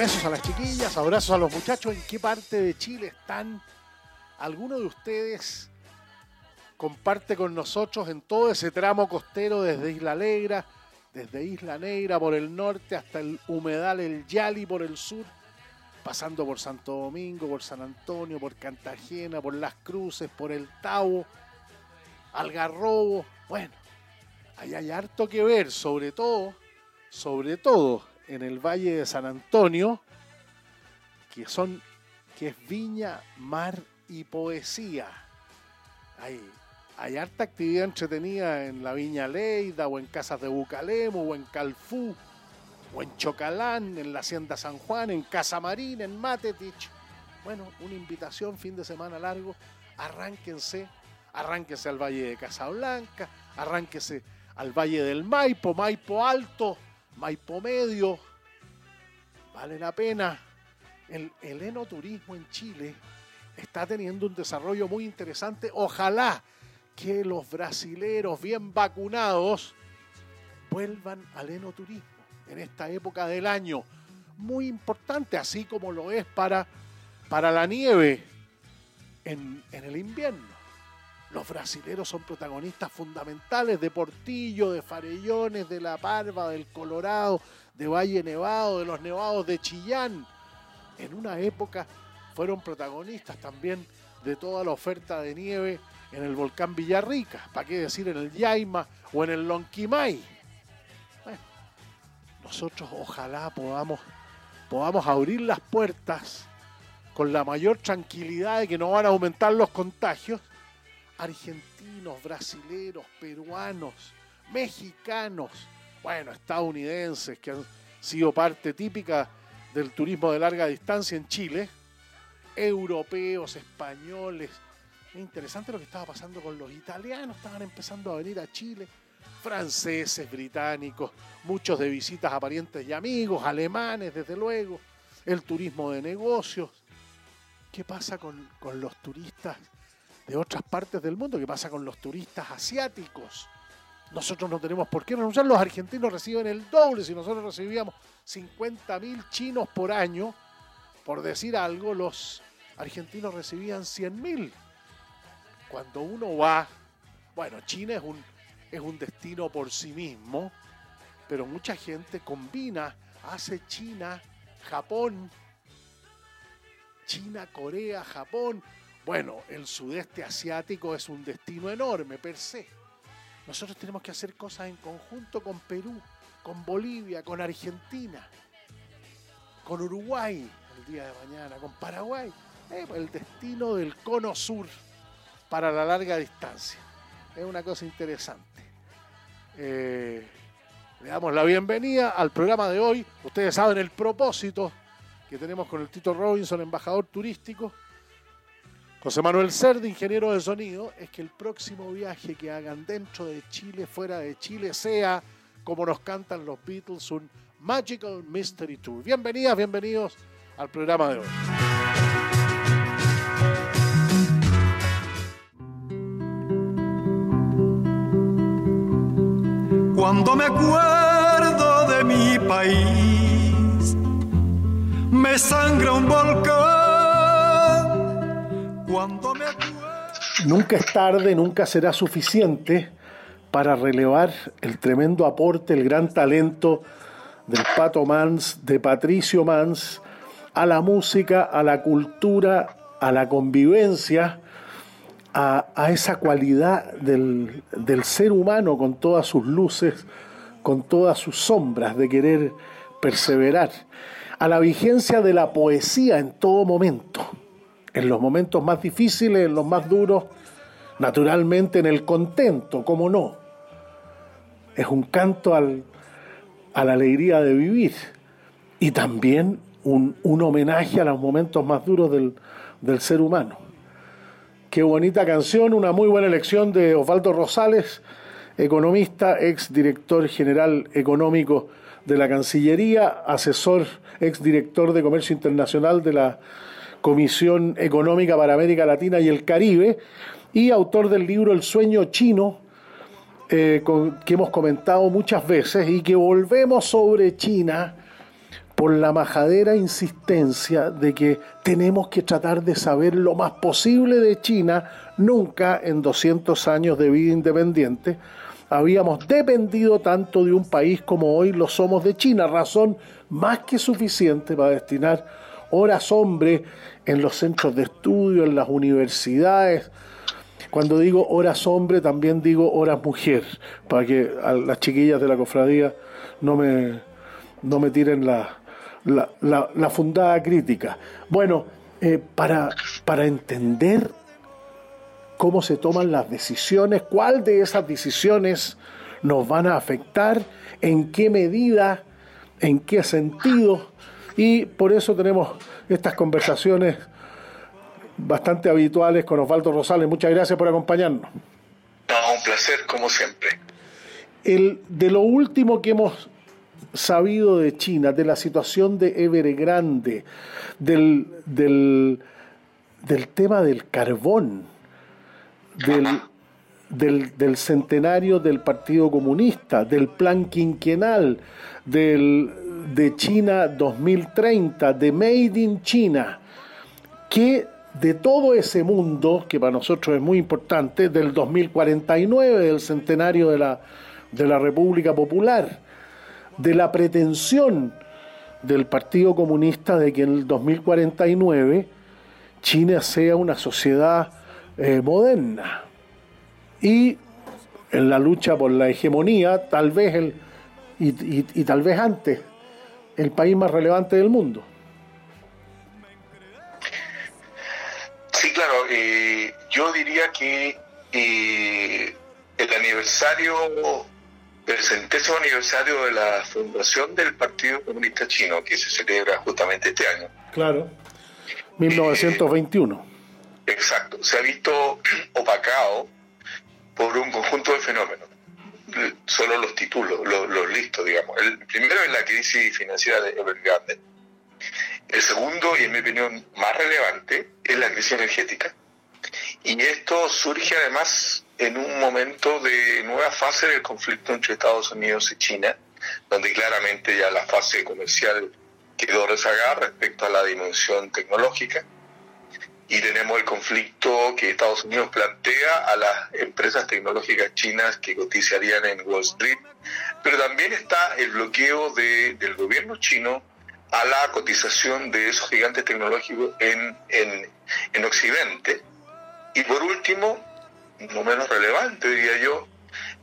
Besos a las chiquillas, abrazos a los muchachos. ¿En qué parte de Chile están? ¿Alguno de ustedes comparte con nosotros en todo ese tramo costero desde Isla Negra, desde Isla Negra por el norte hasta el humedal El Yali por el sur, pasando por Santo Domingo, por San Antonio, por Cantagena, por Las Cruces, por el Tavo, Algarrobo? Bueno, ahí hay harto que ver, sobre todo, sobre todo en el Valle de San Antonio, que son que es viña, mar y poesía. Hay, hay harta actividad entretenida en la Viña Leida, o en Casas de Bucalemo, o en Calfú, o en Chocalán, en la Hacienda San Juan, en Casa Marina, en Matetich. Bueno, una invitación, fin de semana largo. Arránquense, arránquense al Valle de Casablanca, arránquense al Valle del Maipo, Maipo Alto, Maipo Medio. Vale la pena. El, el enoturismo en Chile está teniendo un desarrollo muy interesante. Ojalá que los brasileros bien vacunados vuelvan al enoturismo en esta época del año. Muy importante, así como lo es para, para la nieve en, en el invierno. Los brasileros son protagonistas fundamentales de Portillo, de Farellones, de La Parva, del Colorado, de Valle Nevado, de los Nevados de Chillán. En una época fueron protagonistas también de toda la oferta de nieve en el volcán Villarrica, para qué decir en el Yaima o en el Lonquimay. Bueno, nosotros ojalá podamos, podamos abrir las puertas con la mayor tranquilidad de que no van a aumentar los contagios argentinos, brasileros, peruanos, mexicanos, bueno, estadounidenses que han sido parte típica del turismo de larga distancia en Chile, europeos, españoles. Es interesante lo que estaba pasando con los italianos, estaban empezando a venir a Chile, franceses, británicos, muchos de visitas a parientes y amigos, alemanes, desde luego, el turismo de negocios. ¿Qué pasa con, con los turistas de otras partes del mundo? ¿Qué pasa con los turistas asiáticos? Nosotros no tenemos por qué renunciar. Los argentinos reciben el doble. Si nosotros recibíamos 50.000 chinos por año, por decir algo, los argentinos recibían 100.000. Cuando uno va, bueno, China es un, es un destino por sí mismo, pero mucha gente combina, hace China, Japón, China, Corea, Japón. Bueno, el sudeste asiático es un destino enorme per se. Nosotros tenemos que hacer cosas en conjunto con Perú, con Bolivia, con Argentina, con Uruguay el día de mañana, con Paraguay. Eh, el destino del cono sur para la larga distancia. Es una cosa interesante. Eh, le damos la bienvenida al programa de hoy. Ustedes saben el propósito que tenemos con el Tito Robinson, embajador turístico. José Manuel Cerde, ingeniero de sonido, es que el próximo viaje que hagan dentro de Chile, fuera de Chile, sea como nos cantan los Beatles, un Magical Mystery Tour. Bienvenidas, bienvenidos al programa de hoy. Cuando me acuerdo de mi país, me sangra un volcán Nunca es tarde, nunca será suficiente para relevar el tremendo aporte, el gran talento del Pato Mans, de Patricio Mans, a la música, a la cultura, a la convivencia, a, esa cualidad del ser humano con todas sus luces, con todas sus sombras de querer perseverar, a la vigencia de la poesía en todo momento, en los momentos más difíciles, en los más duros, naturalmente en el contento, como no. Es un canto al, a la alegría de vivir y también un, homenaje a los momentos más duros del, del ser humano. Qué bonita canción, una muy buena elección de Osvaldo Rosales, economista, ex director general económico de la Cancillería, asesor, ex director de Comercio Internacional de la Comisión Económica para América Latina y el Caribe, y autor del libro El sueño chino, eh, que hemos comentado muchas veces y que volvemos sobre China por la majadera insistencia de que tenemos que tratar de saber lo más posible de China, nunca en 200 años de vida independiente habíamos dependido tanto de un país como hoy lo somos de China, razón más que suficiente para destinar horas hombre en los centros de estudio, en las universidades, cuando digo horas hombre, también digo horas mujer, para que a las chiquillas de la cofradía no me, no me tiren la, la, fundada crítica. Bueno, eh, para, para entender cómo se toman las decisiones, cuál de esas decisiones nos van a afectar, en qué medida, en qué sentido, y por eso tenemos estas conversaciones bastante habituales con Osvaldo Rosales. Muchas gracias por acompañarnos. No, un placer, como siempre. El, de lo último que hemos sabido de China, de la situación de Evergrande, del, del, del tema del carbón, del, del, centenario del Partido Comunista, del plan quinquenal, de China 2030, de Made in China. ¿Qué de todo ese mundo, que para nosotros es muy importante, del 2049, del centenario de la, de la República Popular, de la pretensión del Partido Comunista de que en el 2049 China sea una sociedad eh, moderna. Y en la lucha por la hegemonía, tal vez el, y tal vez antes, el país más relevante del mundo. Sí, claro. Eh, yo diría que eh, el aniversario, el centésimo aniversario de la fundación del Partido Comunista Chino, que se celebra justamente este año. Claro, 1921. Eh, exacto, se ha visto opacado por un conjunto de fenómenos. Solo los títulos, los, los listos, digamos. El primero es la crisis financiera de Evergrande el segundo, y en mi opinión más relevante, es la crisis energética. Y esto surge además en un momento de nueva fase del conflicto entre Estados Unidos y China, donde claramente ya la fase comercial quedó rezagada respecto a la dimensión tecnológica. Y tenemos el conflicto que Estados Unidos plantea a las empresas tecnológicas chinas que cotizarían en Wall Street. Pero también está el bloqueo del gobierno chino a la cotización de esos gigantes tecnológicos en, en, Occidente. Y por último, no menos relevante, diría yo,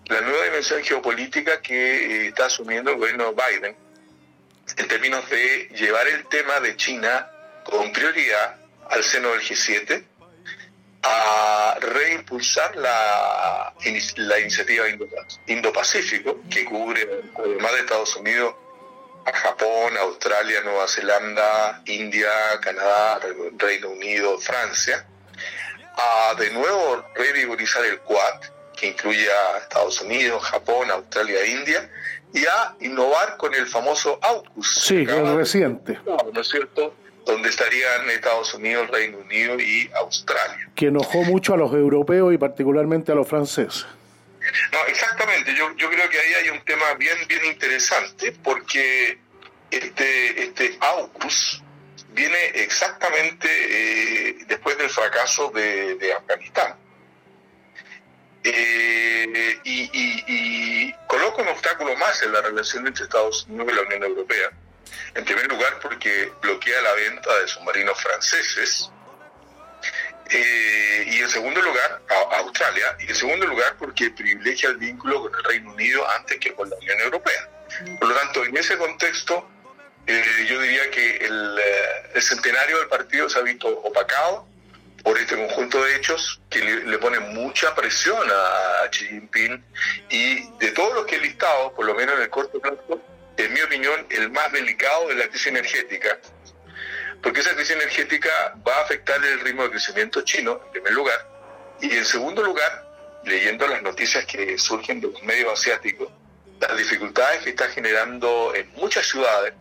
la nueva dimensión geopolítica que eh, está asumiendo el gobierno Biden en términos de llevar el tema de China con prioridad al seno del G7, a reimpulsar la, la iniciativa Indo-Pacífico, que cubre, además de Estados Unidos, a Japón, Australia, Nueva Zelanda, India, Canadá, Reino Unido, Francia, a de nuevo revigorizar el Quad, que incluye a Estados Unidos, Japón, Australia, India, y a innovar con el famoso AUKUS. Sí, el reciente. ¿No es cierto? Donde estarían Estados Unidos, Reino Unido y Australia. Que enojó mucho a los europeos y particularmente a los franceses. No, exactamente. Yo, yo creo que ahí hay un tema bien, bien interesante porque este, este AUKUS viene exactamente eh, después del fracaso de, Afganistán. Eh, y, coloca un obstáculo más en la relación entre Estados Unidos y la Unión Europea. En primer lugar, porque bloquea la venta de submarinos franceses. Eh, y en segundo lugar, a Australia. Y en segundo lugar, porque privilegia el vínculo con el Reino Unido antes que con la Unión Europea. Por lo tanto, en ese contexto, eh, yo diría que eh, el, centenario del partido se ha visto opacado por este conjunto de hechos que le, pone mucha presión a Xi Jinping y de todos los que he listado, por lo menos en el corto plazo, en mi opinión, el más delicado es la crisis energética, porque esa crisis energética va a afectar el ritmo de crecimiento chino, en primer lugar, y en segundo lugar, leyendo las noticias que surgen de los medios asiáticos, las dificultades que está generando en muchas ciudades,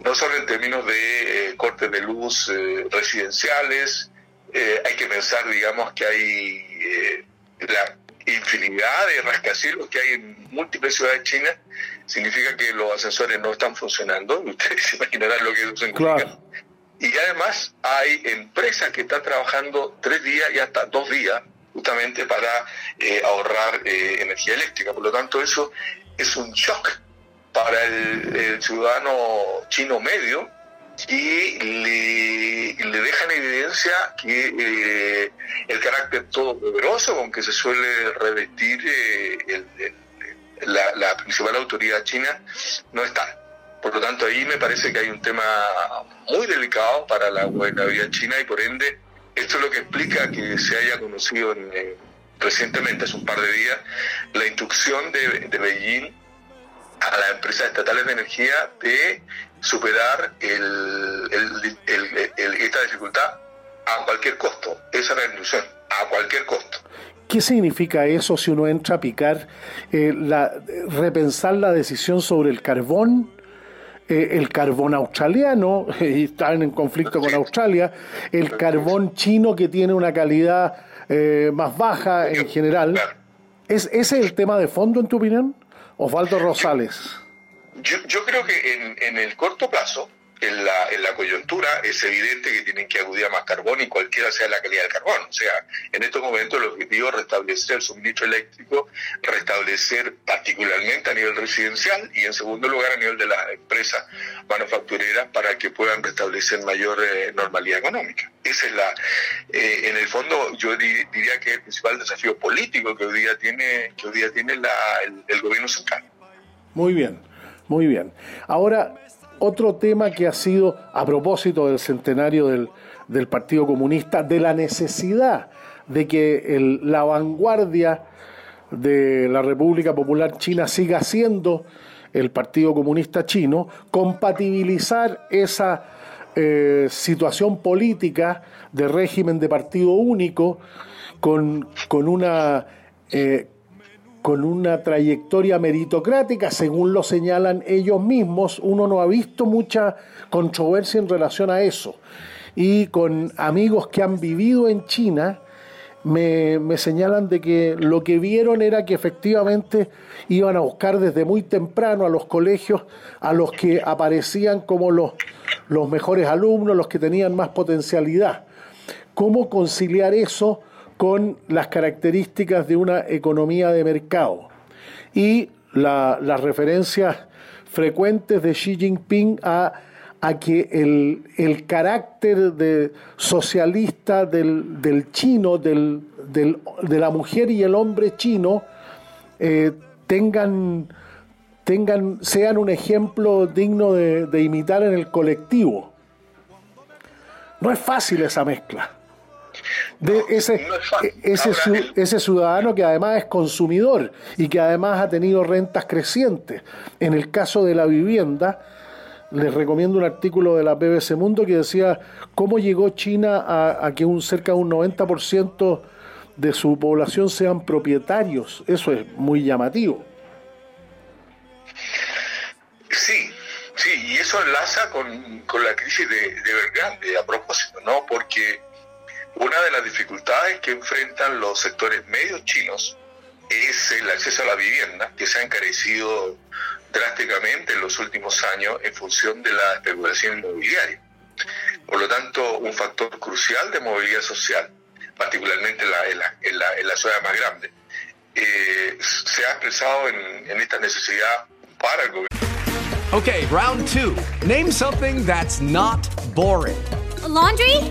no solo en términos de eh, cortes de luz eh, residenciales, eh, hay que pensar, digamos, que hay la de rascacielos que hay en múltiples ciudades chinas, significa que los ascensores no están funcionando, ustedes se imaginarán lo que eso significa. Y además hay empresas que están trabajando tres días y hasta dos días justamente para ahorrar energía eléctrica. Por lo tanto, eso es un shock para el, ciudadano chino medio y le, deja en evidencia que eh, el carácter todopoderoso con que se suele revestir eh, la, principal autoridad china no está. Por lo tanto, ahí me parece que hay un tema muy delicado para la gobernabilidad china y por ende esto es lo que explica que se haya conocido recientemente, hace un par de días, la instrucción de, de Beijing a las empresas estatales de energía de superar esta dificultad a cualquier costo. Esa es la ilusión, a cualquier costo. ¿Qué significa eso si uno entra a picar, eh, la, repensar la decisión sobre el carbón? Eh, el carbón australiano, y están en conflicto con Australia, el carbón chino que tiene una calidad eh, más baja en general. ¿Es, ¿Ese es el tema de fondo, en tu opinión? Osvaldo Rosales. Yo, yo creo que en, en, el corto plazo, en la, en la coyuntura, es evidente que tienen que acudir más carbón y cualquiera sea la calidad del carbón. O sea, en estos momentos el objetivo es restablecer el suministro eléctrico, restablecer particularmente a nivel residencial y en segundo lugar a nivel de las empresas manufactureras para que puedan restablecer mayor eh, normalidad económica. Esa es la, eh, en el fondo, yo diría que el principal desafío político que hoy día tiene, que hoy día tiene la, el, el gobierno central. Muy bien, muy bien. Ahora, otro tema que ha sido, a propósito del centenario del, Partido Comunista, de la necesidad de que la vanguardia de la República Popular China siga siendo el Partido Comunista Chino, compatibilizar esa eh, situación política de régimen de partido único con, con una eh, con una trayectoria meritocrática, según lo señalan ellos mismos, uno no ha visto mucha controversia en relación a eso. Y con amigos que han vivido en China, me, señalan de que lo que vieron era que efectivamente iban a buscar desde muy temprano a los colegios a los que aparecían como los, mejores alumnos, los que tenían más potencialidad. ¿Cómo conciliar eso con las características de una economía de mercado. Y las referencias frecuentes de Xi Jinping a, que el, carácter de socialista del, chino, del, de la mujer y el hombre chino, eh, tengan, tengan, sean un ejemplo digno de imitar en el colectivo. No es fácil esa mezcla de ese, e, ese, ese, ciudadano que además es consumidor y que además ha tenido rentas crecientes. En el caso de la vivienda, les recomiendo un artículo de la BBC Mundo que decía cómo llegó China a, a que un cerca de un 90% de su población sean propietarios. Eso es muy llamativo. Sí, sí, y eso enlaza con, con la crisis de, de a propósito, ¿no? Porque una de las dificultades que enfrentan los sectores medios chinos es el acceso a la vivienda, que se ha encarecido drásticamente en los últimos años en función de la especulación inmobiliaria. por lo tanto un factor crucial de movilidad social, particularmente en la, en la, en la, en la ciudad más grande. Eh, se ha expresado en, en esta necesidad para el gobierno. Okay, round two. Name something that's not boring. A laundry?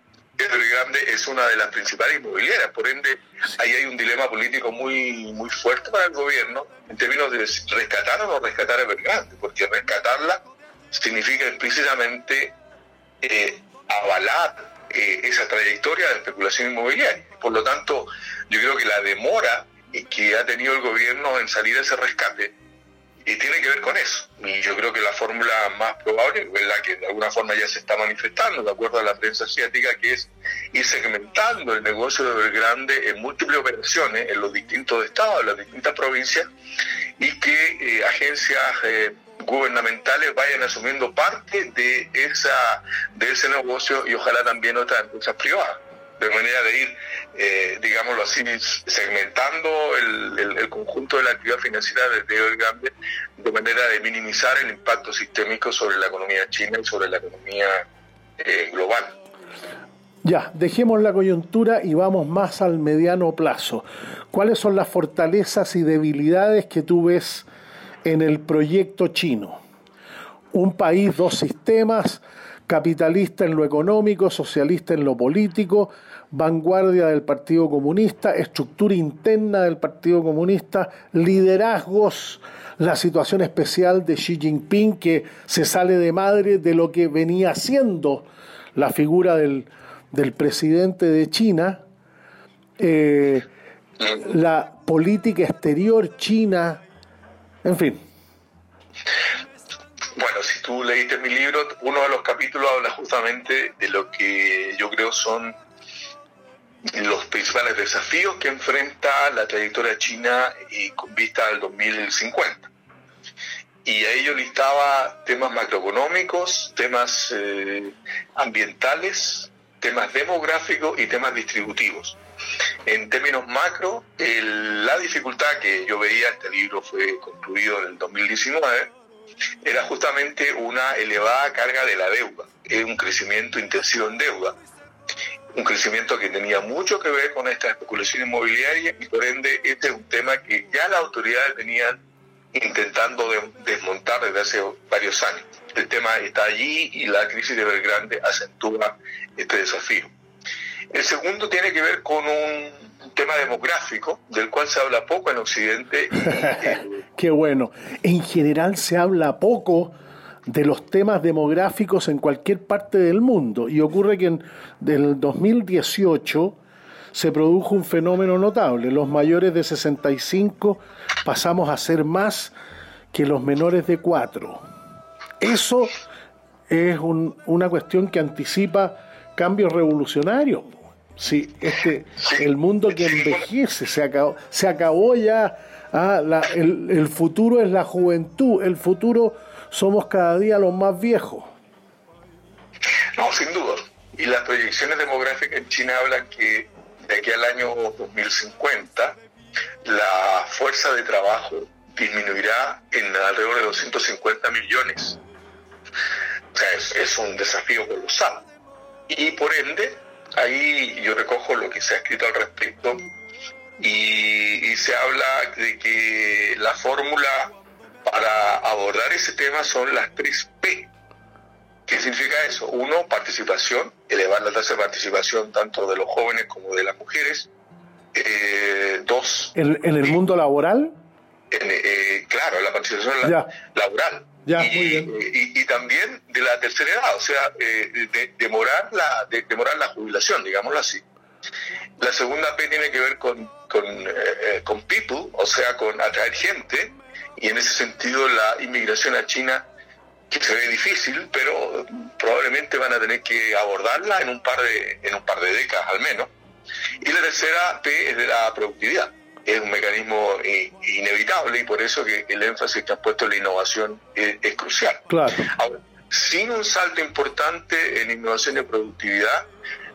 Pedro Grande es una de las principales inmobiliarias, por ende ahí hay un dilema político muy muy fuerte para el gobierno en términos de rescatar o no rescatar a Evergrande, porque rescatarla significa explícitamente eh, avalar eh, esa trayectoria de especulación inmobiliaria. Por lo tanto, yo creo que la demora que ha tenido el gobierno en salir a ese rescate y tiene que ver con eso. Y yo creo que la fórmula más probable es la que de alguna forma ya se está manifestando, de acuerdo a la prensa asiática, que es ir segmentando el negocio de Evergrande en múltiples operaciones en los distintos estados, en las distintas provincias, y que eh, agencias eh, gubernamentales vayan asumiendo parte de, esa, de ese negocio y ojalá también otras empresas privadas de manera de ir, eh, digámoslo así, segmentando el, el, conjunto de la actividad financiera de Evergrande de manera de minimizar el impacto sistémico sobre la economía china y sobre la economía eh, global. Ya, dejemos la coyuntura y vamos más al mediano plazo. ¿Cuáles son las fortalezas y debilidades que tú ves en el proyecto chino? Un país, dos sistemas, capitalista en lo económico, socialista en lo político, vanguardia del Partido Comunista, estructura interna del Partido Comunista, liderazgos, la situación especial de Xi Jinping que se sale de madre de lo que venía siendo la figura del, del presidente de China, eh, la política exterior china, en fin. Bueno, si tú leíste mi libro, uno de los capítulos habla justamente de lo que yo creo son los principales desafíos que enfrenta la trayectoria china y con vista al 2050. Y a ello listaba temas macroeconómicos, temas eh, ambientales, temas demográficos y temas distributivos. En términos macro, el, la dificultad que yo veía, este libro fue concluido en el 2019, era justamente una elevada carga de la deuda, un crecimiento intensivo en deuda un crecimiento que tenía mucho que ver con esta especulación inmobiliaria y por ende este es un tema que ya las autoridades venían intentando de, desmontar desde hace varios años. El tema está allí y la crisis de Belgrande acentúa este desafío. El segundo tiene que ver con un tema demográfico del cual se habla poco en Occidente. Qué bueno. En general se habla poco de los temas demográficos en cualquier parte del mundo. Y ocurre que en el 2018 se produjo un fenómeno notable. Los mayores de 65 pasamos a ser más que los menores de 4. Eso es un, una cuestión que anticipa cambios revolucionarios. Sí, este, el mundo que envejece se acabó, se acabó ya. Ah, la, el, el futuro es la juventud, el futuro somos cada día los más viejos. No, sin duda. Y las proyecciones demográficas en China hablan que de aquí al año 2050 la fuerza de trabajo disminuirá en alrededor de 250 millones. O sea, es, un desafío colosal. Y por ende, ahí yo recojo lo que se ha escrito al respecto y se habla de que la fórmula para abordar ese tema son las tres P. ¿Qué significa eso? Uno, participación, elevar la tasa de participación tanto de los jóvenes como de las mujeres. Eh, dos. ¿En, el mundo laboral? Eh, claro, la participación laboral. Ya, y, muy bien. Y, también de la tercera edad, o sea, de, demorar, la, de, demorar la jubilación, digámoslo así. La segunda P tiene que ver con, con, con people, o sea, con atraer gente, y en ese sentido la inmigración a China que se ve difícil, pero probablemente van a tener que abordarla en un par de, en un par de décadas al menos. Y la tercera P es de la productividad. Es un mecanismo inevitable y por eso que el énfasis que ha puesto en la innovación es, crucial. Claro. sin un salto importante en innovación y productividad,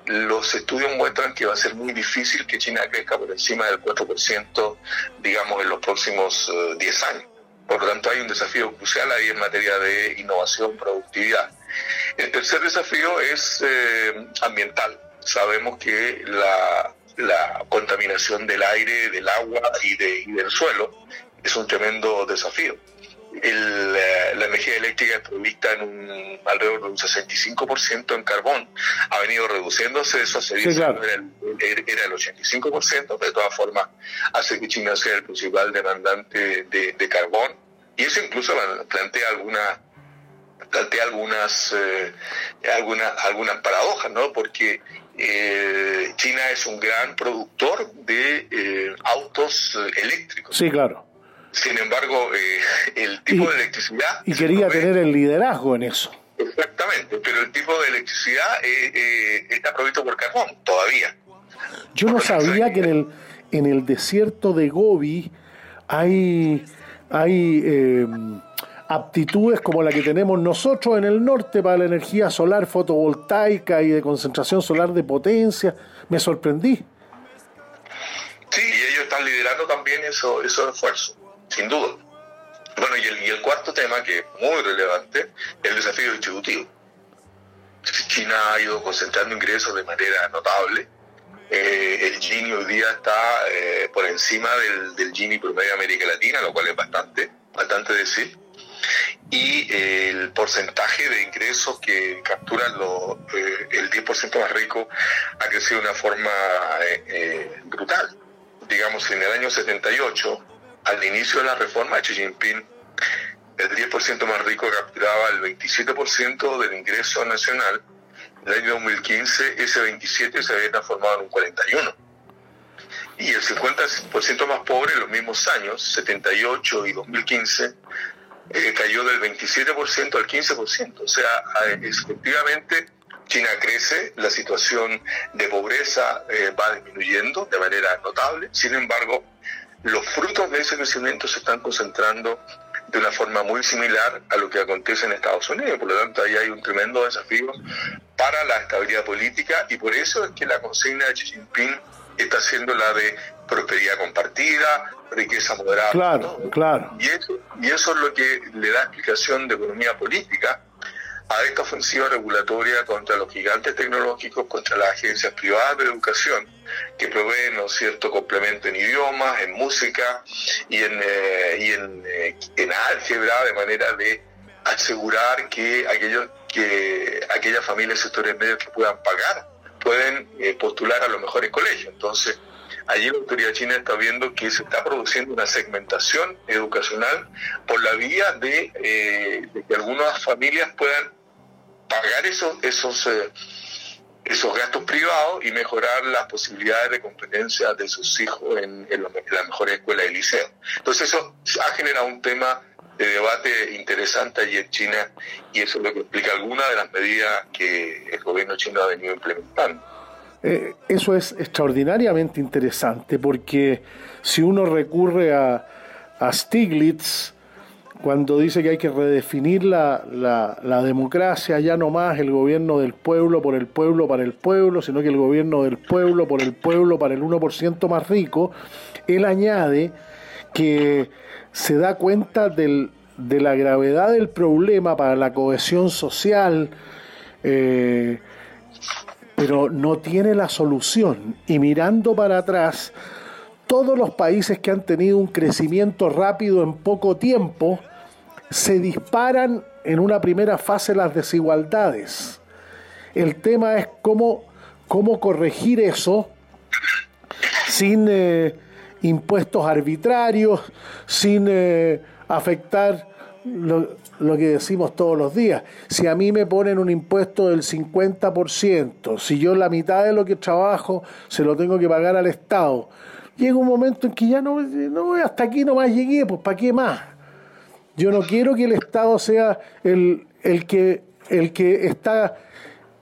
los estudios muestran que va a ser muy difícil que China crezca por encima del 4%, digamos, en los próximos 10 eh, años. Por lo tanto, hay un desafío crucial ahí en materia de innovación, productividad. El tercer desafío es eh, ambiental. Sabemos que la, contaminación del aire, del agua y, de, y del suelo es un tremendo desafío la energía eléctrica es provista en un alrededor de un 65% en carbón. Ha venido reduciéndose, eso hace 10 era, el 85%, pero de todas formas hace que China sea el principal demandante de, carbón. Y eso incluso plantea alguna plantea algunas, eh, algunas, algunas paradojas, ¿no? Porque eh, China es un gran productor de eh, autos eléctricos. Sí, claro. Sin embargo, eh, el tipo de electricidad... Y quería tener el liderazgo en eso. Exactamente, pero el tipo de electricidad eh, eh, está provisto por carbón todavía. Yo no sabía que en el, en el desierto de Gobi hay, hay aptitudes como la que tenemos nosotros en el norte para la energía solar fotovoltaica y de concentración solar de potencia. Me sorprendí. Sí, y ellos están liderando también eso, esos esfuerzos sin duda. Bueno, y el, cuarto tema, que es muy relevante, es el desafío distributivo. China ha ido concentrando ingresos de manera notable. Eh, el Gini hoy día está eh, por encima del, del Gini promedio de América Latina, lo cual es bastante, bastante decir. Y eh, el porcentaje de ingresos que capturan el 10% más rico ha crecido de una forma brutal. Digamos, en el año 78, al inicio de la reforma Xi Jinping, el 10% más rico capturaba el 27% del ingreso nacional. En el año 2015 ese 27 se había transformado en un 41. Y el 50% más pobre en los mismos años, 78 y 2015, eh, cayó del 27% al 15%. O sea, efectivamente China crece, la situación de pobreza eh, va disminuyendo de manera notable. Sin embargo, los frutos de ese crecimiento se están concentrando de una forma muy similar a lo que acontece en Estados Unidos. Por lo tanto, ahí hay un tremendo desafío para la estabilidad política y por eso es que la consigna de Xi Jinping está siendo la de prosperidad compartida, riqueza moderada. Claro, claro. Y eso, y eso es lo que le da explicación de economía política a esta ofensiva regulatoria contra los gigantes tecnológicos, contra las agencias privadas de educación, que proveen ¿no cierto complemento en idiomas, en música y en, eh, y en, eh, álgebra, de manera de asegurar que aquellos que aquellas familias sectores medios que puedan pagar pueden eh, postular a los mejores colegios. Entonces, allí la autoridad china está viendo que se está produciendo una segmentación educacional por la vía de, de que algunas familias puedan pagar esos, esos, eh, esos gastos privados y mejorar las posibilidades de competencia de sus hijos en, en, la mejor escuela y liceo. Entonces eso ha generado un tema de debate interesante allí en China y eso es lo que explica algunas de las medidas que el gobierno chino ha venido implementando. Eh, eso es extraordinariamente interesante porque si uno recurre a, a Stiglitz, cuando dice que hay que redefinir la, la, democracia, ya no más el gobierno del pueblo por el pueblo para el pueblo, sino que el gobierno del pueblo por el pueblo para el 1% más rico, él añade que se da cuenta de la gravedad del problema para la cohesión social, eh, pero no tiene la solución. Y mirando para atrás, todos los países que han tenido un crecimiento rápido en poco tiempo se disparan en una primera fase las desigualdades. El tema es cómo, cómo corregir eso sin eh, impuestos arbitrarios, sin eh, afectar lo, lo, que decimos todos los días. Si a mí me ponen un impuesto del 50%, si yo la mitad de lo que trabajo se lo tengo que pagar al Estado, llega un momento en que ya no, no hasta aquí nomás llegué, pues ¿para qué más? Yo no quiero que el Estado sea el, el, que, el que está,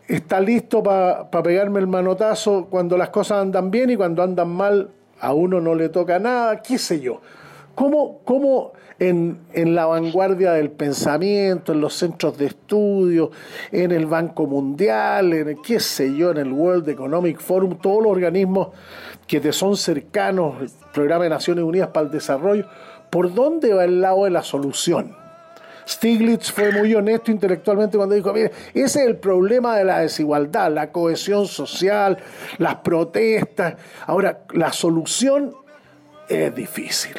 está listo para pegarme el manotazo cuando las cosas andan bien y cuando andan mal a uno no le toca nada, qué sé yo. ¿Cómo, cómo en, en, la vanguardia del pensamiento, en los centros de estudio, en el Banco Mundial, en qué sé yo, en el World Economic Forum, todos los organismos que te son cercanos, el Programa de Naciones Unidas para el Desarrollo, ¿por dónde va el lado de la solución? Stiglitz fue muy honesto intelectualmente cuando dijo, mire, ese es el problema de la desigualdad, la cohesión social, las protestas. Ahora, la solución es difícil.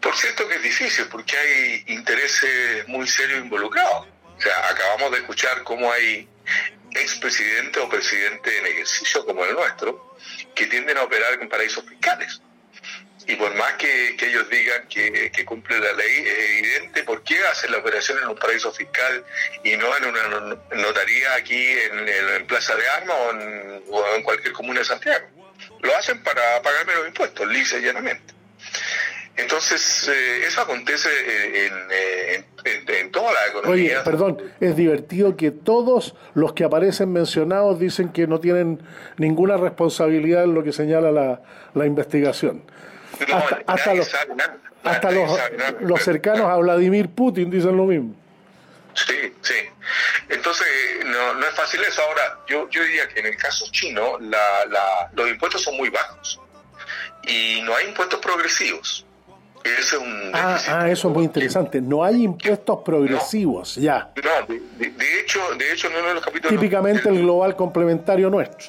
Por cierto que es difícil porque hay intereses muy serios involucrados. O sea, acabamos de escuchar cómo hay expresidente o presidente en ejercicio como el nuestro que tienden a operar en paraísos fiscales. Y por más que, ellos digan que, que, cumple la ley, es evidente por qué hacen la operación en un paraíso fiscal y no en una notaría aquí en, Plaza de Armas o en, cualquier comuna de Santiago. Lo hacen para pagarme los impuestos, lisa y llanamente. Entonces, eh, eso acontece en, en, toda la economía. Oye, perdón, es divertido que todos los que aparecen mencionados dicen que no tienen ninguna responsabilidad en lo que señala la, la investigación hasta, los, hasta los, cercanos a Vladimir Putin dicen lo mismo. Sí, sí. Entonces, no, no es fácil eso. Ahora, yo, yo diría que en el caso chino, la, la, los impuestos son muy bajos y no hay impuestos progresivos. Ese es un ah, ah, eso es muy interesante. No hay impuestos progresivos, ya. No, de, hecho, de en los capítulos. Típicamente el global complementario nuestro.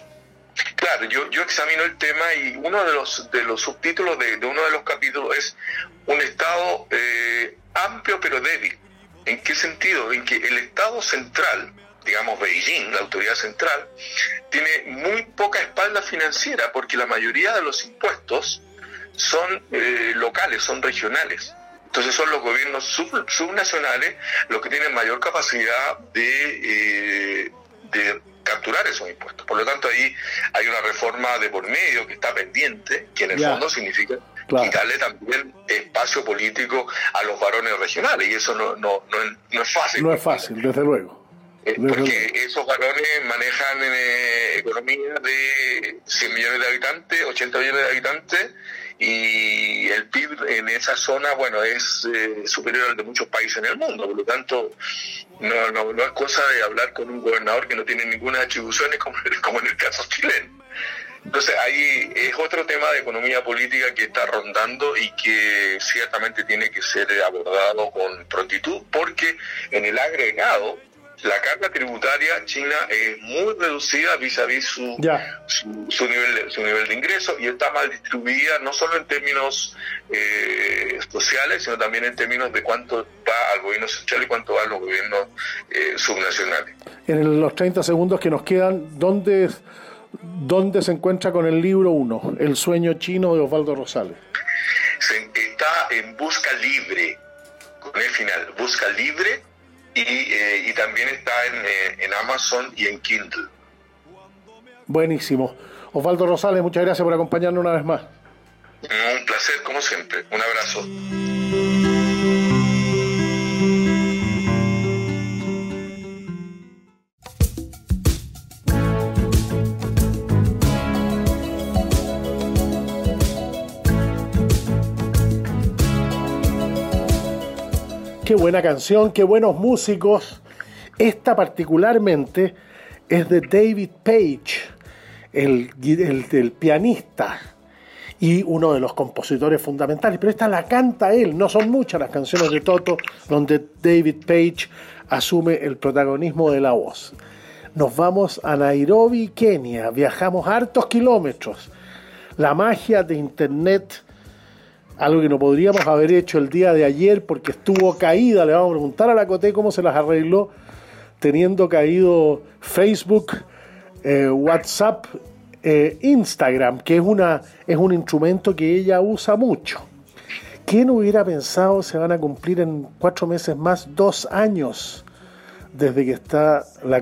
Claro, yo, yo examino el tema y uno de los, de los subtítulos de, uno de los capítulos es un Estado eh, amplio pero débil. ¿En qué sentido? En que el Estado central, digamos Beijing, la autoridad central, tiene muy poca espalda financiera porque la mayoría de los impuestos son eh, locales, son regionales. Entonces son los gobiernos subnacionales los que tienen mayor capacidad de, eh, de capturar esos impuestos. Por lo tanto, ahí hay una reforma de por medio que está pendiente, que en el fondo significa quitarle también espacio político a los varones regionales, y eso no, no, no, es fácil. No es fácil, desde luego. Eh, porque esos varones manejan eh, economías de 100 millones de habitantes, 80 millones de habitantes, y el PIB en esa zona, bueno, es eh, superior al de muchos países en el mundo, por lo tanto, no, no, es cosa de hablar con un gobernador que no tiene ninguna atribuciones como, como en el caso chileno. Entonces ahí es otro tema de economía política que está rondando y que ciertamente tiene que ser abordado con prontitud porque en el agregado la carga tributaria china es muy reducida vis a vis su, su, nivel, su nivel de ingreso y está mal distribuida no solo en términos eh, sociales, sino también en términos de cuánto va al gobierno central y cuánto va a los gobiernos eh, subnacionales. En los 30 segundos que nos quedan, ¿dónde, dónde se encuentra con el libro 1, El sueño chino de Osvaldo Rosales? está en Busca Libre, con el final, Busca Libre y, también está en, en, Amazon y en Kindle. Buenísimo. Osvaldo Rosales, muchas gracias por acompañarnos una vez más. Un placer, como siempre. Un abrazo. Qué buena canción, qué buenos músicos. Esta particularmente es de David Page, el, pianista y uno de los compositores fundamentales. Pero esta la canta él, no son muchas las canciones de Toto donde David Page asume el protagonismo de la voz. Nos vamos a Nairobi, Kenia, viajamos hartos kilómetros. La magia de Internet algo que no podríamos haber hecho el día de ayer porque estuvo caída. Le vamos a preguntar a la Coté cómo se las arregló teniendo caído Facebook, eh, WhatsApp, eh, Instagram, que es, una, es un instrumento que ella usa mucho. ¿Quién hubiera pensado se van a cumplir en cuatro meses más dos años desde que está la?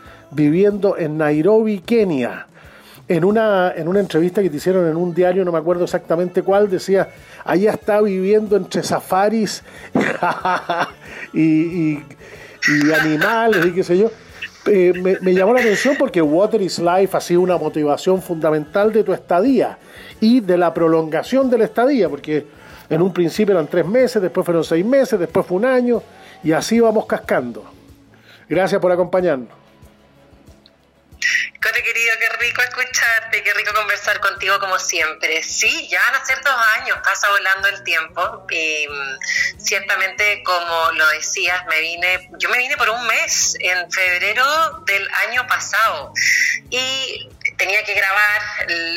viviendo en Nairobi, Kenia. en una, en una entrevista que te hicieron en un diario, no me acuerdo exactamente cuál, decía, allá está viviendo entre safaris y, animales y qué sé yo. Eh, me, me, llamó la atención porque Water is Life ha sido una motivación fundamental de tu estadía y de la prolongación de la estadía, porque en un principio eran tres meses, después fueron seis meses, después fue un año y así vamos cascando. Gracias por acompañarnos. Cote querido, qué rico escucharte, qué rico conversar contigo como siempre. Sí, ya van a ser dos años, pasa volando el tiempo y mm, ciertamente como lo decías, me vine, yo me vine por un mes en febrero del año pasado y tenía que grabar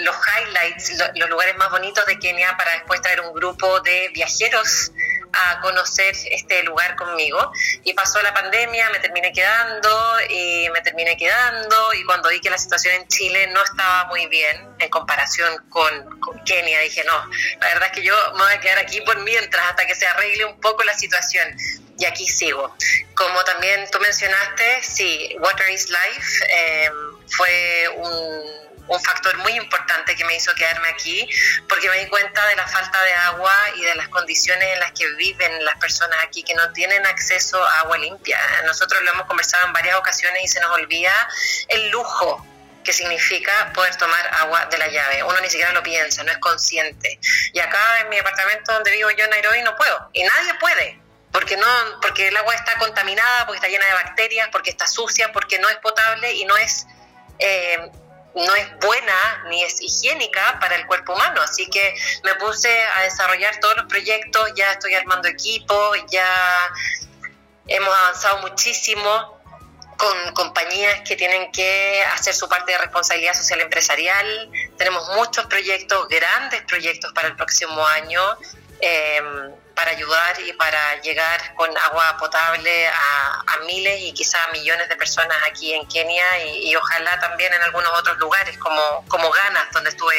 los highlights, los lugares más bonitos de Kenia para después traer un grupo de viajeros a conocer este lugar conmigo. Y pasó la pandemia, me terminé quedando y me terminé quedando y cuando vi que la situación en Chile no estaba muy bien en comparación con, Kenia, dije, no, la verdad es que yo me voy a quedar aquí por mientras hasta que se arregle un poco la situación. Y aquí sigo. Como también tú mencionaste, sí, Water is Life eh, fue un un factor muy importante que me hizo quedarme aquí, porque me di cuenta de la falta de agua y de las condiciones en las que viven las personas aquí que no tienen acceso a agua limpia. Nosotros lo hemos conversado en varias ocasiones y se nos olvida el lujo que significa poder tomar agua de la llave. Uno ni siquiera lo piensa, no es consciente. Y acá en mi apartamento donde vivo yo en Nairobi no puedo, y nadie puede. Porque, no, porque el agua está contaminada, porque está llena de bacterias, porque está sucia, porque no es potable y no es eh, no es buena ni es higiénica para el cuerpo humano. Así que me puse a desarrollar todos los proyectos, ya estoy armando equipo, ya hemos avanzado muchísimo con compañías que tienen que hacer su parte de responsabilidad social empresarial. Tenemos muchos proyectos, grandes proyectos para el próximo año. Eh, para ayudar y para llegar con agua potable a, miles y quizás a millones de personas aquí en Kenia y, ojalá también en algunos otros lugares como, como Ghana, donde estuve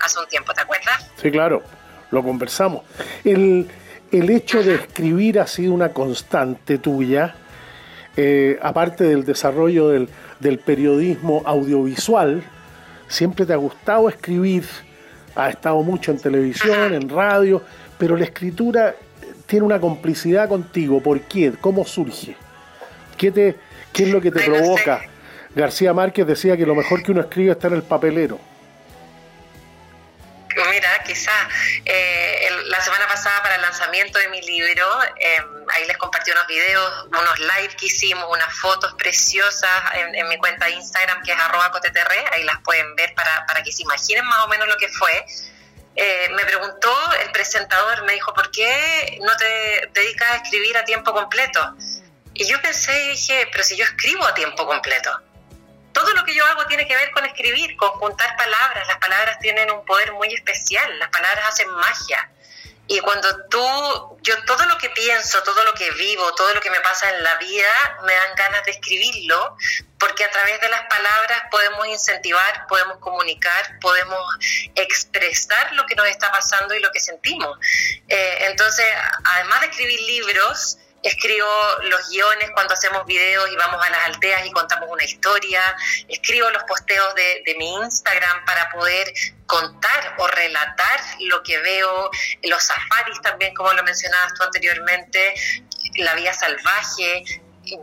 hace un tiempo, ¿te acuerdas? Sí, claro, lo conversamos. El, el hecho de escribir ha sido una constante tuya, eh, aparte del desarrollo del, del periodismo audiovisual, siempre te ha gustado escribir, ha estado mucho en televisión, en radio, pero la escritura tiene una complicidad contigo. ¿Por qué? ¿Cómo surge? ¿Qué, te, qué es lo que te provoca? García Márquez decía que lo mejor que uno escribe está en el papelero. Mira, quizá eh, la semana pasada para el lanzamiento de mi libro, em, ahí les compartí unos videos, unos live que hicimos, unas fotos preciosas en, mi cuenta de Instagram que es arroba ahí las pueden ver para, para que se imaginen más o menos lo que fue. Eh, me preguntó el presentador, me dijo, ¿por qué no te dedicas a escribir a tiempo completo? Y yo pensé y dije, pero si yo escribo a tiempo completo. Todo lo que yo hago tiene que ver con escribir, con juntar palabras. Las palabras tienen un poder muy especial, las palabras hacen magia. Y cuando tú, yo todo lo que pienso, todo lo que vivo, todo lo que me pasa en la vida, me dan ganas de escribirlo, porque a través de las palabras podemos incentivar, podemos comunicar, podemos expresar lo que nos está pasando y lo que sentimos. Eh, entonces, además de escribir libros, escribo los guiones cuando hacemos videos y vamos a las alteas y contamos una historia, escribo los posteos de, de, mi Instagram para poder contar o relatar lo que veo, los safaris también, como lo mencionabas tú anteriormente, la vida salvaje.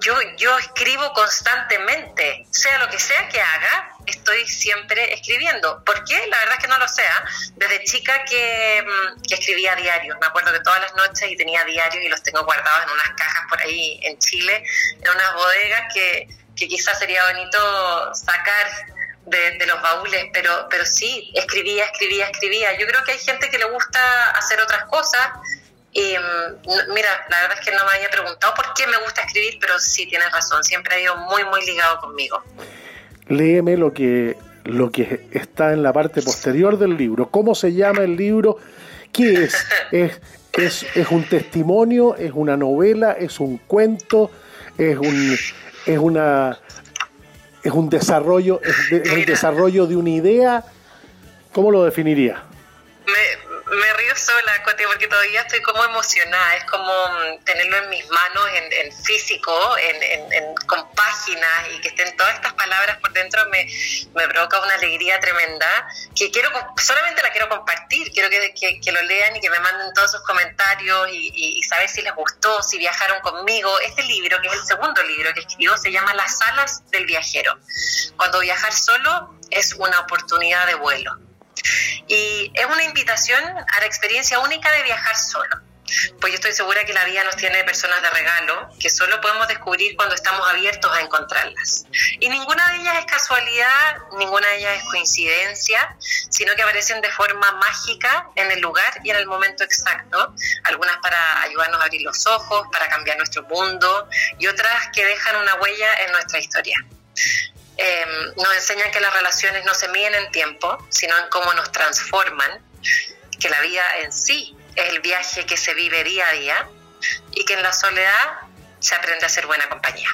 Yo, yo escribo constantemente, sea lo que sea que haga, estoy siempre escribiendo. ¿Por qué? La verdad es que no lo sé. Desde chica que, mm, que, escribía diarios. Me acuerdo que todas las noches y tenía diarios y los tengo guardados en unas cajas por ahí en Chile, en unas bodegas que, que quizás sería bonito sacar de, de, los baúles, pero, pero sí, escribía, escribía, escribía. Yo creo que hay gente que le gusta hacer otras cosas. Mm, mira, la verdad es que no me había preguntado por qué me gusta escribir, pero sí tienes razón, siempre ha ido muy, muy ligado conmigo léeme lo que, lo que está en la parte posterior del libro. ¿Cómo se llama el libro? ¿Qué es? ¿Es, es, es un testimonio? ¿Es una novela? ¿Es un cuento? ¿Es un, es una, es un desarrollo, es, de, es el desarrollo de una idea? ¿Cómo lo definiría? Me, me río sola, porque todavía estoy como emocionada. Es como tenerlo en mis manos, en, en físico, en, en, con páginas y que estén todas estas palabras por dentro me, me provoca una alegría tremenda que quiero, solamente la quiero compartir. Quiero que, que, que lo lean y que me manden todos sus comentarios y, y, y, saber si les gustó, si viajaron conmigo. Este libro, que es el segundo libro que escribió, se llama Las alas del viajero. Cuando viajar solo es una oportunidad de vuelo. Y es una invitación a la experiencia única de viajar solo. Pues yo estoy segura que la vida nos tiene personas de regalo que solo podemos descubrir cuando estamos abiertos a encontrarlas. Y ninguna de ellas es casualidad, ninguna de ellas es coincidencia, sino que aparecen de forma mágica en el lugar y en el momento exacto. Algunas para ayudarnos a abrir los ojos, para cambiar nuestro mundo y otras que dejan una huella en nuestra historia. Eh, nos enseñan que las relaciones no se miden en tiempo, sino en cómo nos transforman, que la vida en sí es el viaje que se vive día a día y que en la soledad se aprende a ser buena compañía.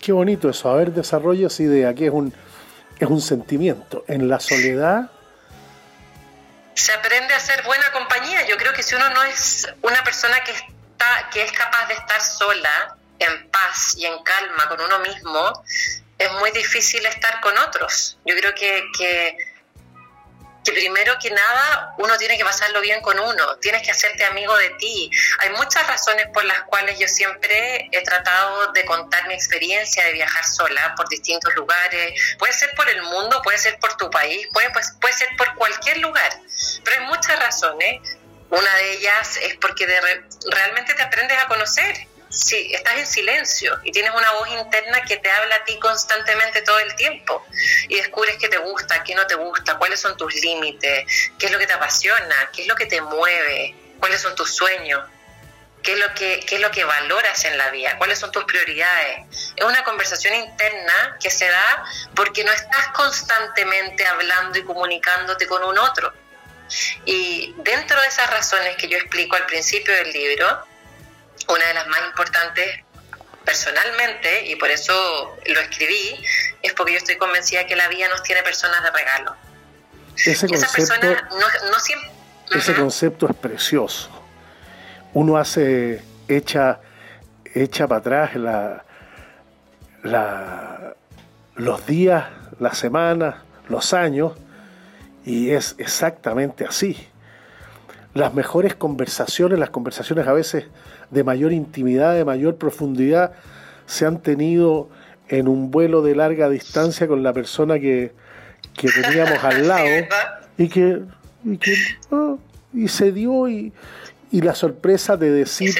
Qué bonito eso, a ver, desarrollo esa idea, que es un, es un sentimiento. En la soledad se aprende a ser buena compañía. Yo creo que si uno no es una persona que está, que es capaz de estar sola, en paz y en calma con uno mismo, es muy difícil estar con otros. Yo creo que, que, primero que nada uno tiene que pasarlo bien con uno, tienes que hacerte amigo de ti. Hay muchas razones por las cuales yo siempre he tratado de contar mi experiencia de viajar sola por distintos lugares. Puede ser por el mundo, puede ser por tu país, puede, pues, puede ser por cualquier lugar, pero hay muchas razones. Una de ellas es porque realmente te aprendes a conocer si estás en silencio y tienes una voz interna que te habla a ti constantemente todo el tiempo y descubres qué te gusta, qué no te gusta, cuáles son tus límites, qué es lo que te apasiona, qué es lo que te mueve, cuáles son tus sueños, qué es lo que, qué es lo que valoras en la vida, cuáles son tus prioridades. Es una conversación interna que se da porque no estás constantemente hablando y comunicándote con un otro. Y dentro de esas razones que yo explico al principio del libro, una de las más importantes personalmente, y por eso lo escribí, es porque yo estoy convencida que la vida nos tiene personas de regalo. Ese concepto, no, no siempre... ese uh -huh. concepto es precioso. Uno hace, echa, echa para atrás la, la, los días, las semanas, los años, y es exactamente así. Las mejores conversaciones, las conversaciones a veces de mayor intimidad, de mayor profundidad, se han tenido en un vuelo de larga distancia con la persona que, que teníamos al lado y que, y, que oh, y se dio y, y, la sorpresa de decir,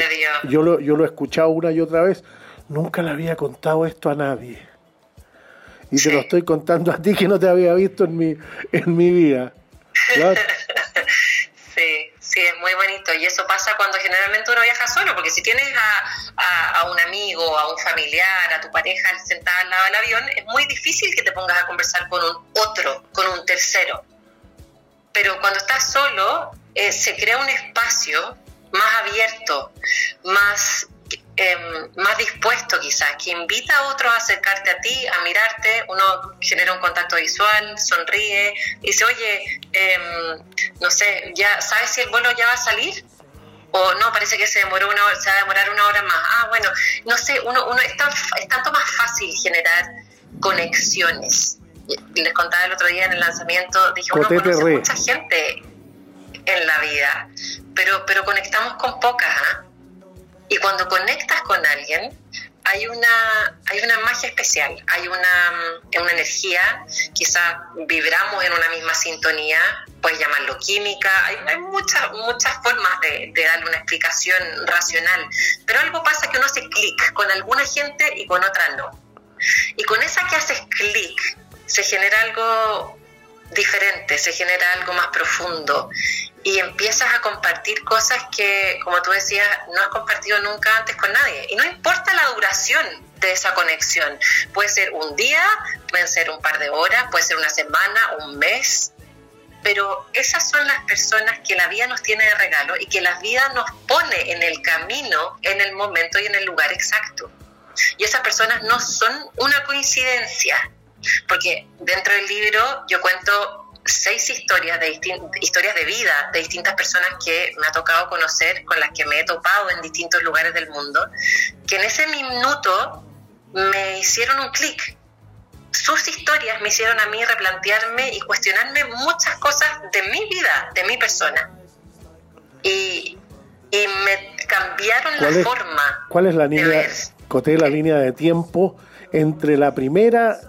yo lo, yo lo he escuchado una y otra vez, nunca le había contado esto a nadie. Y sí. te lo estoy contando a ti que no te había visto en mi, en mi vida. ¿Claro? Sí, es muy bonito. Y eso pasa cuando generalmente uno viaja solo, porque si tienes a, a, a, un amigo, a un familiar, a tu pareja sentada al lado del avión, es muy difícil que te pongas a conversar con un otro, con un tercero. Pero cuando estás solo, eh, se crea un espacio más abierto, más, em, más dispuesto quizás, que invita a otros a acercarte a ti, a mirarte, uno genera un contacto visual, sonríe, y dice, oye, em, no sé, ya ¿sabes si el vuelo ya va a salir? O no, parece que se demoró una hora, se va a demorar una hora más. Ah, bueno, no sé, uno, uno es, tan, es tanto más fácil generar conexiones. Les contaba el otro día en el lanzamiento, dije, uno conoce mucha gente en la vida, pero, pero conectamos con pocas. ¿ah? Y cuando conectas con alguien, hay una, hay una magia especial, hay una, mm, una energía, quizás vibramos en una misma sintonía, puedes llamarlo química, hay, hay muchas, muchas formas de, de darle una explicación racional, pero algo pasa que uno hace clic con alguna gente y con otra no. Y con esa que haces clic, se genera algo diferente, se genera algo más profundo y empiezas a compartir cosas que, como tú decías, no has compartido nunca antes con nadie. Y no importa la duración de esa conexión, puede ser un día, pueden ser un par de horas, puede ser una semana, un mes, pero esas son las personas que la vida nos tiene de regalo y que la vida nos pone en el camino, en el momento y en el lugar exacto. Y esas personas no son una coincidencia, porque dentro del libro yo cuento seis historias de historias de vida de distintas personas que me ha tocado conocer, con las que me he topado en distintos lugares del mundo, que en ese minuto me hicieron un clic. Sus historias me hicieron a mí replantearme y cuestionarme muchas cosas de mi vida, de mi persona. Y, y me cambiaron la ¿Cuál es, forma cuál es la línea. Coté, la línea de tiempo entre la primera,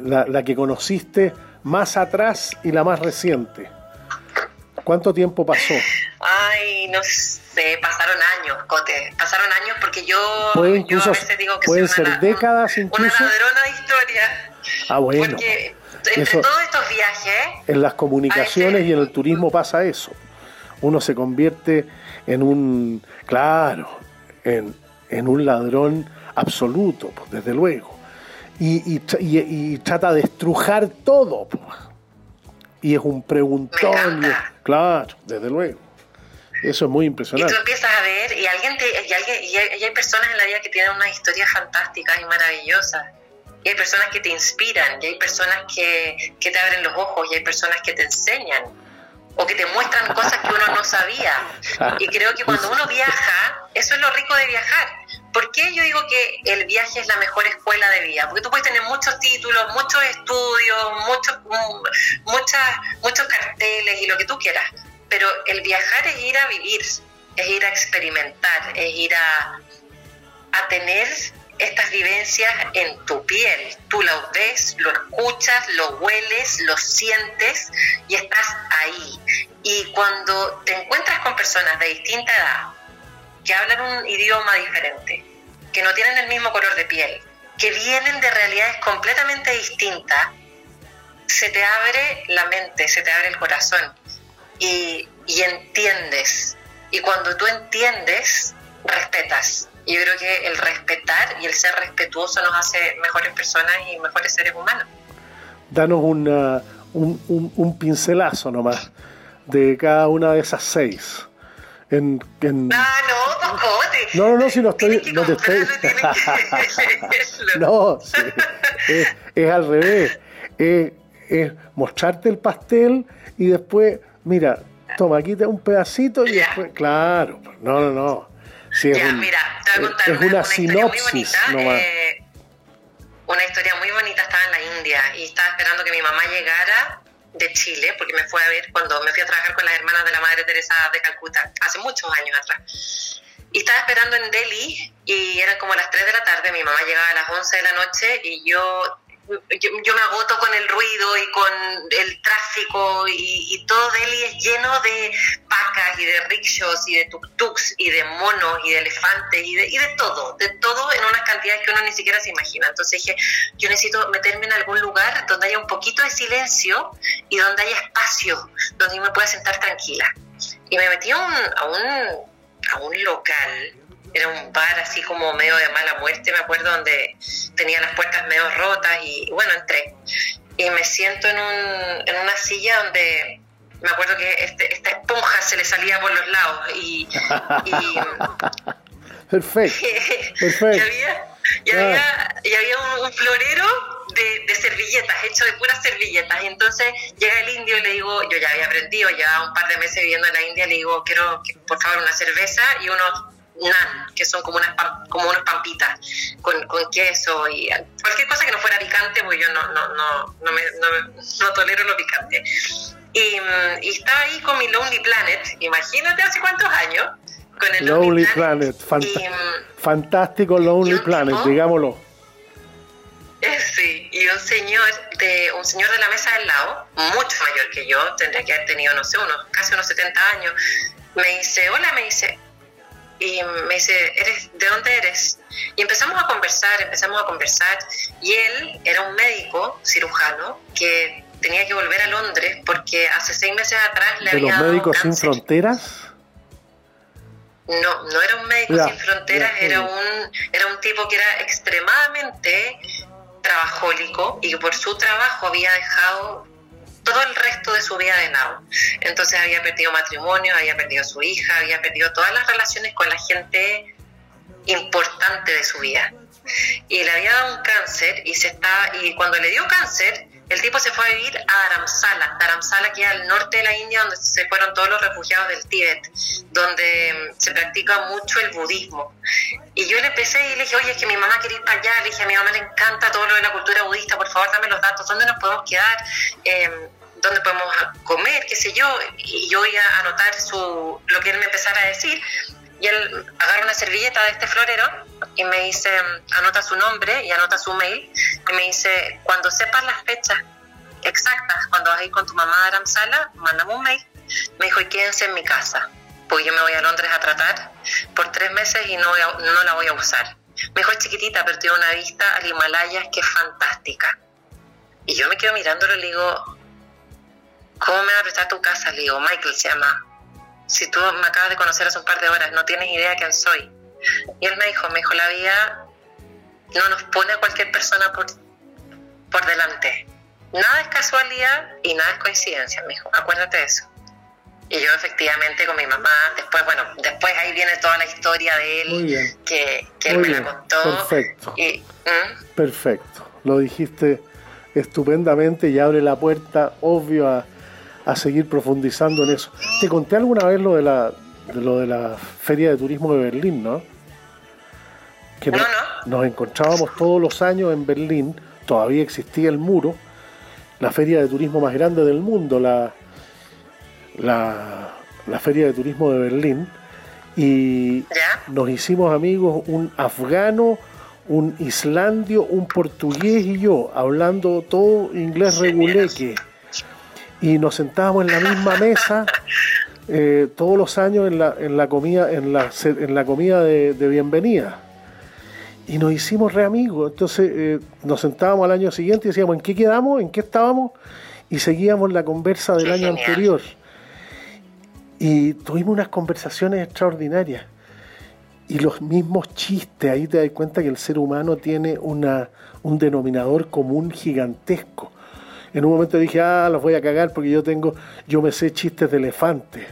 la, la que conociste más atrás y la más reciente? ¿Cuánto tiempo pasó? Ay, no sé, pasaron años, Cote, pasaron años porque yo, Puede yo a incluso, veces digo que pueden soy ser una, décadas una incluso. ladrona de historia, Ah, bueno. porque entre Eso- todos estos viajes, En las comunicaciones y en el turismo pasa eso. Uno se convierte en un, claro, en, en un ladrón absoluto, pues, desde luego. Y, y y- y trata de estrujar todo. Y es un preguntón. es- claro, desde luego. Eso es muy y tú impresionante. empiezas a ver, y alguien te, y, alguien, y hay, y hay personas en la vida que tienen unas historias fantásticas y maravillosas. Y hay personas que te inspiran, y hay personas que, que te abren los ojos, y hay personas que te enseñan, o que te muestran cosas que uno no sabía. Y creo que cuando uno viaja, eso es lo rico de viajar. ¿Por qué yo digo que el viaje es la mejor escuela de vida? Porque tú puedes tener muchos títulos, muchos estudios, muchos, mm, muchas, muchos carteles y lo que tú quieras. Pero el viajar es ir a vivir, es ir a experimentar, es ir a, a tener estas vivencias en tu piel. Tú lo ves, lo escuchas, lo hueles, lo sientes y estás ahí. Y cuando te encuentras con personas de distinta edad, que hablan un idioma diferente, que no tienen el mismo color de piel, que vienen de realidades completamente distintas, se te abre la mente, se te abre el corazón y, y entiendes. Y cuando tú entiendes, respetas. Y yo creo que el respetar y el ser respetuoso nos hace mejores personas y mejores seres humanos. Danos una- un, un- un pincelazo nomás de cada una de esas seis. En, en- Ah, no, Cocote. No, no, no, si no estoy. No te estoy. no, sí, es, es al revés. Es, es mostrarte el pastel y después, mira, toma, quita un pedacito y después. Claro, no, no, no. Sí, Ya, un- mira, te voy a contar es una, una una historia muy sinopsis bonita. eh, una historia muy bonita, estaba en la India y estaba esperando que mi mamá llegara de Chile, porque me fue a ver cuando me fui a trabajar con las hermanas de la Madre Teresa de Calcuta, hace muchos años atrás. Y estaba esperando en Delhi y eran como las 3 de la tarde, mi mamá llegaba a las 11 de la noche y yo, yo, me agoto con el ruido y con el tráfico y, y todo Delhi es lleno de vacas y de rickshaws y de tuk-tuks y de monos y de elefantes y de, y de todo, de todo en unas cantidades que uno ni siquiera se imagina. Entonces dije, yo necesito meterme en algún lugar donde haya un poquito de silencio y donde haya espacio, donde yo me pueda sentar tranquila. Y me metí a un, a un, a un local, era un bar así como medio de mala muerte, me acuerdo, donde tenía las puertas medio rotas y bueno, entré. Y me siento en, un, en una silla donde me acuerdo que este, esta esponja se le salía por los lados y, y perfecto, perfecto. y había, y había, y había un, un florero de, de, servilletas, hecho de puras servilletas. Y entonces llega el indio y le digo, yo ya había aprendido, ya un par de meses viviendo en la India, le digo, quiero por favor una cerveza y unos nan, que son como unas, como unas pampitas con, con, queso y cualquier cosa que no fuera picante, porque yo no, no, no, no, me, no, no tolero lo picante. Y, y, estaba ahí con mi Lonely Planet, imagínate hace cuántos años. Con el Lonely, Lonely Planet, Planet. Fant y, fantástico Lonely Planet, tipo, digámoslo. Sí, y un señor de un señor de la mesa del lado, mucho mayor que yo, tendría que haber tenido, no sé, unos casi unos 70 años, me dice, hola, me dice, y me dice, ¿eres, ¿de dónde eres? Y empezamos a conversar, empezamos a conversar, y él era un médico cirujano que tenía que volver a Londres porque hace seis meses atrás le ¿De había los dado médicos sin fronteras? No, no era un médico Ya, sin fronteras, ya, era un era un tipo que era extremadamente trabajólico y que por su trabajo había dejado todo el resto de su vida de lado. Entonces había perdido matrimonio, había perdido su hija, había perdido todas las relaciones con la gente importante de su vida. Y le había dado un cáncer y se está y cuando le dio cáncer, el tipo se fue a vivir a Dharamsala, Dharamsala que es al norte de la India donde se fueron todos los refugiados del Tíbet, donde mm, se practica mucho el budismo. Y yo le empecé y le dije, oye, es que mi mamá quiere ir para allá, le dije, a mi mamá le encanta todo lo de la cultura budista, por favor dame los datos, ¿dónde nos podemos quedar? Eh, ¿Dónde podemos comer? ¿Qué sé yo? Y yo iba a anotar su, lo que él me empezara a decir. Y él agarra una servilleta de este florero y me dice, anota su nombre y anota su mail. Y me dice, cuando sepas las fechas exactas, cuando vas a ir con tu mamá a Aramsala, mándame un mail. Me dijo, y quédense en mi casa, porque yo me voy a Londres a tratar por tres meses y no, voy a- no la voy a usar. Me dijo, es chiquitita, pero tiene una vista al Himalaya que es fantástica. Y yo me quedo mirándolo y le digo, ¿cómo me va a prestar tu casa? Le digo, Michael se llama. Si tú me acabas de conocer hace un par de horas, no tienes idea de quién soy. Y él me dijo, me dijo, la vida no nos pone a cualquier persona por, por delante. Nada es casualidad y nada es coincidencia, me dijo, acuérdate de eso. Y yo efectivamente con mi mamá, después, bueno, después ahí viene toda la historia de él, que, que él Muy me bien, la contó. perfecto. Y, ¿Mm? Perfecto. Lo dijiste estupendamente y abre la puerta, obvio, a, a seguir profundizando en eso. Te conté alguna vez lo de la, de lo de la Feria de Turismo de Berlín, ¿no? Que no- nos encontrábamos todos los años en Berlín, todavía existía el muro, la feria de turismo más grande del mundo, la, la, la Feria de Turismo de Berlín, y nos hicimos amigos un afgano, un islandio, un portugués y yo, hablando todo inglés reguleque. Y nos sentábamos en la misma mesa eh, todos los años en la, en la comida, en la, en la comida de, de bienvenida. Y nos hicimos re amigos. Entonces eh, nos sentábamos al año siguiente y decíamos, ¿en qué quedamos? ¿En qué estábamos? Y seguíamos la conversa del año anterior. Y tuvimos unas conversaciones extraordinarias. Y los mismos chistes, ahí te das cuenta que el ser humano tiene una, un denominador común gigantesco. En un momento dije, ah, los voy a cagar porque yo tengo, yo me sé chistes de elefante.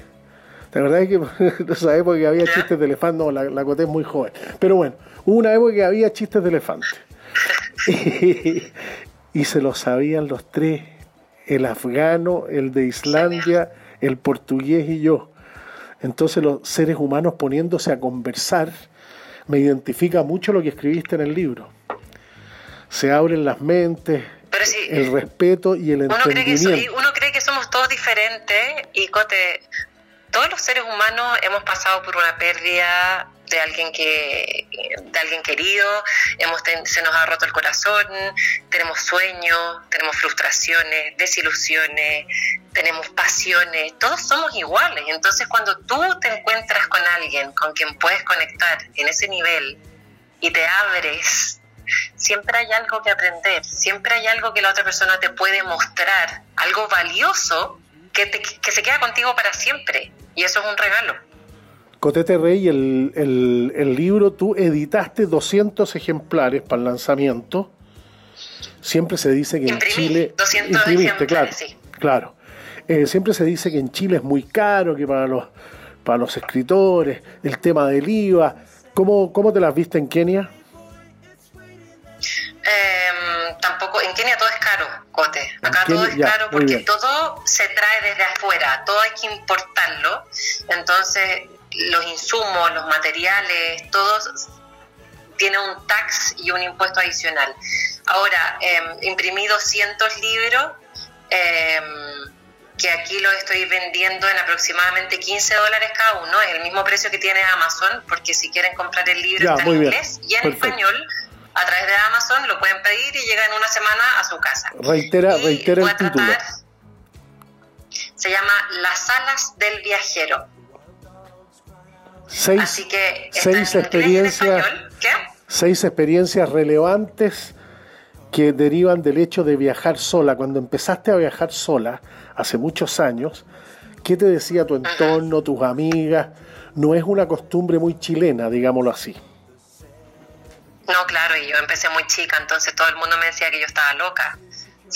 La verdad es que no época que había chistes de elefante, no, la, la coté muy joven. Pero bueno, hubo una época que había chistes de elefante. Y, y se los sabían los tres, el afgano, el de Islandia, el portugués y yo. Entonces los seres humanos poniéndose a conversar, me identifica mucho lo que escribiste en el libro. Se abren las mentes, Pero sí, el respeto y el uno cree, que so- y entendimiento. uno cree que somos todos diferentes y Cote, todos los seres humanos hemos pasado por una pérdida de alguien que de alguien querido, hemos ten- se nos ha roto el corazón, tenemos sueños, tenemos frustraciones, desilusiones, tenemos pasiones, todos somos iguales. Entonces cuando tú te encuentras con alguien con quien puedes conectar en ese nivel y te abres, siempre hay algo que aprender, siempre hay algo que la otra persona te puede mostrar, algo valioso que, te- que se queda contigo para siempre. Y eso es un regalo. Cotete Rey, el, el- el libro, tú editaste 200 ejemplares para el lanzamiento. Siempre se dice que en Chile... 200 imprimiste, claro, sí. claro. Eh, siempre se dice que en Chile es muy caro, que para los, para los escritores, el tema del IVA. ¿Cómo, cómo te las viste en Kenia? Em, tampoco, en Kenia todo es caro, Cote. Acá todo es caro porque todo se trae desde afuera, todo hay que importarlo. Entonces, los insumos, los materiales, todos tiene un tax y un impuesto adicional. Ahora, eh, imprimí 200 libros, em, que aquí los estoy vendiendo en aproximadamente 15 dólares cada uno, es el mismo precio que tiene Amazon, porque si quieren comprar el libro en inglés y en español, a través de Amazon lo pueden pedir y llega en una semana a su casa. Reitera, reitera el título. Se llama Las alas del viajero. Seis, Así que seis experiencias, seis experiencias relevantes que derivan del hecho de viajar sola. Cuando empezaste a viajar sola, hace muchos años, ¿qué te decía tu entorno, tus amigas? No es una costumbre muy chilena, digámoslo así. No, claro, y yo empecé muy chica, entonces todo el mundo me decía que yo estaba loca.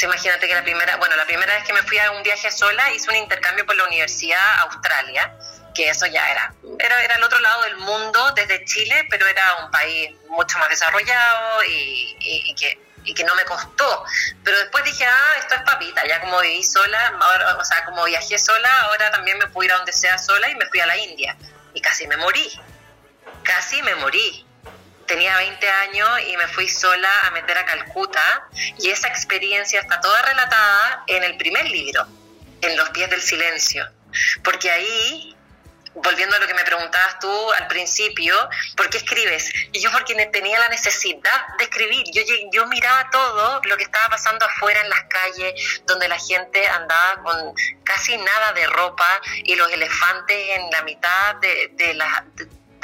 imagínate que la primera, bueno, la primera vez que me fui a un viaje sola hice un intercambio por la Universidad Australia que eso ya era, era, era el otro lado del mundo desde Chile, pero era un país mucho más desarrollado y, que y que no me costó. Pero después dije, ah, esto es papita, ya como viví sola, ahora, o sea, como viajé sola, ahora también me puedo ir a donde sea sola y me fui a la India. Y casi me morí, casi me morí. Tenía 20 años y me fui sola a meter a Calcuta y esa experiencia está toda relatada en el primer libro, En los pies del silencio. Porque ahí volviendo a lo que me preguntabas tú al principio, ¿por qué escribes? Y yo porque tenía la necesidad de escribir. Yo, miraba todo lo que estaba pasando afuera en las calles, donde la gente andaba con casi nada de ropa y los elefantes en la mitad de, de la...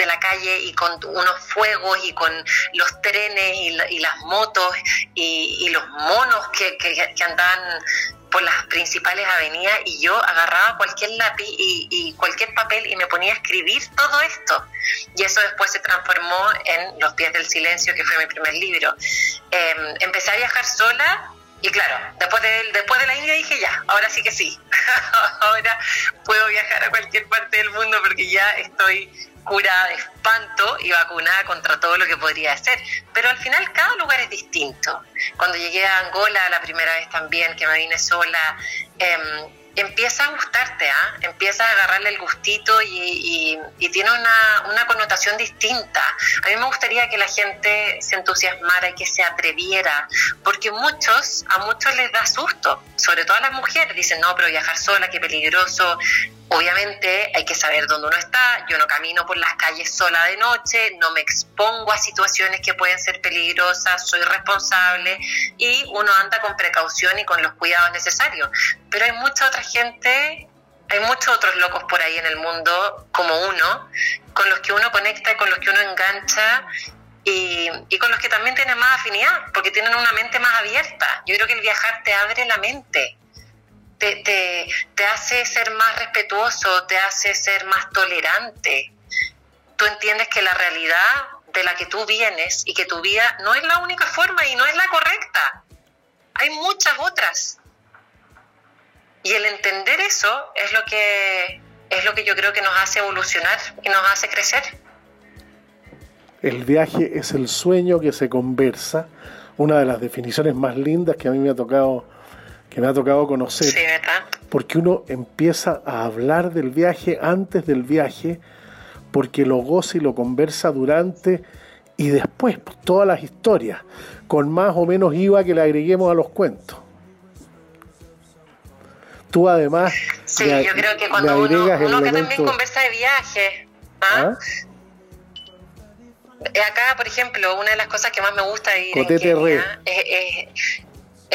De, la calle y con unos fuegos y con los trenes y, las motos y, los monos que, que, andaban por las principales avenidas y yo agarraba cualquier lápiz y, cualquier papel y me ponía a escribir todo esto. Y eso después se transformó en Los pies del silencio, que fue mi primer libro. Em, empecé a viajar sola y claro, después de, después de la India dije ya, ahora sí que sí. ahora puedo viajar a cualquier parte del mundo porque ya estoy curada de espanto y vacunada contra todo lo que podría hacer. Pero al final cada lugar es distinto. Cuando llegué a Angola la primera vez también, que me vine sola, eh, empieza a gustarte, ¿ah? empieza a agarrarle el gustito y, tiene una, una, connotación distinta. A mí me gustaría que la gente se entusiasmara y que se atreviera, porque muchos, a muchos les da susto, sobre todo a las mujeres, dicen, no, pero viajar sola, qué peligroso. Obviamente hay que saber dónde uno está, yo no camino por las calles sola de noche, no me expongo a situaciones que pueden ser peligrosas, soy responsable y uno anda con precaución y con los cuidados necesarios. Pero hay mucha otra gente, hay muchos otros locos por ahí en el mundo como uno, con los que uno conecta y con los que uno engancha y, y, con los que también tienen más afinidad, porque tienen una mente más abierta. Yo creo que el viajar te abre la mente, te, te, te hace ser más respetuoso, te hace ser más tolerante. Tú entiendes que la realidad de la que tú vienes y que tu vida no es la única forma y no es la correcta. Hay muchas otras. Y el entender eso es lo que es lo que yo creo que nos hace evolucionar y nos hace crecer. El viaje es el sueño que se conversa, una de las definiciones más lindas que a mí me ha tocado que me ha tocado conocer. Sí, ¿verdad? Porque uno empieza a hablar del viaje antes del viaje, porque lo goza y lo conversa durante y después pues, todas las historias, con más o menos IVA que le agreguemos a los cuentos. Tú además. Sí, yo creo que cuando uno, uno que también conversa de viaje. ¿ah? ¿Ah? Acá, por ejemplo, una de las cosas que más me gusta de ir en Kenia es, es,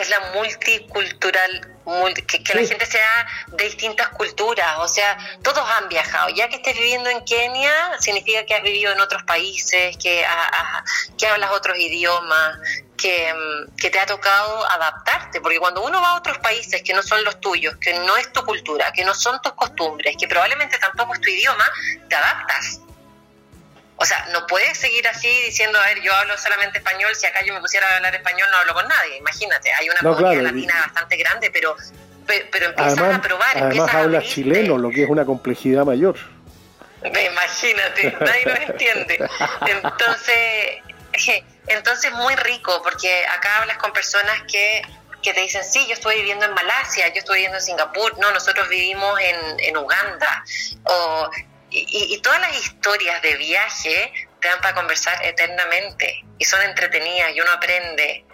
la multicultural, que, la gente sea de distintas culturas, o sea, todos han viajado. Ya que estés viviendo en Kenia, significa que has vivido en otros países, que, que hablas otros idiomas, Mm, que, te ha tocado adaptarte, porque cuando uno va a otros países que no son los tuyos, que no es tu cultura, que no son tus costumbres, que probablemente tampoco es tu idioma, te adaptas. O sea, no puedes seguir así diciendo, a ver, yo hablo solamente español, si acá yo me pusiera a hablar español no hablo con nadie, imagínate, hay una comunidad latina bastante grande, pero pe- pero empiezas a Además, probar, además empiezas a habla abrirte. chileno, lo que es una complejidad mayor. Imagínate, nadie nos entiende. Entonces, entonces muy rico, porque acá hablas con personas que, que te dicen, sí, yo estoy viviendo en Malasia, yo estoy viviendo en Singapur, no, nosotros vivimos en, en Uganda. O, y, todas las historias de viaje te dan para conversar eternamente y son entretenidas y uno aprende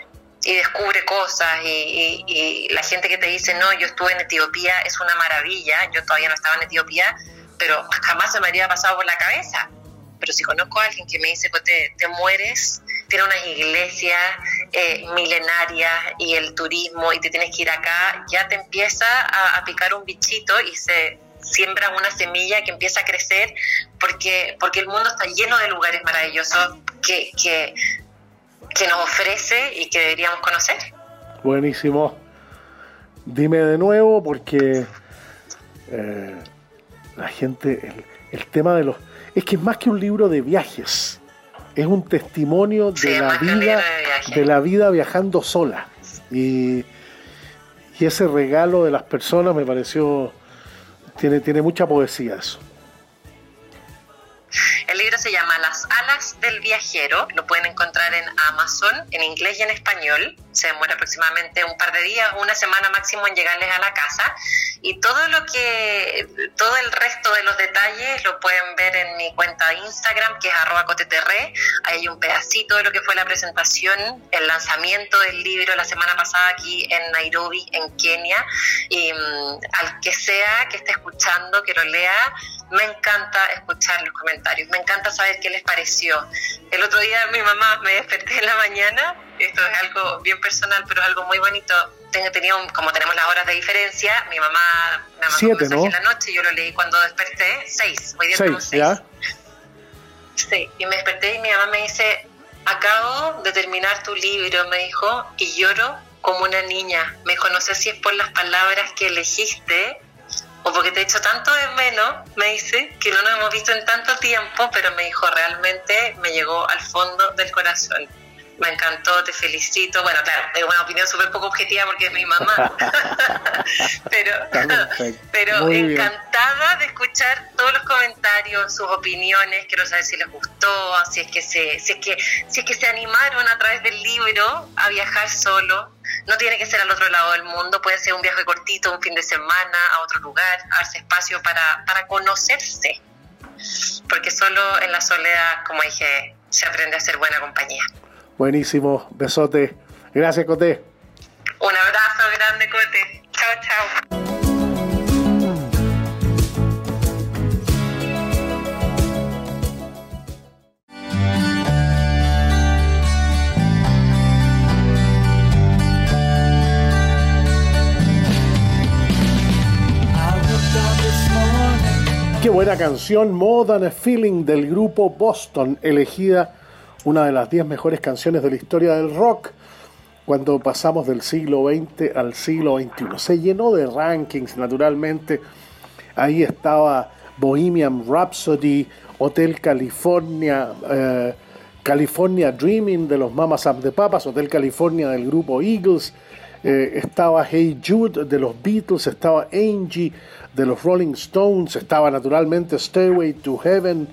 y descubre cosas y, la gente que te dice, no, yo estuve en Etiopía, es una maravilla, yo todavía no estaba en Etiopía, pero jamás se me habría pasado por la cabeza. Pero si conozco a alguien que me dice que te, te mueres, tiene unas iglesias eh, milenarias y el turismo y te tienes que ir acá, ya te empieza a picar un bichito y se siembra una semilla que empieza a crecer porque, porque el mundo está lleno de lugares maravillosos que, que, que nos ofrece y que deberíamos conocer. Buenísimo. Dime de nuevo porque eh, la gente, el, el tema de los... Es que es más que un libro de viajes, es un testimonio de Sí, la vida, de de la vida viajando sola. Y, y ese regalo de las personas me pareció, tiene, tiene mucha poesía eso. El libro se llama Las alas del viajero, lo pueden encontrar en Amazon, en inglés y en español. Se demora aproximadamente un par de días, una semana máximo en llegarles a la casa. Y todo lo que, todo el resto de los detalles lo pueden ver en mi cuenta de Instagram, que es arroba coteterre. Ahí hay un pedacito de lo que fue la presentación, el lanzamiento del libro la semana pasada aquí en Nairobi, en Kenia. Y mm, al que sea que esté escuchando, que lo lea, me encanta escuchar los comentarios, me encanta saber qué les pareció. El otro día mi mamá me desperté en la mañana, esto es algo bien personal, pero es algo muy bonito. Tengo, tenía un- como tenemos las horas de diferencia, mi mamá me mandó Siete, un mensaje ¿no? en la noche, yo lo leí cuando desperté, seis, hoy día Seis, ¿ya? Sí, y me desperté y mi mamá me dice, acabo de terminar tu libro, me dijo, y lloro como una niña. Me dijo, no sé si es por las palabras que elegiste o porque te he hecho tanto de menos, me dice, que no nos hemos visto en tanto tiempo, pero me dijo, realmente me llegó al fondo del corazón. Me encantó, te felicito. Bueno, claro, es una opinión súper poco objetiva porque es mi mamá. pero pero Muy bien. encantada de escuchar todos los comentarios, sus opiniones, quiero saber si les gustó, si es que se, si es que, si es que se animaron a través del libro a viajar solo. No tiene que ser al otro lado del mundo, puede ser un viaje cortito, un fin de semana, a otro lugar, darse espacio para, para conocerse. Porque solo en la soledad, como dije, se aprende a ser buena compañía. Buenísimo, besote. Gracias, Coté. Un abrazo grande, Cote. Chao, chao. Qué buena canción, a Feeling del grupo Boston, elegida una de las 10 mejores canciones de la historia del rock cuando pasamos del siglo XX al siglo XXI. Se llenó de rankings, naturalmente. Ahí estaba Bohemian Rhapsody, Hotel California, eh, California Dreaming de los Mamas and the Papas, Hotel California del grupo Eagles, eh, estaba Hey Jude de los Beatles, estaba Angie de los Rolling Stones, estaba naturalmente Stairway to Heaven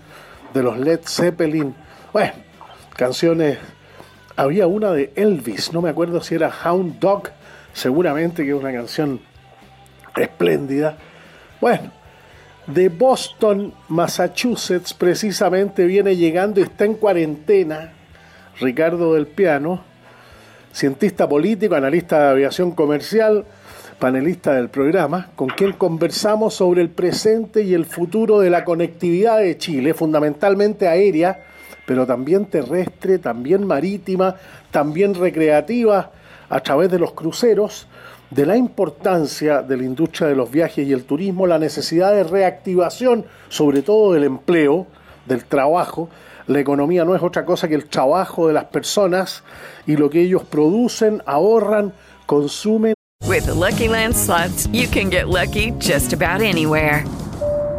de los Led Zeppelin. Bueno, canciones. Había una de Elvis, no me acuerdo si era Hound Dog, seguramente que es una canción espléndida. Bueno, de Boston, Massachusetts, precisamente viene llegando y está en cuarentena Ricardo del Piano, cientista político, analista de aviación comercial, panelista del programa, con quien conversamos sobre el presente y el futuro de la conectividad de Chile, fundamentalmente aérea, pero también terrestre, también marítima, también recreativa, a través de los cruceros, de la importancia de la industria de los viajes y el turismo, la necesidad de reactivación, sobre todo del empleo, del trabajo. La economía no es otra cosa que el trabajo de las personas y lo que ellos producen, ahorran, consumen. With Lucky Land you can get lucky just about anywhere.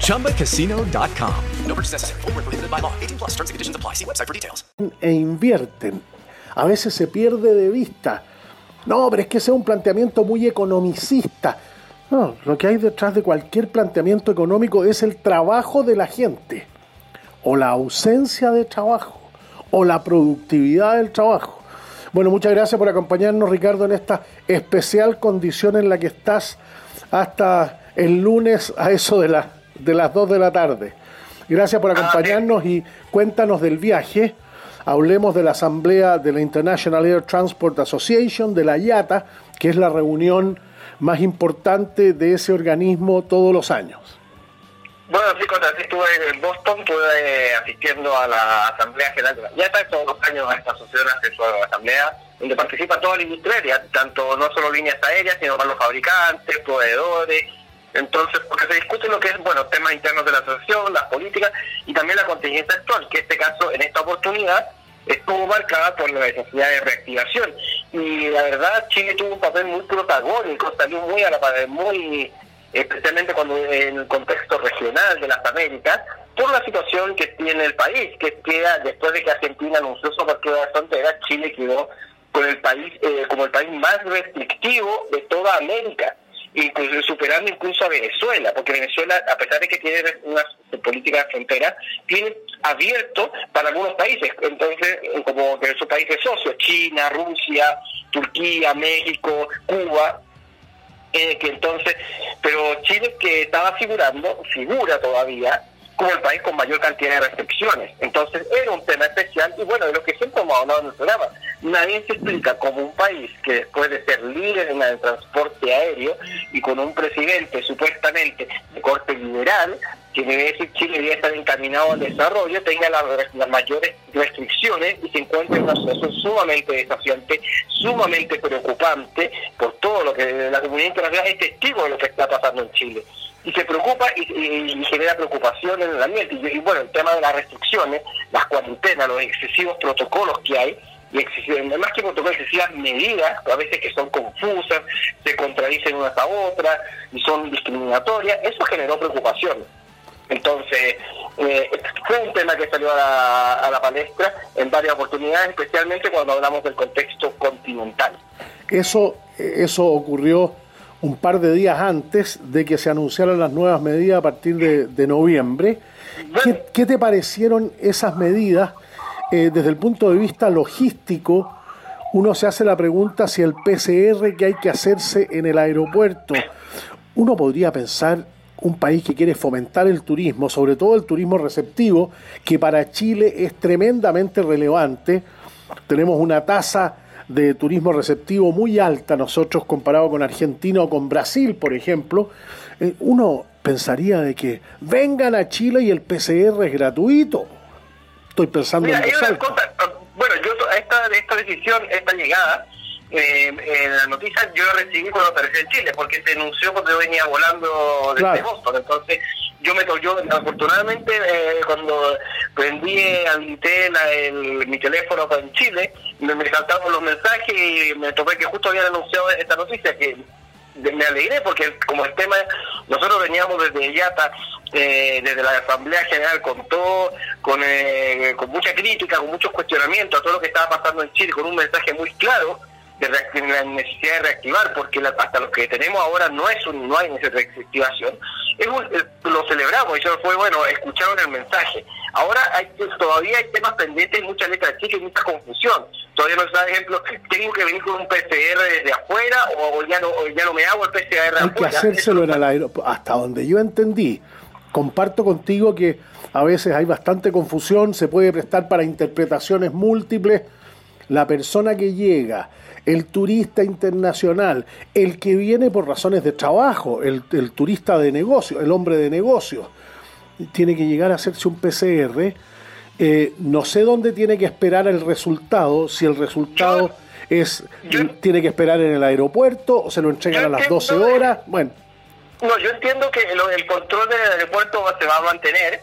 ChumbaCasino.com. No purchase necessary. Where prohibited by law. 18 plus terms and conditions apply. See website for details. e invierten. A veces se pierde de vista. No, pero es que ese es un planteamiento muy economicista. No, lo que hay detrás de cualquier planteamiento económico es el trabajo de la gente, o la ausencia de trabajo, o la productividad del trabajo. Bueno, muchas gracias por acompañarnos, Ricardo, en esta especial condición en la que estás hasta el lunes a eso de, la- de las 2 de la tarde. Gracias por acompañarnos y cuéntanos del viaje. Hablemos de la asamblea de la International Air Transport Association, de la IATA, que es la reunión más importante de ese organismo todos los años. Bueno, sí, cuando estuve en Boston, estuve asistiendo a la Asamblea General de la IATA, todos los años a esta asociación hace su asamblea, donde participa toda la industria tanto no solo líneas aéreas, sino para los fabricantes, proveedores, entonces, porque se discute lo que es, bueno, temas internos de la asociación, las políticas y también la contingencia actual, que en este caso, en esta oportunidad, estuvo marcada por la necesidad de reactivación. Y la verdad, Chile tuvo un papel muy protagónico, salió muy a la par- muy especialmente cuando en el contexto regional de las Américas, por la situación que tiene el país, que queda después de que Argentina anunció su apertura de fronteras, Chile quedó con el país eh, como el país más restrictivo de toda América, incluso superando incluso a Venezuela, porque Venezuela, a pesar de que tiene una política de frontera, tiene abierto para algunos países, entonces como que sus países socios, China, Rusia, Turquía, México, Cuba, eh, entonces, pero Chile que estaba figurando, figura todavía como el país con mayor cantidad de restricciones. Entonces era un tema especial y bueno, de lo que siempre hemos hablado en el nadie se explica como un país que después de ser líder en el transporte aéreo y con un presidente supuestamente de corte liberal, que debe decir Chile debe estar encaminado al desarrollo, tenga las, las mayores restricciones y se encuentra en una situación sumamente desafiante, sumamente preocupante por todo lo que la comunidad internacional es testigo de lo que está pasando en Chile. Y se preocupa y, y- genera preocupación en el ambiente. Y, bueno, el tema de las restricciones, las cuarentenas, los excesivos protocolos que hay, y excesivas, más que protocolos, excesivas medidas, a veces que son confusas, se contradicen unas a otras y son discriminatorias, eso generó preocupación. Entonces, eh, fue un tema que salió a la, a la palestra en varias oportunidades, especialmente cuando hablamos del contexto continental. Eso, eso ocurrió un par de días antes de que se anunciaran las nuevas medidas a partir de, noviembre. ¿Qué, qué te parecieron esas medidas eh, desde el punto de vista logístico? Uno se hace la pregunta si el PCR que hay que hacerse en el aeropuerto, uno podría pensar un país que quiere fomentar el turismo, sobre todo el turismo receptivo, que para Chile es tremendamente relevante. Tenemos una tasa de turismo receptivo muy alta nosotros comparado con Argentina o con Brasil, por ejemplo. Eh, uno pensaría de que vengan a Chile y el PCR es gratuito. Estoy pensando Mira, en hay cosa, ah, bueno, yo esta, esta decisión, esta llegada, eh, en la noticia yo la recibí cuando aparecí en Chile, porque se anunció cuando yo venía volando desde Claro. Boston, entonces yo me yo afortunadamente eh, cuando prendí, habilité el- mi teléfono en Chile, me, me saltaron los mensajes y me topé que justo habían anunciado esta noticia que me alegré porque como el tema nosotros veníamos desde Yata eh, desde la Asamblea General con todo con, eh, con mucha crítica con muchos cuestionamientos a todo lo que estaba pasando en Chile con un mensaje muy claro de la necesidad de reactivar porque la- hasta lo que tenemos ahora no es un, no hay esa reactivación es un- lo celebramos y eso fue bueno, escucharon el mensaje. Ahora hay, todavía hay temas pendientes, mucha letra chica y mucha confusión. Todavía no se sabe, ejemplo, tengo que venir con un PCR desde afuera o, ya no o ya no me hago el PCR Hay que afuera. hacérselo en el aeropuerto. Hasta donde yo entendí, comparto contigo que a veces hay bastante confusión, se puede prestar para interpretaciones múltiples. La persona que llega, el turista internacional, el que viene por razones de trabajo, el, el turista de negocio, el hombre de negocios, tiene que llegar a hacerse un PCR. Eh, no sé dónde tiene que esperar el resultado, si el resultado es tiene que esperar en el aeropuerto o se lo entregan a las 12 horas. Bueno, No, yo entiendo que lo- el control del aeropuerto se va a mantener,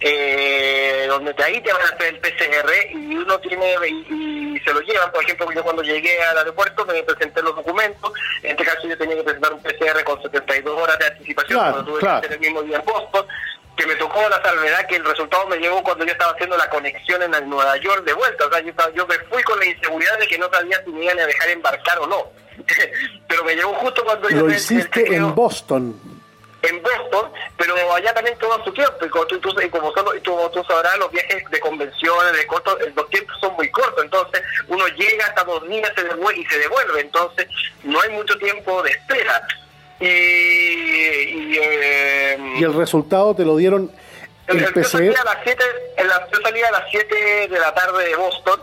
eh, donde de ahí te van a hacer el PCR y uno tiene y, y se lo llevan. Por ejemplo, yo cuando llegué al aeropuerto me presenté los documentos. En este caso yo tenía que presentar un PCR con 72 horas de anticipación, Claro, cuando tuve claro. que hacer el mismo día en Boston. Que me tocó la salvedad que el resultado me llegó cuando yo estaba haciendo la conexión en el Nueva York de vuelta. O sea, yo, estaba- yo me fui con la inseguridad de que no sabía si me iban a dejar embarcar o no. Pero me llegó justo cuando yo lo el- el hiciste en Boston. En Boston, pero allá también toma su tiempo, y como tú, tú- y como, solo, y como tú sabrás, los viajes de convenciones, de cortos, eh, los tiempos son muy cortos, entonces uno llega hasta dos días se devuelve, y se devuelve, entonces no hay mucho tiempo de espera. Y, y, eh, Y el resultado te lo dieron el yo salía a las 7 en la- yo salía a las 7 de la tarde de Boston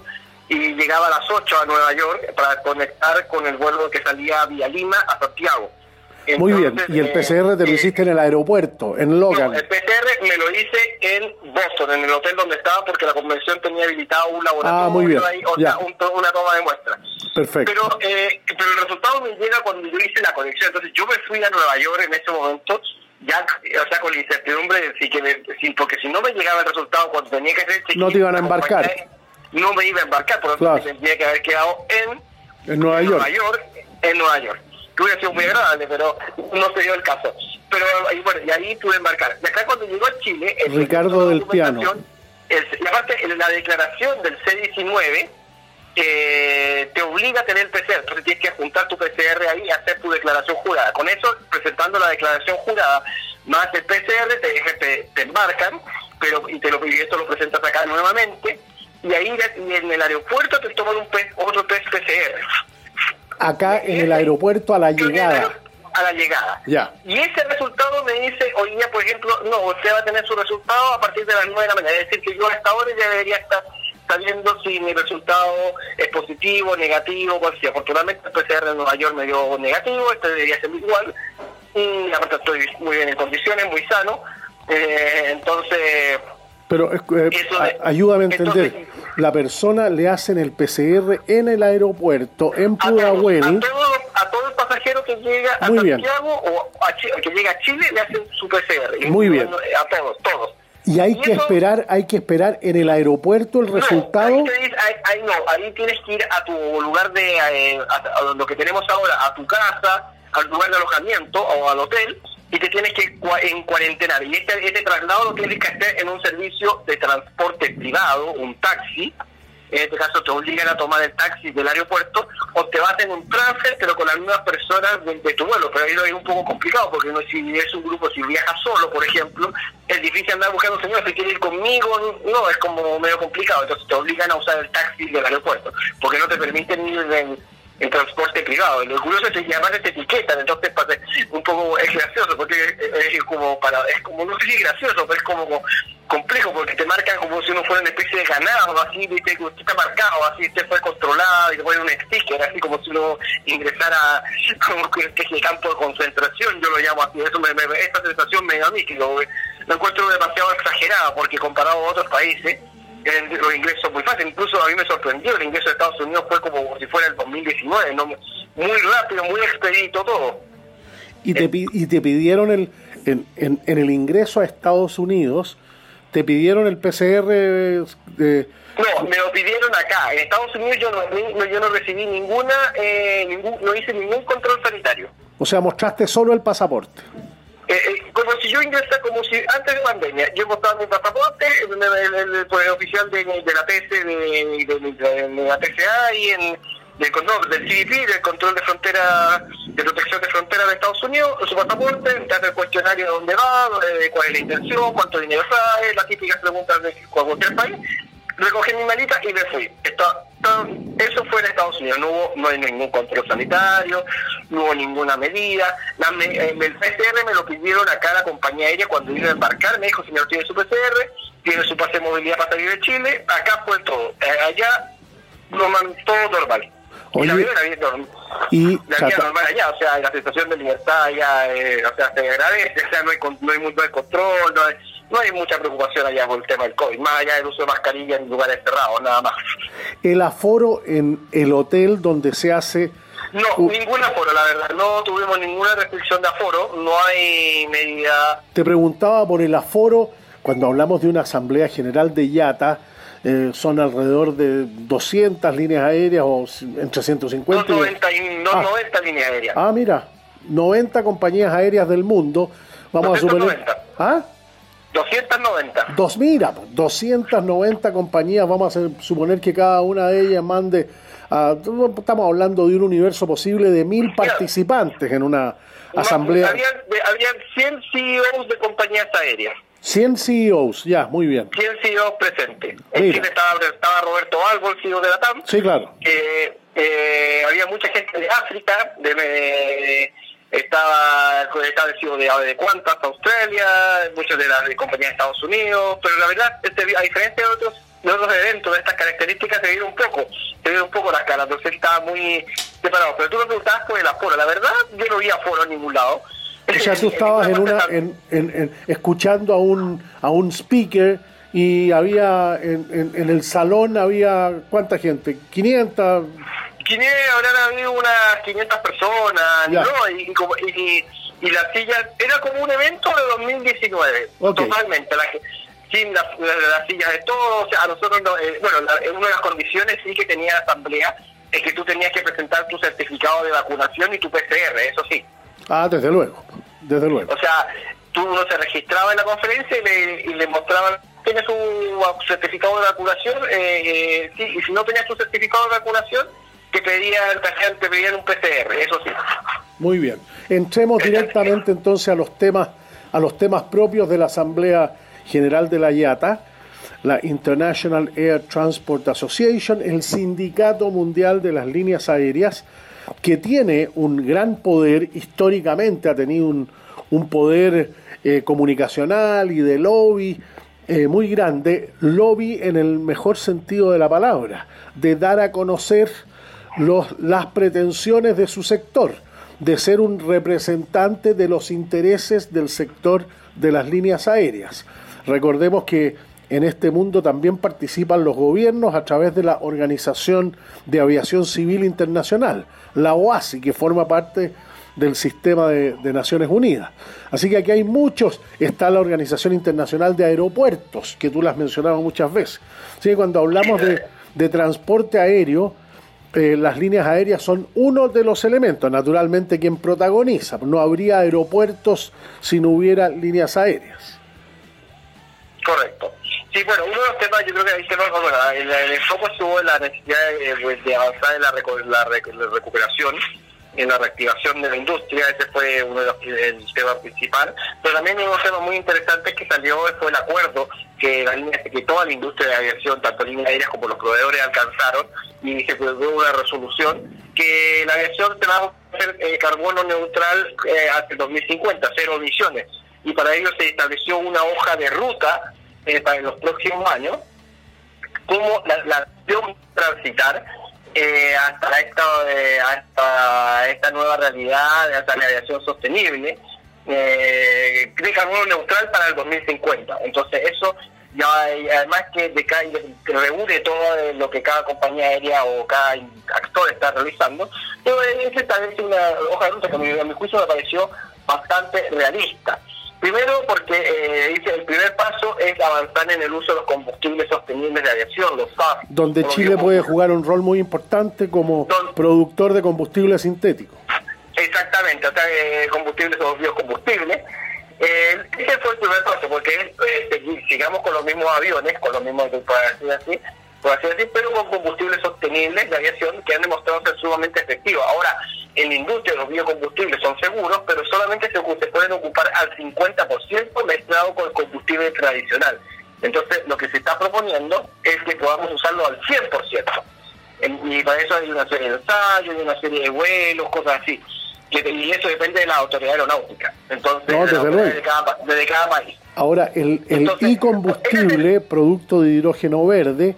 y llegaba a las 8 a Nueva York para conectar con el vuelo que salía vía Lima a Santiago. Muy bien. Y el eh, PCR te lo hiciste en el aeropuerto, en Logan. no, el PCR me lo hice en Boston, en el hotel donde estaba, porque la convención tenía habilitado un laboratorio Ah, muy bien, ahí, o ya. sea, un una toma de muestras. Perfecto. Pero, eh, pero el resultado me llega cuando yo hice la conexión. Entonces yo me fui a Nueva York en ese momento, ya, o sea, con la incertidumbre de si que me- si- porque si no me llegaba el resultado cuando tenía que hacer No te iban a embarcar. no me iba a embarcar, por lo tanto Claro. tendría que haber quedado en En Nueva York. Nueva York, en Nueva York. Que hubiera sido muy agradable, pero no se dio el caso. Pero ahí, bueno, y ahí pude embarcar. Y acá cuando llegó a Chile, el- Ricardo del Piano. el- y aparte, en la declaración del C19 eh, te obliga a tener el PCR, entonces tienes que juntar tu PCR ahí y hacer tu declaración jurada. Con eso, presentando la declaración jurada más el PCR, te, te, te embarcan, pero y, te lo, y esto lo presentas acá nuevamente, y ahí y en el aeropuerto te toman un otro test PCR Acá en el aeropuerto a la llegada. a la llegada. Ya. Y ese resultado me dice, hoy día, por ejemplo, no, usted va a tener su resultado a partir de las 9 de la mañana. Es decir, que yo a esta hora ya debería estar sabiendo si mi resultado es positivo, negativo, cual sea. Afortunadamente el PCR de Nueva York me dio negativo, este debería ser igual. Y aparte estoy muy bien en condiciones, muy sano. Eh, entonces, Pero eh, eh, Eso a- ayúdame a entender. La persona le hacen el PCR en el aeropuerto, en Pudahuel. todo, a todo el pasajero que llega a Muy bien. Santiago o a que llega a Chile le hacen su PCR. Y Muy bien. A todos, todos. Y hay que esperar, hay que esperar en el aeropuerto el resultado. Ahí, dice- ahí- ahí no, ahí tienes que ir a tu lugar de, eh, a, a lo que tenemos ahora, a tu casa, al lugar de alojamiento o al hotel, y te tienes que en cuarentenar. Y este, este traslado lo tienes que hacer en un servicio de transporte privado, un taxi. En este caso te obligan a tomar el taxi del aeropuerto o te vas en un transfer, pero con las mismas personas de, tu vuelo. Pero ahí lo es un poco complicado porque no, si es un grupo, si viajas solo, por ejemplo, es difícil andar buscando un señor. Si quiere ir conmigo, no, es como medio complicado. Entonces te obligan a usar el taxi del aeropuerto porque no te permiten ir en, en transporte privado. Lo curioso es que además te etiquetan, entonces un poco es gracioso porque es, como para, es como, no sé si es gracioso, pero es como complejo porque te marcan como si uno fuera una especie de ganado, así, viste, usted está marcado, así, usted fue controlado y te ponen un sticker, así como si uno ingresara como que que es el campo de concentración, yo lo llamo así, eso me, me- esta sensación me da a mí, que lo, lo encuentro demasiado exagerada porque comparado a otros países, el- los ingresos son muy fáciles, incluso a mí me sorprendió, el ingreso de Estados Unidos fue como si fuera el 2019, ¿no? muy rápido, muy expedito todo. y te, pi- y te pidieron el en, en, en el ingreso a Estados Unidos, te pidieron el PCR de, No, me lo pidieron acá. En Estados Unidos yo no, no- yo no recibí ninguna, eh, ningún, no hice ningún control sanitario. o sea, mostraste solo el pasaporte. Eh, eh, como si yo ingresara, como si antes de pandemia, yo mostraba mi pasaporte, el, el- el- oficial de, de la TC, de, de- la TCA y en, del, no, del CBP, del control de frontera, de protección de frontera de Estados Unidos, su pasaporte, te hace el cuestionario de dónde va, eh, cuál es la intención, cuánto dinero trae, las típicas preguntas de cualquier país. Recogí mi malita y me fui. Todo- eso fue en Estados Unidos, no hubo no hay ningún control sanitario, no hubo ninguna medida. La me- eh, el PCR me lo pidieron acá la compañía aérea cuando iba a embarcar, me dijo, señor, tiene su PCR, tiene su pase de movilidad para salir de Chile, acá fue todo. Eh, allá, normal, todo normal. Y la vida era bien normal. Y La vida normal allá, o sea, la sensación de libertad allá, eh, o sea, se agradece, o sea, no hay, no hay, no hay control, no hay, no hay mucha preocupación allá por el tema del COVID, más allá del uso de mascarilla en lugares cerrados, nada más. el aforo en el hotel donde se hace No, ningún aforo, la verdad, no tuvimos ninguna restricción de aforo, no hay medida... Te preguntaba por el aforo, cuando hablamos de una asamblea general de IATA, eh, son alrededor de 200 líneas aéreas o entre 150 y... 90, y, no, Ah. 90 líneas aéreas. Ah, mira, 90 compañías aéreas del mundo, vamos a suponer... 290. ¿Ah? 290. Dos, mira, pues, 290 compañías, vamos a suponer que cada una de ellas mande, a- estamos hablando de un universo posible de mil participantes en una asamblea. Habían, habían 100 CEOs de compañías aéreas. 100 CEOs, ya, muy bien. 100 CEOs presentes. En Mira. Chile estaba, estaba Roberto Albo, el CEO de la TAM. Sí, claro. Eh, eh, había mucha gente de África, de, estaba, CEO de, de Qantas, Australia, muchos de las compañías de Estados Unidos, pero la verdad, este, a diferencia de otros de otros eventos de estas características se vieron un poco, se vieron un poco las caras, entonces estaba muy separado. Pero tú me preguntabas por el aforo, la verdad yo no vi aforo en ningún lado. O sea, tú estabas en una, en, en- en- escuchando a un, a un speaker y había en, en- en el salón había cuánta gente, 500. 500, habrán habido unas 500 personas, Ya. ¿no? Y, y y, y la silla, era como un evento de 2019, Ok. totalmente. La, sin las, las- las sillas de todos, o sea, a nosotros, no- eh, bueno, la- una de las condiciones sí que tenía la asamblea es que tú tenías que presentar tu certificado de vacunación y tu PCR, eso sí. Ah, desde luego, desde luego. O sea, tú uno se registraba en la conferencia y le, y le mostraban, ¿tienes su certificado de vacunación? Eh, eh, sí, y si no tenías tu certificado de vacunación, te pedían, te pedían un PCR, eso sí. Muy bien. Entremos directamente entonces a los temas, a los temas propios de la Asamblea General de la IATA, la International Air Transport Association, el Sindicato Mundial de las Líneas Aéreas, que tiene un gran poder, históricamente ha tenido un, un poder eh, comunicacional y de lobby eh, muy grande, lobby en el mejor sentido de la palabra, de dar a conocer los, las pretensiones de su sector, de ser un representante de los intereses del sector de las líneas aéreas. Recordemos que en este mundo también participan los gobiernos a través de la Organización de Aviación Civil Internacional, la OASI, que forma parte del sistema de, Naciones Unidas. Así que aquí hay muchos, está la Organización Internacional de Aeropuertos, que tú las has mencionado muchas veces. Cuando hablamos de transporte aéreo, eh, las líneas aéreas son uno de los elementos, naturalmente quien protagoniza. No habría aeropuertos si no hubiera líneas aéreas. Correcto. Sí, bueno, uno de los temas, yo creo que el, el enfoque estuvo en la necesidad de, avanzar en la, la rec- la recuperación, en la reactivación de la industria, ese fue uno de los el tema principal. Pero también los temas muy interesantes que salió fue el acuerdo que, la línea, que toda la industria de aviación, tanto líneas aéreas como los proveedores, alcanzaron y se logró una resolución que la aviación se va a hacer eh, carbono neutral eh, hasta el 2050, cero emisiones. Y para ello se estableció una hoja de ruta eh, para los próximos años, cómo la, la transitar eh, hasta esta eh, hasta esta nueva realidad, hasta la aviación sostenible, eh, de carbono neutral para el 2050. Entonces eso ya además que, decae, que reúne todo lo que cada compañía aérea o cada actor está realizando, pero ese una hoja de ruta que mi, a mi juicio me pareció bastante realista. Primero porque eh, dice el primer paso es avanzar en el uso de los combustibles sostenibles de aviación, los SAF. Donde Los Chile puede jugar un rol muy importante como productor de combustible sintético. Exactamente, o sea, eh, combustibles o biocombustibles. Eh, ese fue el primer paso, porque eh, sigamos con los mismos aviones, con los mismos, por así decir, por así decir, pero con combustibles sostenibles de aviación que han demostrado ser sumamente efectivos. Ahora, en la industria los biocombustibles son seguros, pero solamente se, pueden ocupar al 50% mezclado con el combustible tradicional. Entonces, lo que se está proponiendo es que podamos usarlo al 100%. En- Y para eso hay una serie de ensayos, hay una serie de vuelos, cosas así. Y eso depende de la autoridad aeronáutica. Entonces, No, desde de, cada, de cada país. Ahora, el, el producto de hidrógeno verde,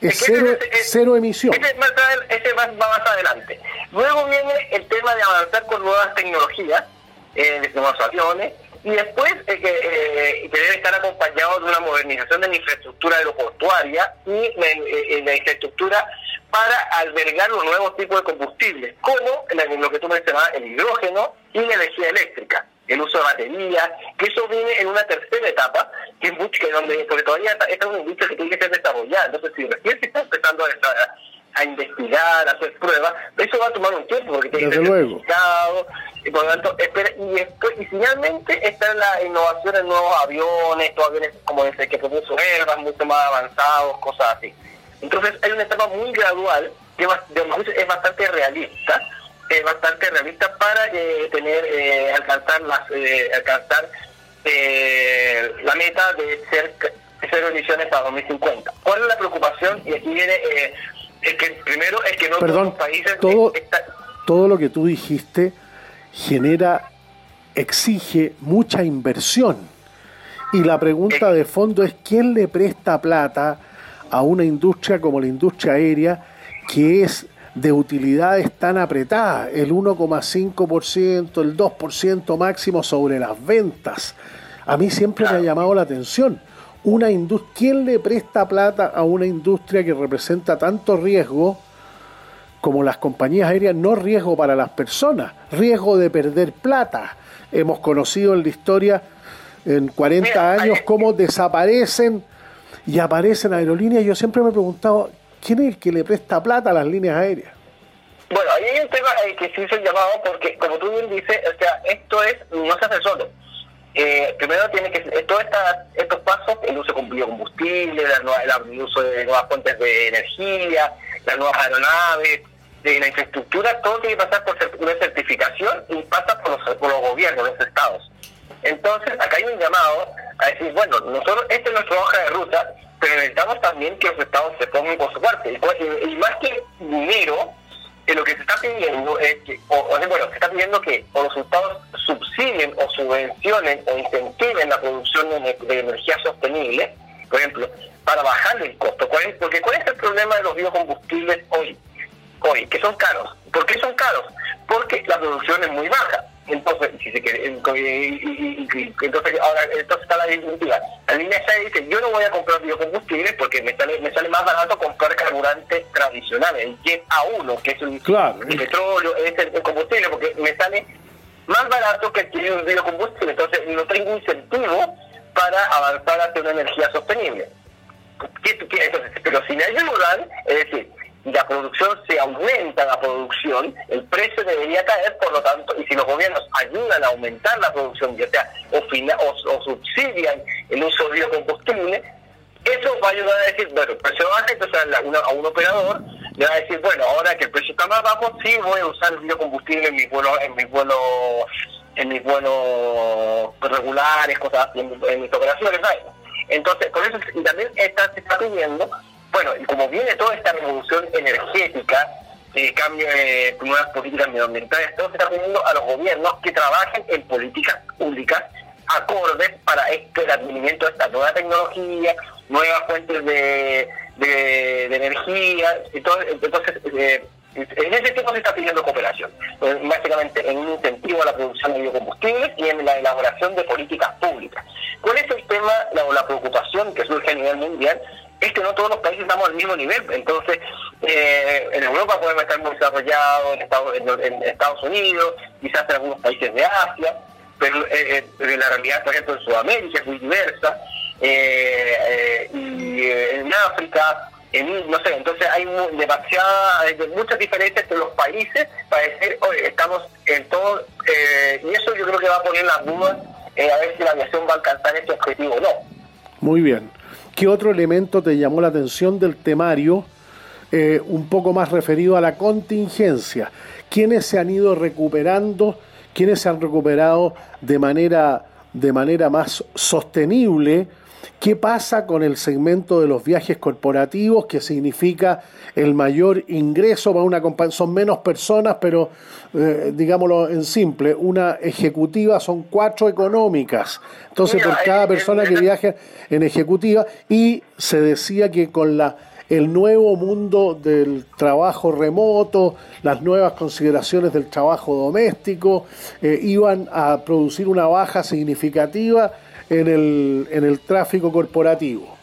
es cero, cero emisión. Ese, adel- ese va, va más adelante. Luego viene el tema de avanzar con nuevas tecnologías, eh, de nuevos aviones, y después eh, que, eh, que debe estar acompañado de una modernización de la infraestructura aeroportuaria y la, eh, la infraestructura para albergar los nuevos tipos de combustibles, como lo que tú mencionabas, el hidrógeno y la energía eléctrica, el uso de baterías, que eso viene en una tercera etapa, que es mucho, que donde, porque todavía esta esta es una industria que tiene que ser desarrollada, entonces si recién se está empezando a, investigar, a hacer pruebas, eso va a tomar un tiempo, porque tiene que ser certificado, y por lo tanto, espera- y, finalmente está la innovación en nuevos aviones, estos aviones como ese que propuso Airbus, mucho más avanzados, cosas así. Entonces hay una etapa muy gradual que es bastante realista, es bastante realista para eh, tener eh, alcanzar las eh, alcanzar eh, la meta de ser cero emisiones para 2050. ¿Cuál es la preocupación? Y aquí viene eh, es que primero es que no todos Perdón, los países todo, eh, todo lo que tú dijiste genera, exige mucha inversión. Y la pregunta de fondo es, ¿quién le presta plata a una industria como la industria aérea que es de utilidades tan apretadas, el 1,5%, el 2% máximo sobre las ventas? A mí siempre me ha llamado la atención. Una indus- ¿Quién le presta plata a una industria que representa tanto riesgo como las compañías aéreas? No riesgo para las personas, riesgo de perder plata. Hemos conocido en la historia en 40 años cómo desaparecen y aparecen aerolíneas. Yo siempre me he preguntado, ¿quién es el que le presta plata a las líneas aéreas? Bueno, ahí hay un tema que se ha llamado porque, como tú bien dices, o sea, esto es no se hace solo. Eh, primero tiene que todos estos pasos, el uso de biocombustible, el uso de nuevas fuentes de energía, las nuevas aeronaves, de la infraestructura, todo tiene que pasar por una certificación y pasa por los, por los gobiernos, los estados. Entonces, acá hay un llamado a decir, bueno, nosotros, esta es nuestra hoja de ruta, pero necesitamos también que los estados se pongan por su parte. Y, y más que dinero, que lo que se está pidiendo es que, o, bueno, se está pidiendo que los estados subsidien o subvencionen o incentiven la producción de, ener- de energía sostenible, por ejemplo, para bajar el costo. ¿Cuál? Porque ¿cuál es el problema de los biocombustibles hoy? Hoy, que son caros. ¿Por qué son caros? Porque la producción es muy baja. Entonces, si se quiere, entonces ahora entonces está la disyuntiva. La línea 6 dice, yo no voy a comprar biocombustibles porque me sale, me sale más barato comprar carburantes tradicionales, el Jet A1, que es el, Claro. el petróleo, es el, el combustible, porque me sale más barato que adquirir un biocombustible. Entonces, no tengo incentivo para avanzar hacia una energía sostenible. ¿Qué- qué- entonces, pero si me ayudan, es decir, la producción se aumenta la producción, el precio debería caer, por lo tanto, y si los gobiernos ayudan a aumentar la producción, ya sea o, fina- o, subsidian el uso de biocombustible, eso va a ayudar a decir, bueno, el precio baja, entonces a, una- a un operador le va a decir, bueno, ahora que el precio está más bajo, sí voy a usar el biocombustible en mis vuelos, en mis vuelos, en mis vuelos regulares, cosas en, mis- en mis operaciones aéreas. Entonces, por eso también está, se está pidiendo, bueno, y como viene toda esta revolución energética, eh, cambio de nuevas políticas medioambientales, todo se está pidiendo a los gobiernos que trabajen en políticas públicas acordes para este, el advenimiento de esta nueva tecnología, nuevas fuentes de, de, de energía, entonces, entonces eh, en ese tipo se está pidiendo cooperación, eh, básicamente en un incentivo a la producción de biocombustibles y en la elaboración de políticas públicas. ¿Cuál es el tema o la preocupación que surge a nivel mundial? Es que no todos los países estamos al mismo nivel. Entonces, eh, en Europa podemos estar muy desarrollados, en Estados, Unidos, quizás en algunos países de Asia, pero eh, eh, la realidad, por ejemplo, en Sudamérica es muy diversa, eh, eh, y en África, no sé, entonces hay demasiada, muchas diferencias entre los países para decir, oye, estamos en todo, eh, y eso yo creo que va a poner las dudas eh, a ver si la aviación va a alcanzar este objetivo o no. Muy bien. ¿Qué otro elemento te llamó la atención del temario eh, un poco más referido a la contingencia. ¿Quiénes se han ido recuperando? ¿Quiénes se han recuperado de manera, de manera más sostenible? ¿Qué pasa con el segmento de los viajes corporativos, que significa el mayor ingreso para una compañía? Son menos personas, pero eh, digámoslo en simple, una ejecutiva son cuatro económicas. Entonces, por cada persona que viaja en ejecutiva, y se decía que con la el nuevo mundo del trabajo remoto, las nuevas consideraciones del trabajo doméstico, eh, iban a producir una baja significativa en el, en el tráfico corporativo?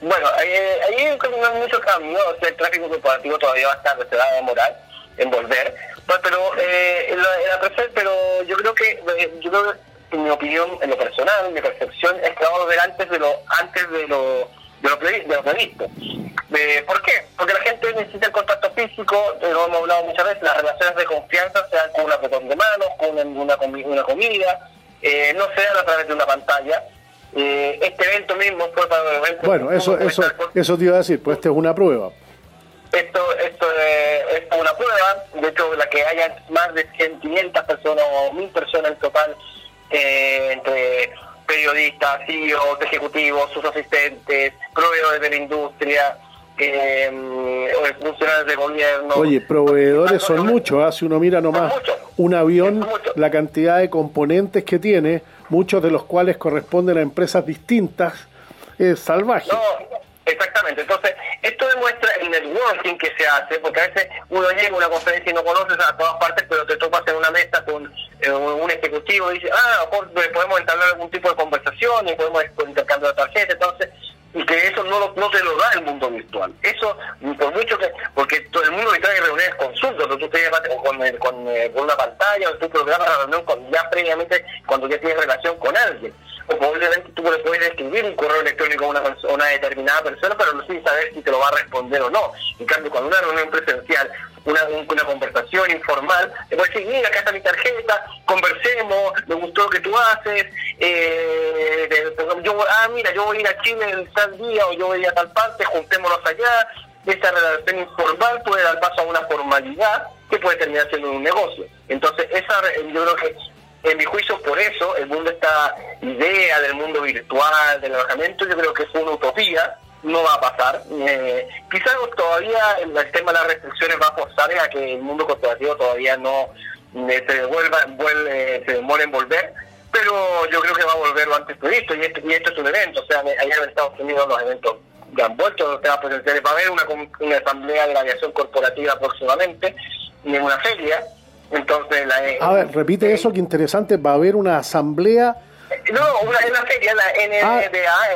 Bueno, ahí, ahí no hay mucho cambio, el tráfico corporativo todavía va a estar, se va a demorar en volver, pues, pero eh, en la, pero yo creo que, eh, yo creo en mi opinión, en lo personal, en mi percepción, es que va a volver antes de lo, antes de lo, de lo, previsto. Eh, ¿Por qué? Porque la gente necesita el contacto físico, lo hemos hablado muchas veces, las relaciones de confianza, sean con un apretón de manos, con una, una comida, eh, no sea a través de una pantalla. Eh, este evento mismo fue para un evento... Bueno, eso, eso, eso te iba a decir, pues esta es una prueba. Esto, esto, eh, es una prueba, de hecho, la que haya más de 100, 500 personas o 1000 personas en total, entre periodistas, CEOs, ejecutivos, sus asistentes, proveedores de la industria, eh, funcionarios de gobierno. Oye, proveedores son muchos, ¿ah? si uno mira nomás un avión, la cantidad de componentes que tiene, muchos de los cuales corresponden a empresas distintas, es salvaje. No, exactamente. Entonces, esto demuestra el networking que se hace, porque a veces uno llega a una conferencia y no conoces a todas partes, pero te topas en una mesa con eh, un ejecutivo y dice, ah, podemos entablar algún tipo de conversación y podemos intercambiar tarjetas. Entonces, y que eso no, no te lo da el mundo virtual. Eso, por mucho que, porque todo el mundo virtual hay reuniones consultas, tú te llevas con, eh, con, eh, con, una pantalla o tú programas la reunión con, ya previamente cuando ya tienes relación con alguien. O probablemente tú le puedes escribir un correo electrónico a una, una determinada persona, pero no sin saber si te lo va a responder o no. En cambio, cuando una reunión presencial una, una conversación informal, le puedes decir, mira, acá está mi tarjeta, conversemos, me gustó lo que tú haces, eh, yo, ah, mira, yo voy a ir a Chile en tal día o yo voy a a tal parte, juntémonos allá, esa relación informal puede dar paso a una formalidad que puede terminar siendo un negocio. Entonces, esa yo creo que en mi juicio, por eso, el mundo, esta idea del mundo virtual, del alojamiento, yo creo que es una utopía, no va a pasar. Eh, quizás todavía el tema de las restricciones va a forzar a que el mundo corporativo todavía no eh, se devuelva, vuelve, se demore en volver, pero yo creo que va a volver lo antes previsto y, esto, y esto es un evento, o sea, allá en Estados Unidos los eventos ya han vuelto, los temas presenciales, va a haber una, una asamblea de la aviación corporativa próximamente, en una feria, entonces la... Eh, a ver, repite eso, que interesante, va a haber una asamblea... No, una, una feria, la NDA... Ah.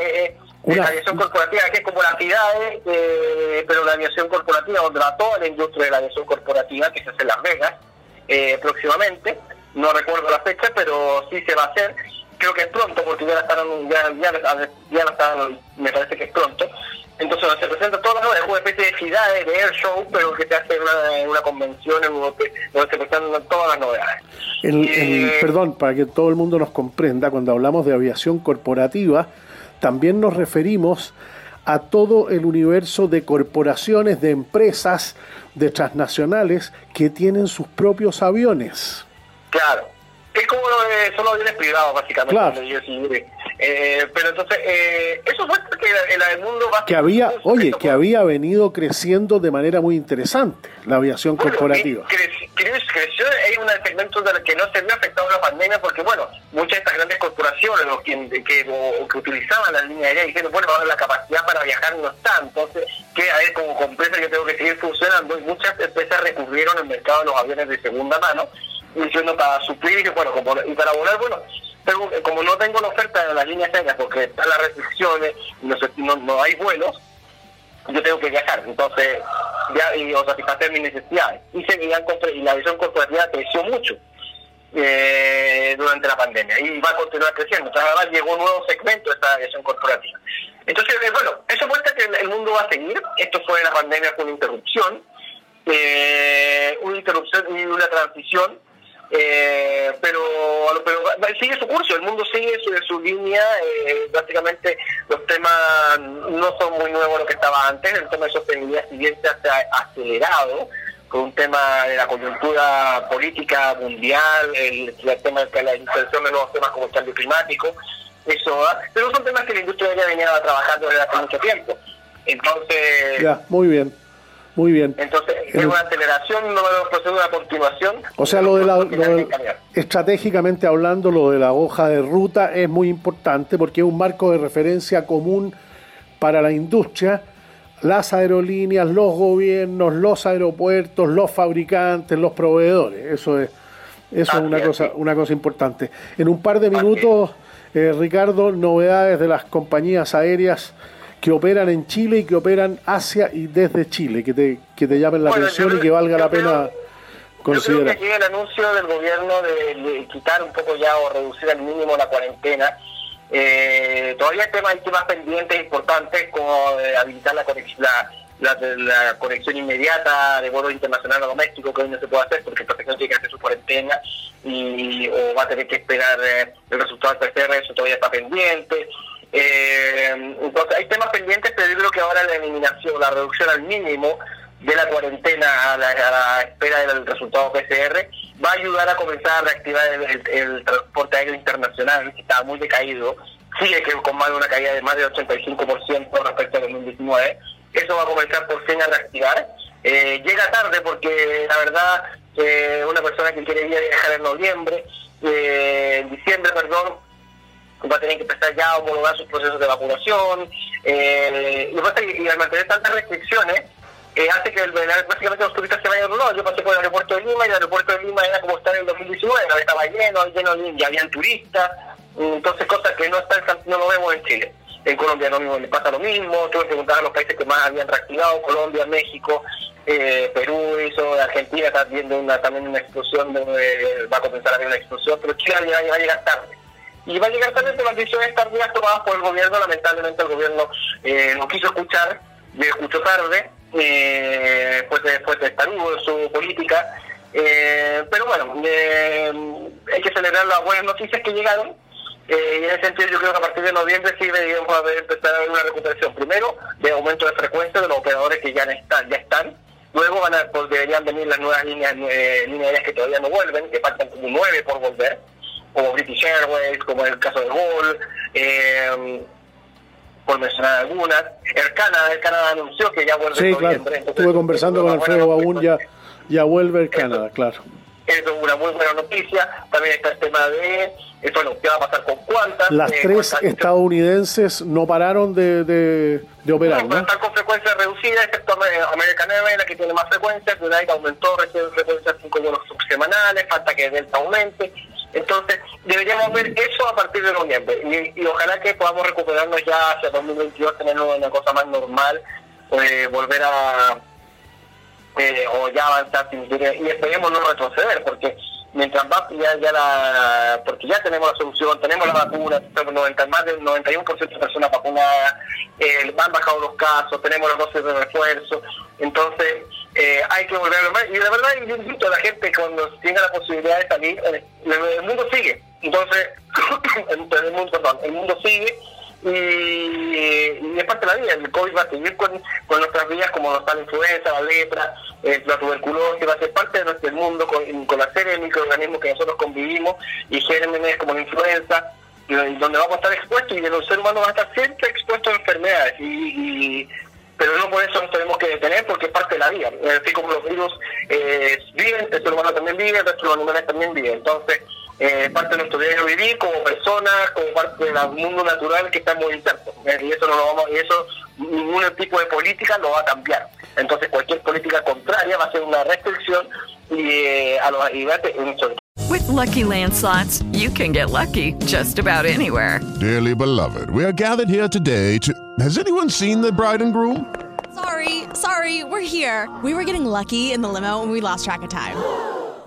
Eh, la aviación corporativa, que es como la FIDAE, eh, pero la aviación corporativa, donde va toda la industria de la aviación corporativa, que se hace en Las Vegas eh, próximamente. No recuerdo la fecha, pero sí se va a hacer. Creo que es pronto, porque ya la están, ya, ya, ya la están, me parece que es pronto. Entonces se presenta todas las novedades, es una especie de FIDAE, de air show, pero que se hace en una, una convención en donde, se presentan todas las novedades. El, eh, perdón, para que todo el mundo nos comprenda, cuando hablamos de aviación corporativa, también nos referimos a todo el universo de corporaciones, de empresas, de transnacionales que tienen sus propios aviones. Claro, es como lo de, son los aviones privados, básicamente. Claro. Eh, pero entonces, eh, eso fue que el, mundo va que había, oye, que había venido creciendo de manera muy interesante la aviación corporativa. creció, hay un segmento de que no se vio afectado la pandemia porque, bueno, muchas de estas grandes corporaciones los que, que, que utilizaban las líneas aéreas dijeron, bueno, ahora la capacidad para viajar no está, entonces, que a ver, como empresa yo tengo que seguir funcionando y muchas empresas recurrieron al mercado de los aviones de segunda mano diciendo para suplir y bueno, como, y para volar, bueno, pero como no tengo la oferta de las líneas aéreas porque están las restricciones, no, no, no hay vuelos, yo tengo que viajar, entonces, ya, y o satisfacer mis necesidades. Y, seguían, y la visión corporativa creció mucho eh, durante la pandemia y va a continuar creciendo. Entonces, además llegó un nuevo segmento de esta aviación corporativa. Entonces, eh, bueno, eso muestra que el mundo va a seguir. Esto fue la pandemia, fue una interrupción, eh, una interrupción y una transición Eh, pero, pero sigue su curso, el mundo sigue su, línea, eh, básicamente los temas no son muy nuevos lo que estaba antes, el tema de sostenibilidad siguiente se ha acelerado con un tema de la coyuntura política mundial, el, tema de la inserción de nuevos temas como el cambio climático, eso, pero son temas que la industria ya venía trabajando desde hace mucho tiempo. Entonces... Ya, muy bien. Muy bien. Entonces, es una aceleración, no es una continuación. O sea, lo de la, estratégicamente hablando, lo de la hoja de ruta es muy importante porque es un marco de referencia común para la industria, las aerolíneas, los gobiernos, los aeropuertos, los fabricantes, los proveedores. Eso es, eso es una cosa, una cosa importante. En un par de minutos, eh, Ricardo, novedades de las compañías aéreas que operan en Chile y que operan hacia y desde Chile, que te, que te llamen la atención y que valga la pena considerar. Yo creo que aquí el anuncio del gobierno de, quitar un poco ya o reducir al mínimo la cuarentena. Eh, todavía hay temas, hay temas pendientes importantes como eh, habilitar la conexión, la, conexión inmediata de vuelo internacional o doméstico que hoy no se puede hacer porque el protección tiene que hacer su cuarentena y o va a tener que esperar eh, el resultado del PCR, eso todavía está pendiente. Eh, entonces hay temas pendientes, pero yo creo que ahora la eliminación, la reducción al mínimo de la cuarentena a la, espera del resultado PCR va a ayudar a comenzar a reactivar el, transporte aéreo internacional, que estaba muy decaído, sigue con más de una caída de más de 85% respecto al 2019. Eso va a comenzar por fin a reactivar. Eh, llega tarde porque la verdad eh, una persona que quiere viajar en noviembre, eh, en diciembre, perdón, va a tener que empezar ya a homologar sus procesos de vacunación. Eh, y, al mantener tantas restricciones, eh, hace que el, básicamente los turistas se vayan no. Yo pasé por el aeropuerto de Lima y el aeropuerto de Lima era como estar en el 2019, estaba lleno, lleno, ya habían turistas, entonces cosas que no están no lo vemos en Chile. En Colombia no mismo le pasa lo mismo, tuve que preguntar a los países que más habían reactivado, Colombia, México, eh, Perú hizo, Argentina está viendo una, también una explosión, de, va a comenzar a haber una explosión, pero Chile va a llegar tarde y va a llegar tarde las decisiones tardías tomadas por el gobierno. Lamentablemente el gobierno eh, no quiso escuchar, le escuchó tarde, eh, pues después de en su política. Eh, pero bueno, eh, hay que celebrar las buenas noticias que llegaron. y en ese sentido yo creo que a partir de noviembre sí deberíamos haber empezar a ver una recuperación. Primero, de aumento de frecuencia de los operadores que ya están. Ya están. Luego van a, pues deberían venir las nuevas líneas, líneas que todavía no vuelven, que faltan como nueve por volver como British Airways, como el caso de Gol, eh, por mencionar algunas. El Canadá, el Canadá anunció que ya vuelve sí, en noviembre. Estuve conversando con Alfredo Baún, ya, ya vuelve el Canadá, claro. Eso es una muy buena noticia. También está el tema de, eh, bueno, ¿qué va a pasar con cuántas? Las eh, tres estadounidenses no pararon de, de, de operar, ¿no? Están con frecuencia reducida, excepto American Airlines, la que tiene más frecuencias. United aumentó recién frecuencias cinco vuelos subsemanales, falta que Delta aumente. Entonces, deberíamos ver eso a partir de noviembre y, ojalá que podamos recuperarnos ya hacia 2022, tener una cosa más normal, eh, volver a, eh, o ya avanzar y esperemos no retroceder, porque mientras va ya, ya la, porque ya tenemos la solución, tenemos la vacuna, más del 91% de personas vacunadas, eh, han bajado los casos, tenemos los dosis de refuerzo, entonces eh, hay que volver a más. Y la verdad, yo invito a la gente cuando tenga la posibilidad de salir, eh, el, mundo sigue. Entonces, el, mundo, perdón, el mundo sigue y, es parte de la vida. El COVID va a seguir con, nuestras vidas, como nos la influenza, la lepra, eh, la tuberculosis, va a ser parte de nuestro mundo con, con la serie de microorganismos que nosotros convivimos y gérmenes como la influenza donde vamos a estar expuestos y el ser humano va a estar siempre expuesto a enfermedades y pero no por eso nos tenemos que detener porque es parte de la vida. Así como los virus eh, viven, el ser humano también vive, el resto de los animales también viven. Entonces, eh, parte de nuestro diario vivir como personas, como parte del mundo natural que estamos insertos. Eh, y eso no lo vamos, y eso ningún tipo de política lo va a cambiar. Entonces, cualquier política contraria va a ser una restricción y eh, a los y With lucky landslots, you can get lucky just about anywhere. Dearly beloved, we are gathered here today to. Has anyone seen the bride and groom? Sorry, sorry, we're here. We were getting lucky in the limo and we lost track of time.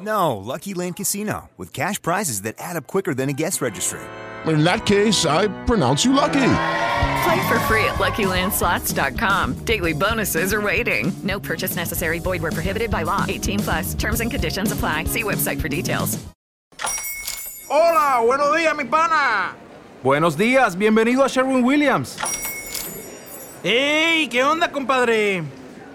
No, Lucky Land Casino, with cash prizes that add up quicker than a guest registry. In that case, I pronounce you lucky. Play for free at LuckyLandSlots.com. Daily bonuses are waiting. No purchase necessary. Void were prohibited by law. 18 plus. Terms and conditions apply. See website for details. Hola, buenos días, mi pana. Buenos días, bienvenido a Sherwin Williams. ¡Ey! ¿Qué onda, compadre?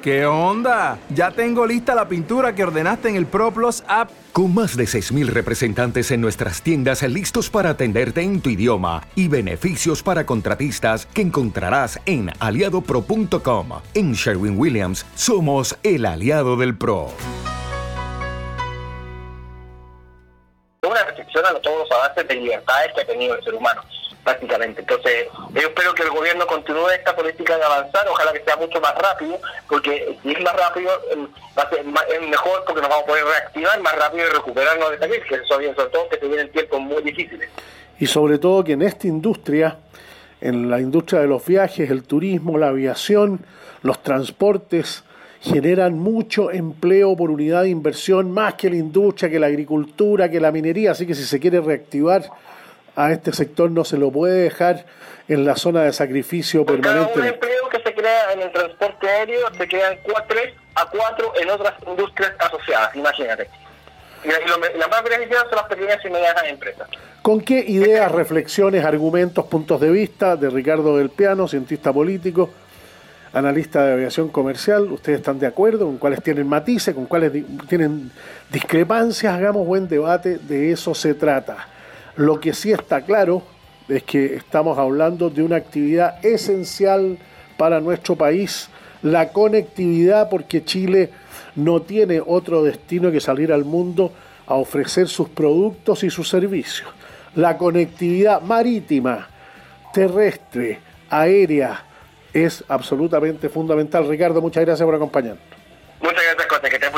¿Qué onda? Ya tengo lista la pintura que ordenaste en el ProPlus app. Con más de 6.000 representantes en nuestras tiendas listos para atenderte en tu idioma y beneficios para contratistas que encontrarás en aliadopro.com. En Sherwin Williams somos el aliado del PRO. Una restricción a todos los avances de libertades que ha tenido el ser humano prácticamente. Entonces, yo espero que el gobierno continúe esta política de avanzar, ojalá que sea mucho más rápido, porque si es más rápido em, va a ser es mejor porque nos vamos a poder reactivar más rápido y recuperarnos de esta crisis, sobre todo que se vienen tiempos muy difíciles. Y sobre todo que en esta industria, en la industria de los viajes, el turismo, la aviación, los transportes, generan mucho empleo por unidad de inversión, más que la industria, que la agricultura, que la minería. Así que si se quiere reactivar a este sector no se lo puede dejar en la zona de sacrificio Cada un permanente. empleo que se crea en el transporte aéreo se crean 3 a 4 en otras industrias asociadas, imagínate. Y las más beneficiadas son las pequeñas y medianas empresas. ¿Con qué ideas, reflexiones, argumentos, puntos de vista de Ricardo del Piano, cientista político, analista de aviación comercial? ¿Ustedes están de acuerdo? ¿Con cuáles tienen matices? ¿Con cuáles tienen discrepancias? Hagamos buen debate, de eso se trata. Lo que sí está claro es que estamos hablando de una actividad esencial para nuestro país, la conectividad, porque Chile no tiene otro destino que salir al mundo a ofrecer sus productos y sus servicios. La conectividad marítima, terrestre, aérea, es absolutamente fundamental. Ricardo, muchas gracias por acompañarnos. Muchas gracias, Cote, que estés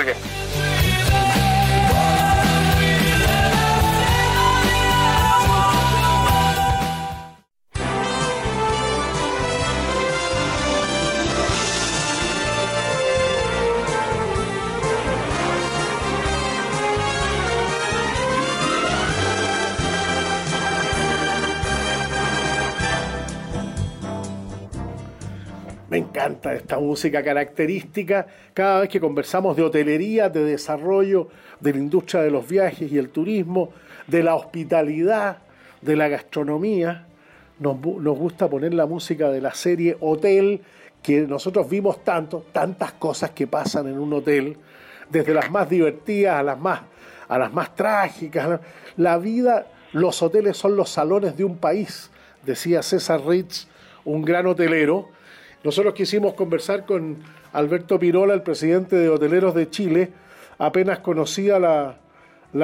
esta música característica. Cada vez que conversamos de hotelería, de desarrollo, de la industria de los viajes y el turismo, de la hospitalidad, de la gastronomía, nos, nos gusta poner la música de la serie Hotel, que nosotros vimos tanto, tantas cosas que pasan en un hotel, desde las más divertidas a las más, a las más trágicas. La vida, los hoteles son los salones de un país, decía César Ritz, un gran hotelero. Nosotros quisimos conversar con Alberto Pirola, el presidente de Hoteleros de Chile, apenas conocía la,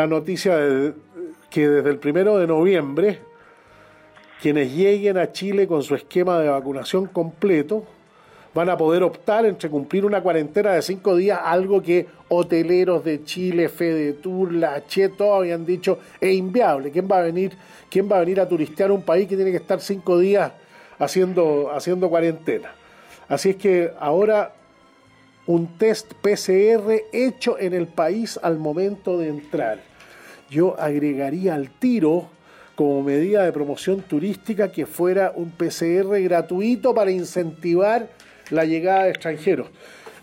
noticia de que desde el primero de noviembre, quienes lleguen a Chile con su esquema de vacunación completo van a poder optar entre cumplir una cuarentena de cinco días, algo que hoteleros de Chile, Fedetur, La Che, todos habían dicho es inviable. ¿Quién va a venir, quién va a venir a turistear un país que tiene que estar cinco días haciendo cuarentena? Así es que ahora un test PCR hecho en el país al momento de entrar. Yo agregaría al tiro como medida de promoción turística que fuera un PCR gratuito para incentivar la llegada de extranjeros.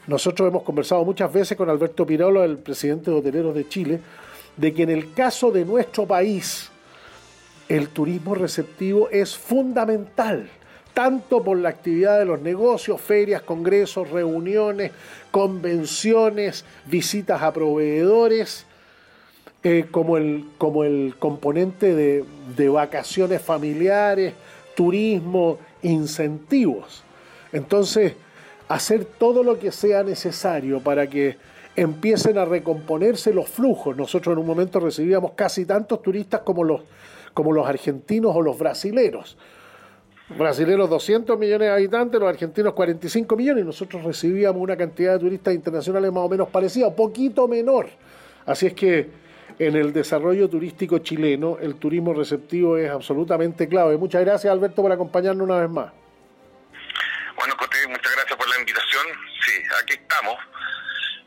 Nosotros hemos conversado muchas veces con Alberto Pirolo, el presidente de Hoteleros de Chile, de que en el caso de nuestro país el turismo receptivo es fundamental, tanto por la actividad de los negocios, ferias, congresos, reuniones, convenciones, visitas a proveedores, eh, como, el, como el componente de, de vacaciones familiares, turismo, incentivos. Entonces, hacer todo lo que sea necesario para que empiecen a recomponerse los flujos. Nosotros en un momento recibíamos casi tantos turistas como los, como los argentinos o los brasileros. Brasileros 200 millones de habitantes, los argentinos 45 millones, y nosotros recibíamos una cantidad de turistas internacionales más o menos parecida, poquito menor. Así es que en el desarrollo turístico chileno el turismo receptivo es absolutamente clave. Muchas gracias Alberto por acompañarnos una vez más. Bueno, Cote, muchas gracias por la invitación. Sí, aquí estamos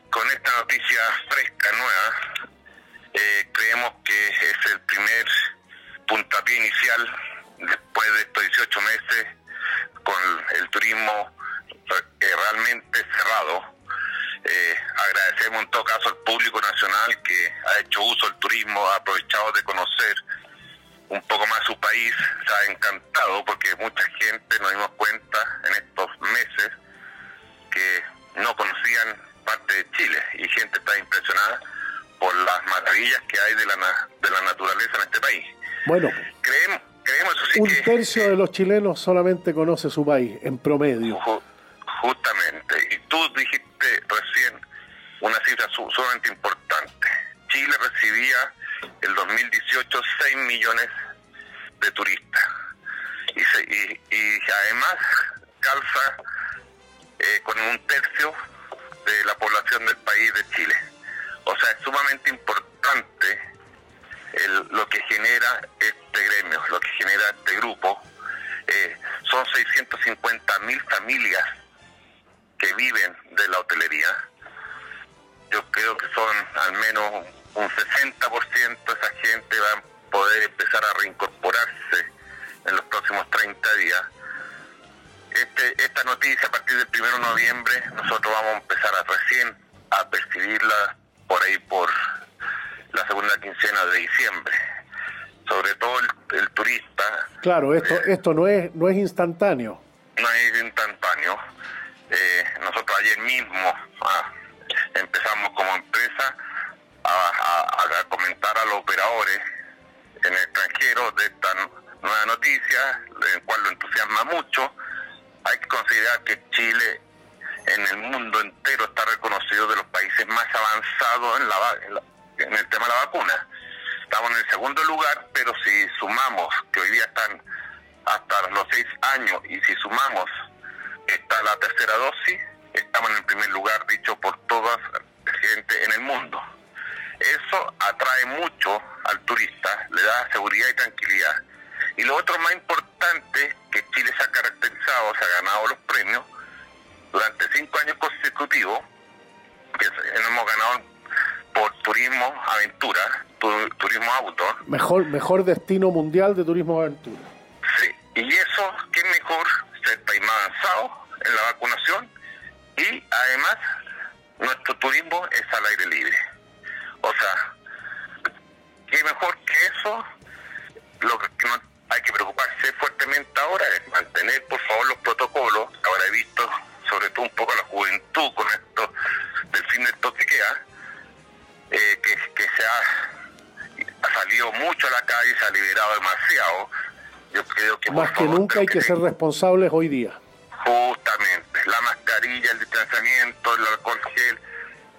con esta noticia fresca, nueva. Eh, creemos que es el primer puntapié inicial después de estos 18 meses con el turismo eh, realmente cerrado. Eh, agradecemos en todo caso al público nacional que ha hecho uso del turismo, ha aprovechado de conocer un poco más su país, se ha encantado porque mucha gente nos dimos cuenta en estos meses que no conocían parte de Chile y gente está impresionada por las maravillas que hay de la, de la naturaleza en este país. Bueno, Creemos, creemos un que tercio de los chilenos solamente conoce su país, en promedio. Ju- justamente, y tú dijiste recién una cifra su- sumamente importante. Chile recibía el 2018 6 millones de turistas y, se- y, y además calza eh, con un tercio de la población del país de Chile. O sea, es sumamente importante el- lo que genera este gremio, lo que genera este grupo. Eh, son 650 mil familias que viven de la hotelería. Yo creo que son al menos un 60% de esa gente va a poder empezar a reincorporarse en los próximos 30 días. Este, esta noticia a partir del 1 de noviembre nosotros vamos a empezar a recién a percibirla por ahí por la segunda quincena de diciembre. Sobre todo el, el turista Claro, esto, esto no es, no es instantáneo. no es instantáneo. Eh, nosotros ayer mismo ah, empezamos como empresa a, a- a comentar a los operadores en el extranjero de esta nu- nueva noticia, en cual lo entusiasma mucho. Hay que considerar que Chile en el mundo entero está reconocido de los países más avanzados en, la, va- en, la- en el tema de la vacuna. Estamos en el segundo lugar, pero si sumamos que hoy día están hasta los seis años y si sumamos está la tercera dosis, estamos en el primer lugar dicho por toda la gente en el mundo. Eso atrae mucho al turista, le da seguridad y tranquilidad. Y lo otro más importante, que Chile se ha caracterizado, se ha ganado los premios durante cinco años consecutivos, que hemos ganado por turismo aventura, tu- turismo outdoor, Mejor, mejor destino mundial de turismo aventura. Sí, y eso, qué mejor ser país más avanzado en la vacunación y además nuestro turismo es al aire libre. O sea, qué mejor que eso, lo que no hay que preocuparse fuertemente ahora es mantener por favor los protocolos. Ahora he visto sobre todo un poco a la juventud con esto del fin del toque queda, eh, que, que se ha, ha salido mucho a la calle, se ha liberado demasiado. Yo creo que Más que favor, nunca hay que ser responsables hoy día. Justamente, la mascarilla, el distanciamiento, el alcohol gel,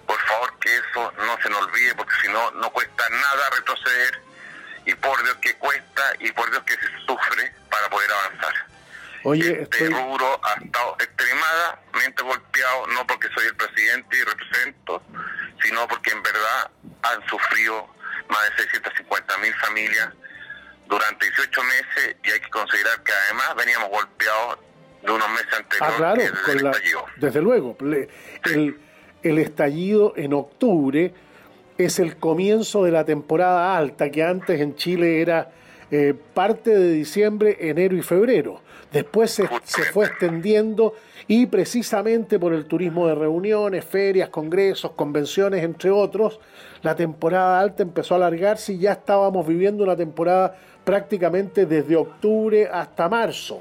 por favor que eso no se nos olvide porque si no, no cuesta nada retroceder y por Dios que cuesta y por Dios que se sufre para poder avanzar. Oye, Este estoy, rubro ha estado extremadamente golpeado, no porque soy el presidente y represento, sino porque en verdad han sufrido más de 650 mil familias durante 18 meses y hay que considerar que además veníamos golpeados de unos meses anteriores ah, claro, desde con el la- estallido. desde luego. Le- El, el estallido en octubre es el comienzo de la temporada alta, que antes en Chile era eh, parte de diciembre, enero y febrero. Después se, fue extendiendo y precisamente por el turismo de reuniones, ferias, congresos, convenciones, entre otros, la temporada alta empezó a alargarse y ya estábamos viviendo una temporada prácticamente desde octubre hasta marzo.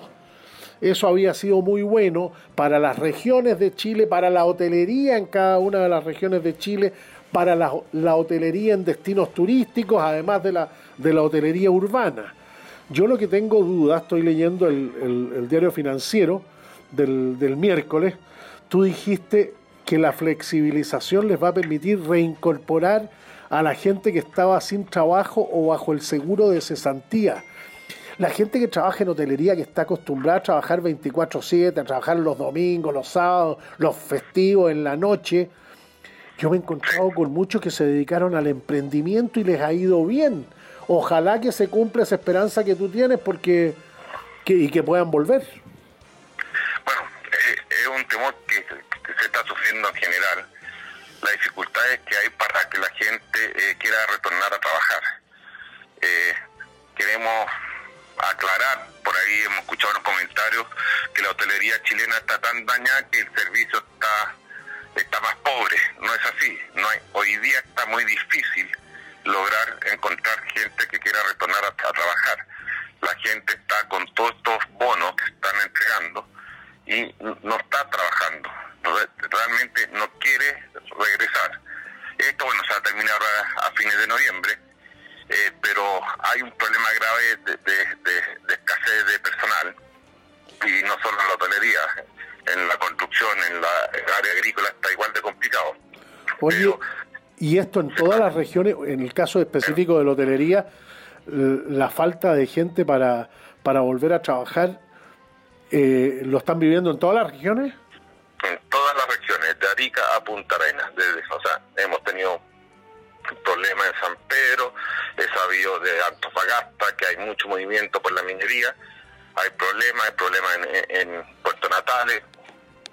Eso había sido muy bueno para las regiones de Chile, para la hotelería en cada una de las regiones de Chile, para la, la hotelería en destinos turísticos, además de la, de la hotelería urbana. Yo lo que tengo duda, estoy leyendo el, el- diario financiero del, del miércoles, tú dijiste que la flexibilización les va a permitir reincorporar a la gente que estaba sin trabajo o bajo el seguro de cesantía. La gente que trabaja en hotelería, que está acostumbrada a trabajar 24/7, a trabajar los domingos, los sábados, los festivos, en la noche, yo me he encontrado con muchos que se dedicaron al emprendimiento y les ha ido bien ojalá que se cumpla esa esperanza que tú tienes porque y que puedan volver. Bueno, eh, es un temor que, se está sufriendo en general. La dificultad es que hay para que la gente eh, quiera retornar a trabajar. Eh, queremos aclarar, por ahí hemos escuchado unos comentarios, que la hotelería chilena está tan dañada que el servicio está, está más pobre. No es así. No hay, hoy día está muy difícil lograr encontrar gente que quiera retornar a, a trabajar. La gente está con todos estos bonos que están entregando y no está trabajando. Re- Realmente no quiere regresar. Esto, bueno, se va a terminar ahora a fines de noviembre, eh, pero hay un problema grave de, de- de- de escasez de personal y no solo en la hotelería, en la construcción, en la, en la área agrícola está igual de complicado. Oye, y esto en todas las regiones, en el caso específico de la hotelería, la falta de gente para, para volver a trabajar, eh, ¿lo están viviendo en todas las regiones? en todas las regiones, de Arica a Punta Arenas. Desde, o sea, hemos tenido problemas en San Pedro, he sabido de Antofagasta que hay mucho movimiento por la minería, hay problemas, hay problemas en, en Puerto Natales,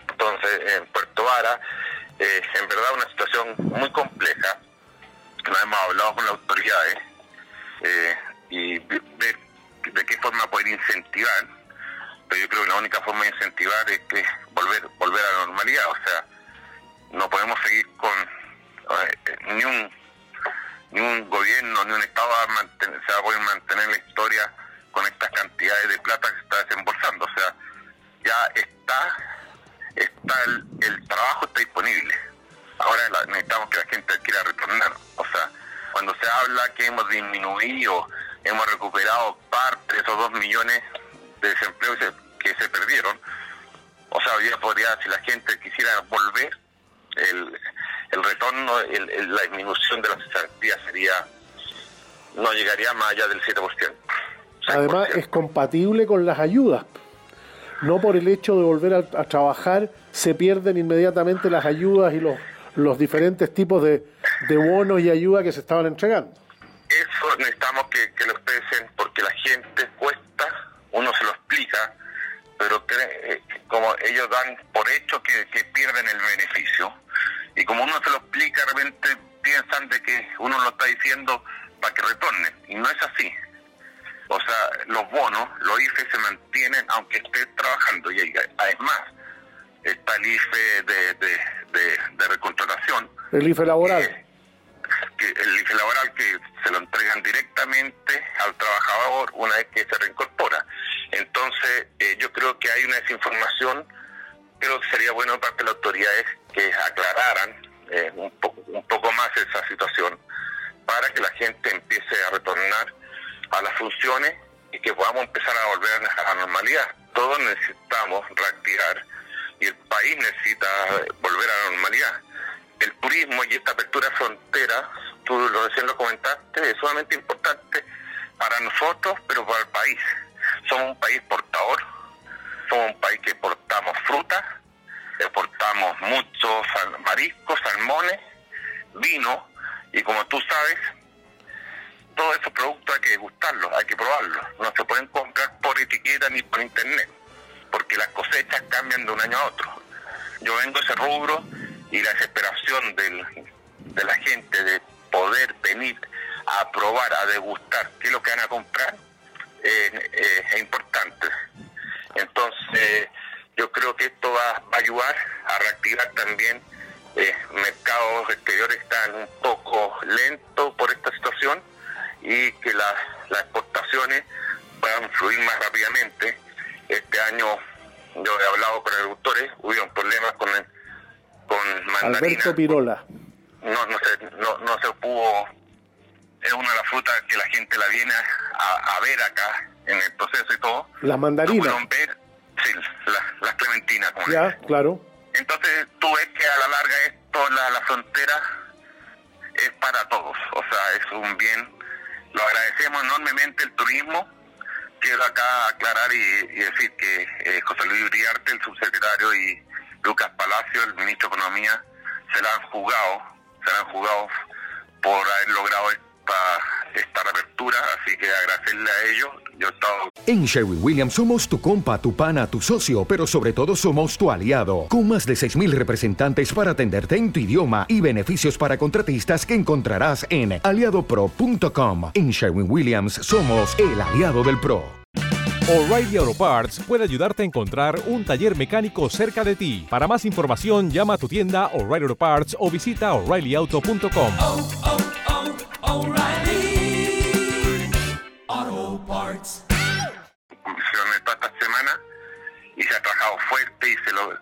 entonces en Puerto Vara, eh, en verdad una situación muy compleja. Nos hemos hablado con las autoridades eh, y ve- ver de qué forma poder incentivar pero yo creo que la única forma de incentivar es que volver volver a la normalidad o sea no podemos seguir con eh, ni un ni un gobierno ni un estado va a mantener- se va a poder mantener la historia con estas cantidades de plata que se está desembolsando o sea ya está está el, el trabajo está disponible ahora la- necesitamos que la gente quiera retornar o sea cuando se habla que hemos disminuido hemos recuperado parte de esos dos millones de desempleo que se, perdieron. O sea, hoy día podría, si la gente quisiera volver, el, el retorno, el- el- la disminución de las cesantías sería, no llegaría más allá del 7%. Además, es compatible con las ayudas. No por el hecho de volver a, trabajar se pierden inmediatamente las ayudas y los, los diferentes tipos de, de bonos y ayudas que se estaban entregando. Eso necesitamos que, que lo expresen porque la gente cuesta, uno se lo explica, pero cree, eh, como ellos dan por hecho que, que pierden el beneficio. Y como uno se lo explica, de repente piensan de que uno lo está diciendo para que retornen. Y no es así. O sea, los bonos, los IFE se mantienen aunque esté trabajando. Y hay- además, está el IFE de, de, de, de recontratación, El IFE laboral. que el IFE laboral que se lo entregan directamente al trabajador una vez que se reincorpora. Entonces, eh, yo creo que hay una desinformación, creo que sería bueno parte de las autoridades que aclararan eh, un, poco, un poco más esa situación para que la gente empiece a retornar a las funciones y que podamos empezar a volver a la normalidad. Todos necesitamos reactivar y el país necesita volver a la normalidad. El turismo y esta apertura de fronteras, tú lo recién lo comentaste, es sumamente importante para nosotros, pero para el país. Somos un país portador, somos un país que exportamos frutas, exportamos muchos mariscos, salmones, vino, y como tú sabes, todos esos productos hay que degustarlos, hay que probarlos. No se pueden comprar por etiqueta ni por internet, porque las cosechas cambian de un año a otro. Yo vengo de ese rubro y la desesperación de la gente de poder venir a probar, a degustar qué es lo que van a comprar, es importante. Entonces, yo creo que esto va, va a ayudar a reactivar también eh, mercados exteriores que están un poco lentos por esta situación y que las, las exportaciones puedan fluir más rápidamente. Este año yo he hablado con agricultores, hubieron problemas con, el- con mandarina, Alberto Pirola. no, no, se, no, no se pudo, es una de las frutas que la gente la viene a, a ver acá en el proceso y todo, Las mandarinas. pudieron ver, sí, la- las clementinas, como Ya, claro. entonces tú ves que a la larga esto, la, la frontera es para todos, o sea, es un bien. Lo agradecemos enormemente el turismo. Quiero acá aclarar y, decir que eh, José Luis Uriarte, el subsecretario, y Lucas Palacio, el ministro de Economía, se la han jugado, se la han jugado por haber logrado esta, esta reapertura, así que agradecerle a ellos. Yo he estado En Sherwin Williams somos tu compa, tu pana, tu socio, pero sobre todo somos tu aliado, con más de 6.000 representantes para atenderte en tu idioma y beneficios para contratistas que encontrarás en aliadopro.com. En Sherwin Williams somos el aliado del PRO. O'Reilly Auto Parts puede ayudarte a encontrar un taller mecánico cerca de ti. Para más información, llama a tu tienda O'Reilly Auto Parts o visita oreillyauto.com. O'Reilly Auto Parts. Esta semana y se ha trabajado fuerte y se, lo,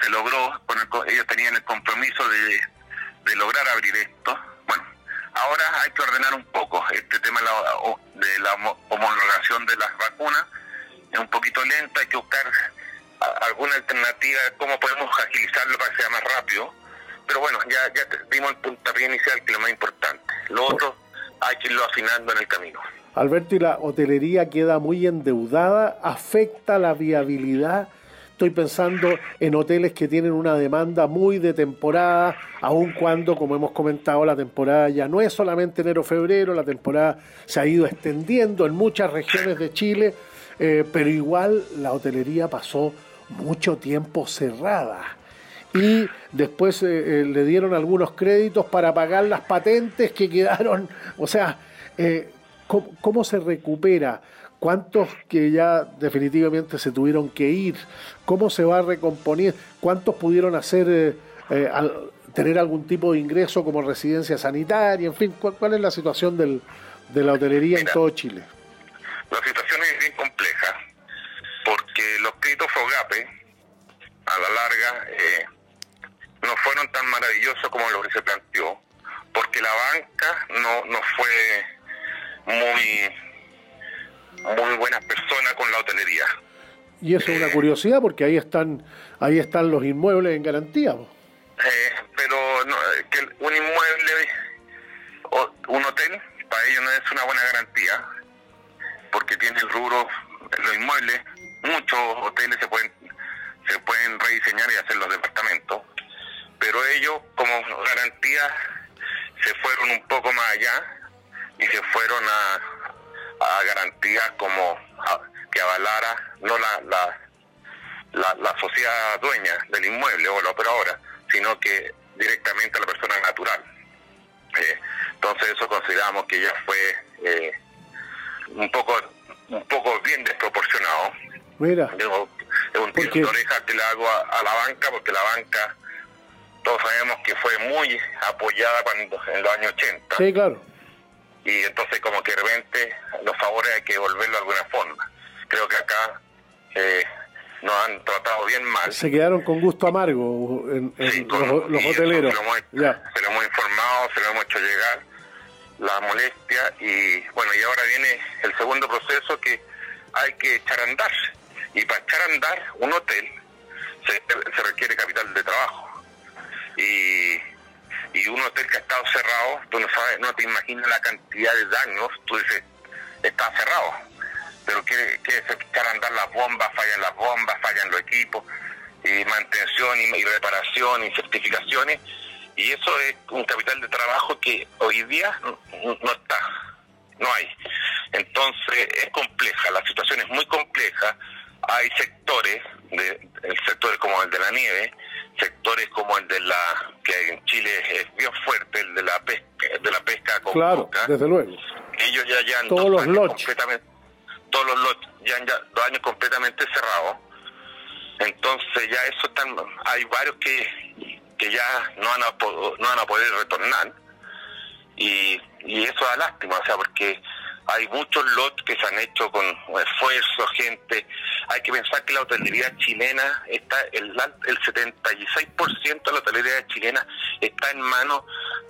se logró, el ellos tenían el compromiso de, de lograr abrir esto. Bueno, ahora hay que ordenar un poco este tema de la, de la homo- homologación de las vacunas. Es un poquito lenta, hay que buscar alguna alternativa de cómo podemos agilizarlo para que sea más rápido. Pero bueno, ya, ya dimos el puntapié inicial, que es lo más importante. Lo otro hay que irlo afinando en el camino. Alberto, y la hotelería queda muy endeudada, afecta la viabilidad. Estoy pensando en hoteles que tienen una demanda muy de temporada, aun cuando, como hemos comentado, la temporada ya no es solamente enero-febrero, la temporada se ha ido extendiendo en muchas regiones de Chile, eh, pero igual la hotelería pasó mucho tiempo cerrada. Y después eh, eh, le dieron algunos créditos para pagar las patentes que quedaron, o sea, eh, ¿cómo, cómo se recupera? ¿Cuántos que ya definitivamente se tuvieron que ir? ¿Cómo se va a recomponer? ¿Cuántos pudieron hacer, eh, eh, al- tener algún tipo de ingreso como residencia sanitaria? En fin, ¿cuál, cuál es la situación del- de la hotelería en todo Chile? La situación es bien compleja porque los créditos FOGAPE a la larga eh, no fueron tan maravillosos como lo que se planteó porque la banca no, no fue muy muy buenas personas con la hotelería. Y eso es una curiosidad porque ahí están, ahí están los inmuebles en garantía. Eh, pero no, eh, que un inmueble o un hotel para ellos no es una buena garantía porque tiene el rubro los inmuebles muchos hoteles se pueden se pueden rediseñar y hacer los departamentos pero ellos como garantía se fueron un poco más allá y se fueron a, a garantías como a- que avalara no la, la la, la sociedad dueña del inmueble o la operadora, sino que directamente a la persona natural. Eh, entonces eso consideramos que ya fue eh, un poco un poco bien desproporcionado. Mira, es un tiro de oreja que le hago a, a la banca, porque la banca, todos sabemos que fue muy apoyada cuando en los años 80 sí, claro. y entonces como que de repente los favores hay que devolverlo de alguna forma. Creo que acá eh, nos han tratado bien mal. Se quedaron con gusto amargo en, en los, hoteleros. Se lo, hemos, Ya. se lo hemos informado, se lo hemos hecho llegar la molestia y bueno, y ahora viene el segundo proceso que hay que echar a andar. Y para echar a andar un hotel se, se requiere capital de trabajo. Y, y un hotel que ha estado cerrado, tú no sabes, no te imaginas la cantidad de daños, tú dices, está cerrado pero quiere, quiere echar a andar las bombas, fallan las bombas, fallan los equipos, y mantención y, reparación y certificaciones, y eso es un capital de trabajo que hoy día no, no está, no hay. Entonces es compleja, la situación es muy compleja, hay sectores, de, el sector como el de la nieve, sectores como el de la, que en Chile es bien fuerte, el de la pesca, de la pesca con Claro, boca, desde luego. ellos ya llevan Todos dos los completamente, todos los lots ya han ya dos años completamente cerrados. Entonces ya eso están, hay varios que, que ya no van a no van a poder retornar y, y eso da lástima, o sea, porque hay muchos lots que se han hecho con esfuerzo, gente. Hay que pensar que la hotelería chilena está, el, el 76% de la hotelería chilena está en manos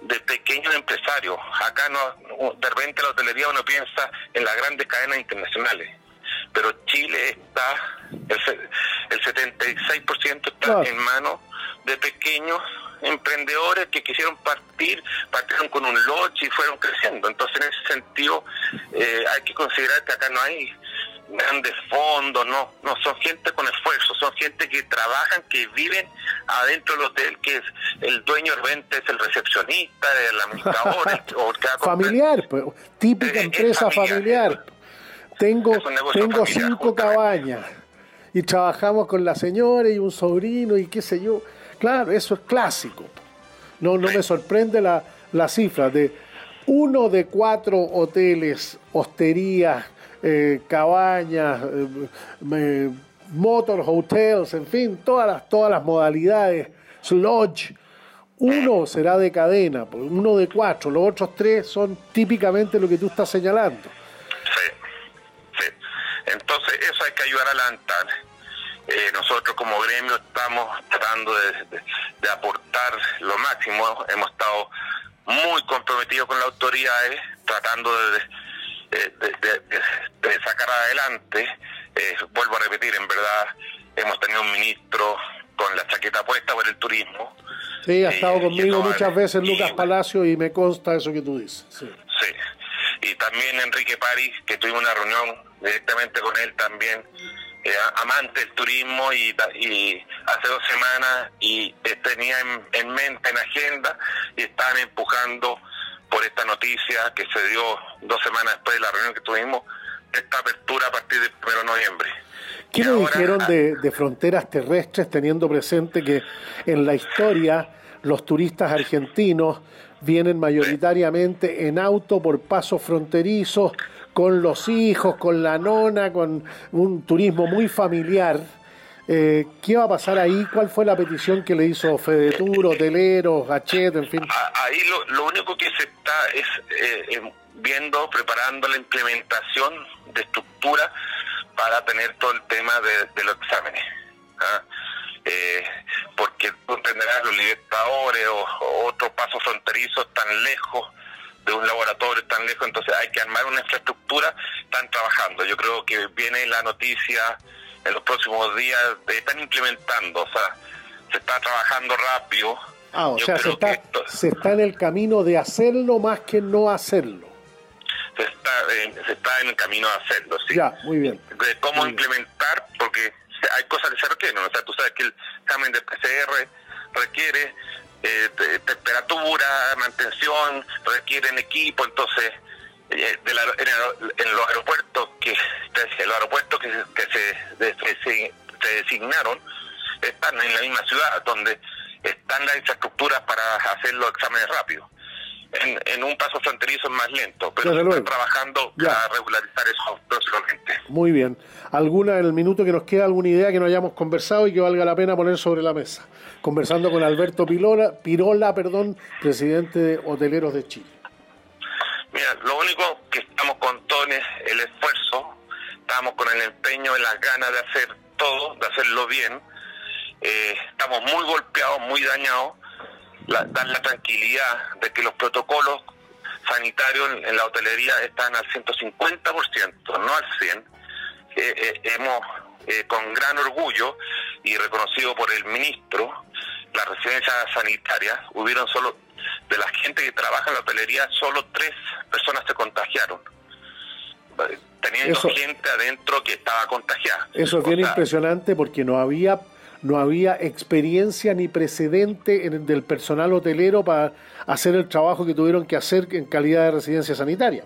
de pequeños empresarios. Acá no, de repente la hotelería uno piensa en las grandes cadenas internacionales, pero Chile está, el, se- el 76% está Claro. en manos de pequeños emprendedores que quisieron partir, partieron con un lot y fueron creciendo. Entonces, en ese sentido, eh, hay que considerar que acá no hay grandes fondos, no, no son gente con esfuerzo, son gente que trabajan, que viven adentro del hotel, que es el dueño del rente, es el recepcionista, el administrador, el- o el que Familiar, pues, típica empresa familiar. Tengo, tengo familiar, cinco cabañas y trabajamos con la señora y un sobrino y qué sé yo. Claro, eso es clásico. No, no me sorprende la, la cifra de uno de cuatro hoteles, hosterías, eh, cabañas, eh, motor hotels, en fin, todas las, todas las modalidades, lodge. Uno será de cadena, uno de cuatro, los otros tres son típicamente lo que tú estás señalando. Entonces eso hay que ayudar a adelantar. Eh, nosotros como gremio estamos tratando de, de- de aportar lo máximo. Hemos estado muy comprometidos con las autoridades, tratando de, de- sacar adelante. Eh, vuelvo a repetir, en verdad hemos tenido un ministro con la chaqueta puesta por el turismo. Sí, ha estado y conmigo muchas veces Lucas Palacio y me consta eso que tú dices. Sí. Sí. Y también Enrique París, que tuvimos una reunión directamente con él también, eh, amante del turismo y, y hace dos semanas y tenía en, en mente, en agenda, y estaban empujando por esta noticia que se dio dos semanas después de la reunión que tuvimos, esta apertura a partir del 1 de noviembre. ¿Qué me dijeron de, de fronteras terrestres teniendo presente que en la historia los turistas argentinos vienen mayoritariamente en auto por pasos fronterizos, con los hijos, con la nona, con un turismo muy familiar? Eh, ¿Qué va a pasar ahí? ¿Cuál fue la petición que le hizo Fedetur, hoteleros, Gachet, en fin? Ahí lo, lo único que se está es eh, eh, viendo, preparando la implementación de estructura para tener todo el tema de, de los exámenes. ¿ah? Eh, porque tú entenderás, los libertadores o, o otros pasos fronterizos tan lejos de un laboratorio tan lejos, entonces hay que armar una infraestructura, están trabajando. Yo creo que viene la noticia en los próximos días, de, están implementando, o sea, se está trabajando rápido. Ah, o Yo sea, se está, esto- se está en el camino de hacerlo más que no hacerlo. se está, eh, se está en el camino de hacerlo, ¿sí? Ya, muy bien. De cómo implementar, porque hay cosas que se requieren, o sea, tú sabes que el examen de PCR requiere eh, te- temperatura, mantención, requieren equipo, entonces eh, de la- en, el- en los aeropuertos que en los aeropuertos que, se- de- se designaron están en la misma ciudad donde están las infraestructuras para hacer los exámenes rápidos. En, en un paso fronterizo es más lento, pero se está trabajando Ya. para regularizar eso próximamente. Muy bien. ¿Alguna en el minuto que nos queda, alguna idea que no hayamos conversado y que valga la pena poner sobre la mesa? Conversando con Alberto Pirola, Pirola perdón, presidente de Hoteleros de Chile. Mira, lo único que estamos con todo es el esfuerzo, estamos con el empeño y las ganas de hacer todo, de hacerlo bien. Eh, estamos muy golpeados, muy dañados. La- dar la tranquilidad de que los protocolos sanitarios en, en la hotelería están al 150%, no al 100%. Eh, eh, hemos, eh, con gran orgullo y reconocido por el ministro, las residencias sanitarias, hubieron solo, de la gente que trabaja en la hotelería, solo tres personas se contagiaron, teniendo Eso- gente adentro que estaba contagiada. Eso es O bien sea, impresionante porque no había no había experiencia ni precedente en- del personal hotelero para hacer el trabajo que tuvieron que hacer en calidad de residencia sanitaria.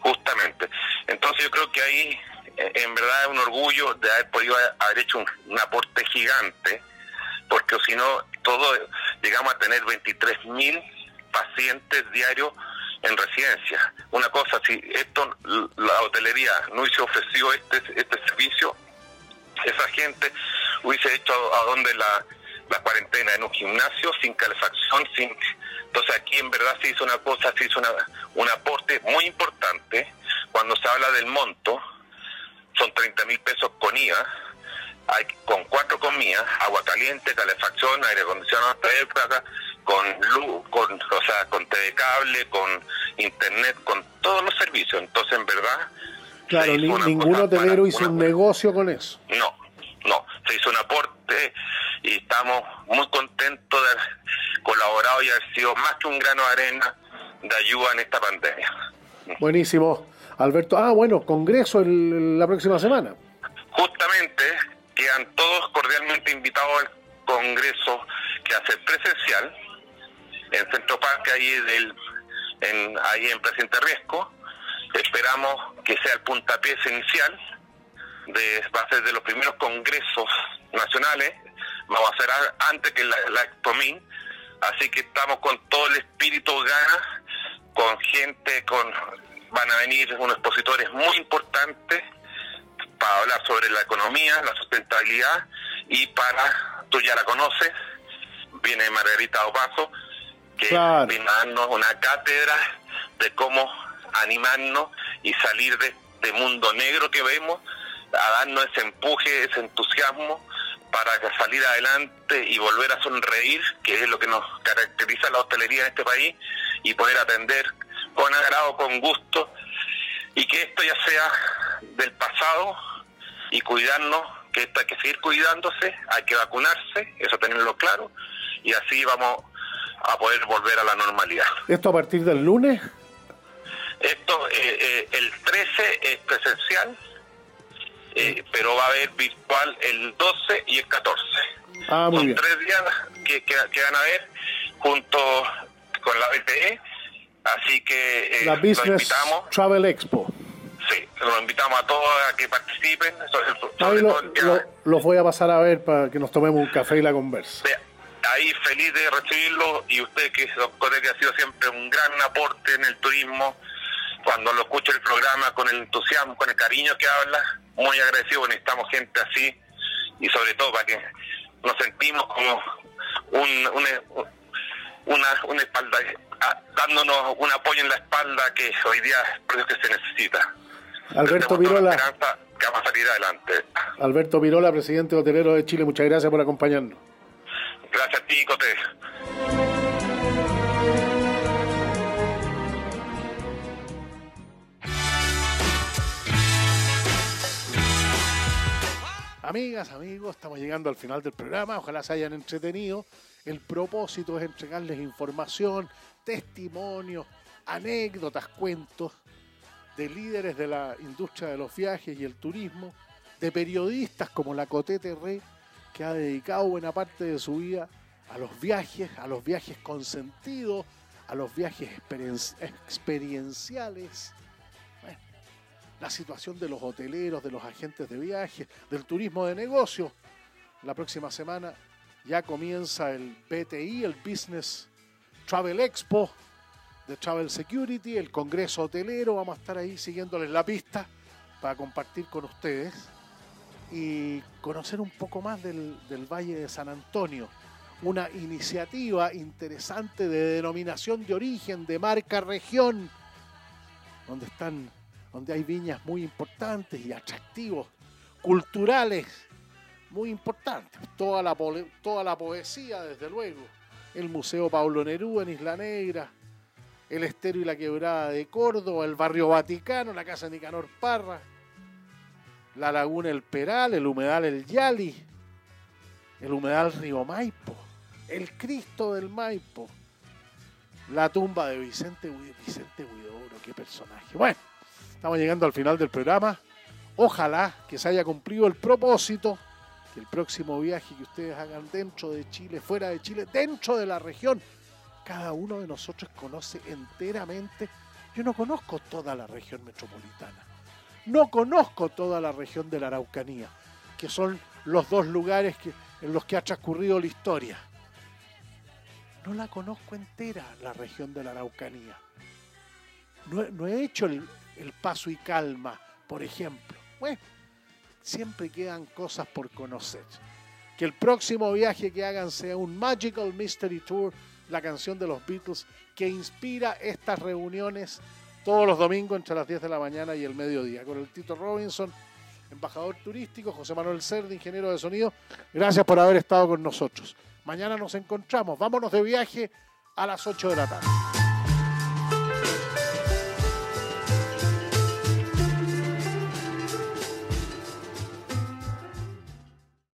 Justamente. Entonces yo creo que ahí, eh, en verdad, es un orgullo de haber podido haber hecho un, aporte gigante, porque si no, todo llegamos a tener 23 mil pacientes diarios en residencia. Una cosa, si esto, la hotelería no hubiese ofrecido este, este servicio, esa gente hubiese hecho a, a donde la, la cuarentena en un gimnasio sin calefacción, sin entonces aquí en verdad se hizo una cosa, se hizo una, un aporte muy importante. Cuando se habla del monto, son 30 mil pesos con IVA, con cuatro comidas, agua caliente, calefacción, aire acondicionado con luz, con, o sea, con TV cable, con internet, con todos los servicios. Entonces en verdad Claro, ni- ningún hotelero para- hizo una- un negocio con eso. no, no, se hizo un aporte y estamos muy contentos de haber colaborado y haber sido más que un grano de arena de ayuda en esta pandemia. Buenísimo. Alberto, ah, bueno, congreso el- la próxima semana. Justamente quedan todos cordialmente invitados al congreso que hace presencial en Centro Parque, ahí, del, en, ahí en Presidente Riesco. Esperamos que sea el puntapié inicial de, va a ser de los primeros congresos nacionales, vamos a hacer a- antes que la, la Expomin, así que estamos con todo el espíritu ganas, con gente, con van a venir unos expositores muy importantes para hablar sobre la economía, la sustentabilidad. Y para, tú ya la conoces, viene Margarita Opaso, que Claro. viene a darnos una cátedra de cómo animarnos y salir de este mundo negro que vemos, a darnos ese empuje, ese entusiasmo para salir adelante y volver a sonreír, que es lo que nos caracteriza la hostelería en este país, y poder atender con agrado, con gusto, y que esto ya sea del pasado y cuidarnos, que esto hay que seguir cuidándose, hay que vacunarse, eso tenerlo claro, y así vamos a poder volver a la normalidad. Esto a partir del lunes. Esto, eh, eh, el 13 es presencial, eh, pero va a haber virtual el 12 y el 14. Ah, muy Son bien. tres días que, que, que van a haber junto con la BTE, así que eh, La Business invitamos, Travel Expo. sí, los invitamos a todos a que participen, sobre, lo, todo lo- los voy a pasar a ver para que nos tomemos un café y la conversa. ahí feliz de recibirlo y usted que doctor que ha sido siempre un gran aporte en el turismo cuando lo escucha el programa con el entusiasmo con el cariño que habla muy agradecido necesitamos gente así y sobre todo para que nos sentimos como un, una, una, una espalda dándonos un apoyo en la espalda que hoy día es lo que se necesita. Alberto Virola, que vamos a salir adelante. Alberto Virola, presidente hotelero de Chile, muchas gracias por acompañarnos. gracias a ti Cote Amigas, amigos, estamos llegando al final del programa. Ojalá se hayan entretenido. El propósito es entregarles información, testimonios, anécdotas, cuentos de líderes de la industria de los viajes y el turismo, de periodistas como la Cotete Rey, que ha dedicado buena parte de su vida a los viajes, a los viajes con sentido, a los viajes experien- experienciales. La situación de los hoteleros, de los agentes de viaje, del turismo de negocio. La próxima semana ya comienza el BTI, el Business Travel Expo de Travel Security, el Congreso Hotelero. Vamos a estar ahí siguiéndoles la pista para compartir con ustedes y conocer un poco más del, del Valle de San Antonio. Una iniciativa interesante de denominación de origen, de marca región, donde están, donde hay viñas muy importantes y atractivos, culturales muy importantes. Toda la, toda la poesía, desde luego. El Museo Pablo Neruda en Isla Negra, el Estero y la Quebrada de Córdoba, el Barrio Vaticano, la Casa Nicanor Parra, la Laguna El Peral, el Humedal El Yali, el Humedal Río Maipo, el Cristo del Maipo, la tumba de Vicente, Vicente qué personaje. Bueno, estamos llegando al final del programa. Ojalá que se haya cumplido el propósito, que el próximo viaje que ustedes hagan dentro de Chile, fuera de Chile, dentro de la región, cada uno de nosotros conoce enteramente. Yo no conozco toda la región metropolitana. No conozco toda la región de la Araucanía, que son los dos lugares en los que ha transcurrido la historia. No la conozco entera, la región de la Araucanía. No, no he hecho el, el paso y calma, por ejemplo. Bueno, siempre quedan cosas por conocer. Que el próximo viaje que hagan sea un Magical Mystery Tour, la canción de los Beatles, que inspira estas reuniones todos los domingos entre las 10 de la mañana y el mediodía. Con el Tito Robinson, embajador turístico, José Manuel Cerda, ingeniero de sonido. Gracias por haber estado con nosotros. Mañana nos encontramos. Vámonos de viaje a las 8 de la tarde.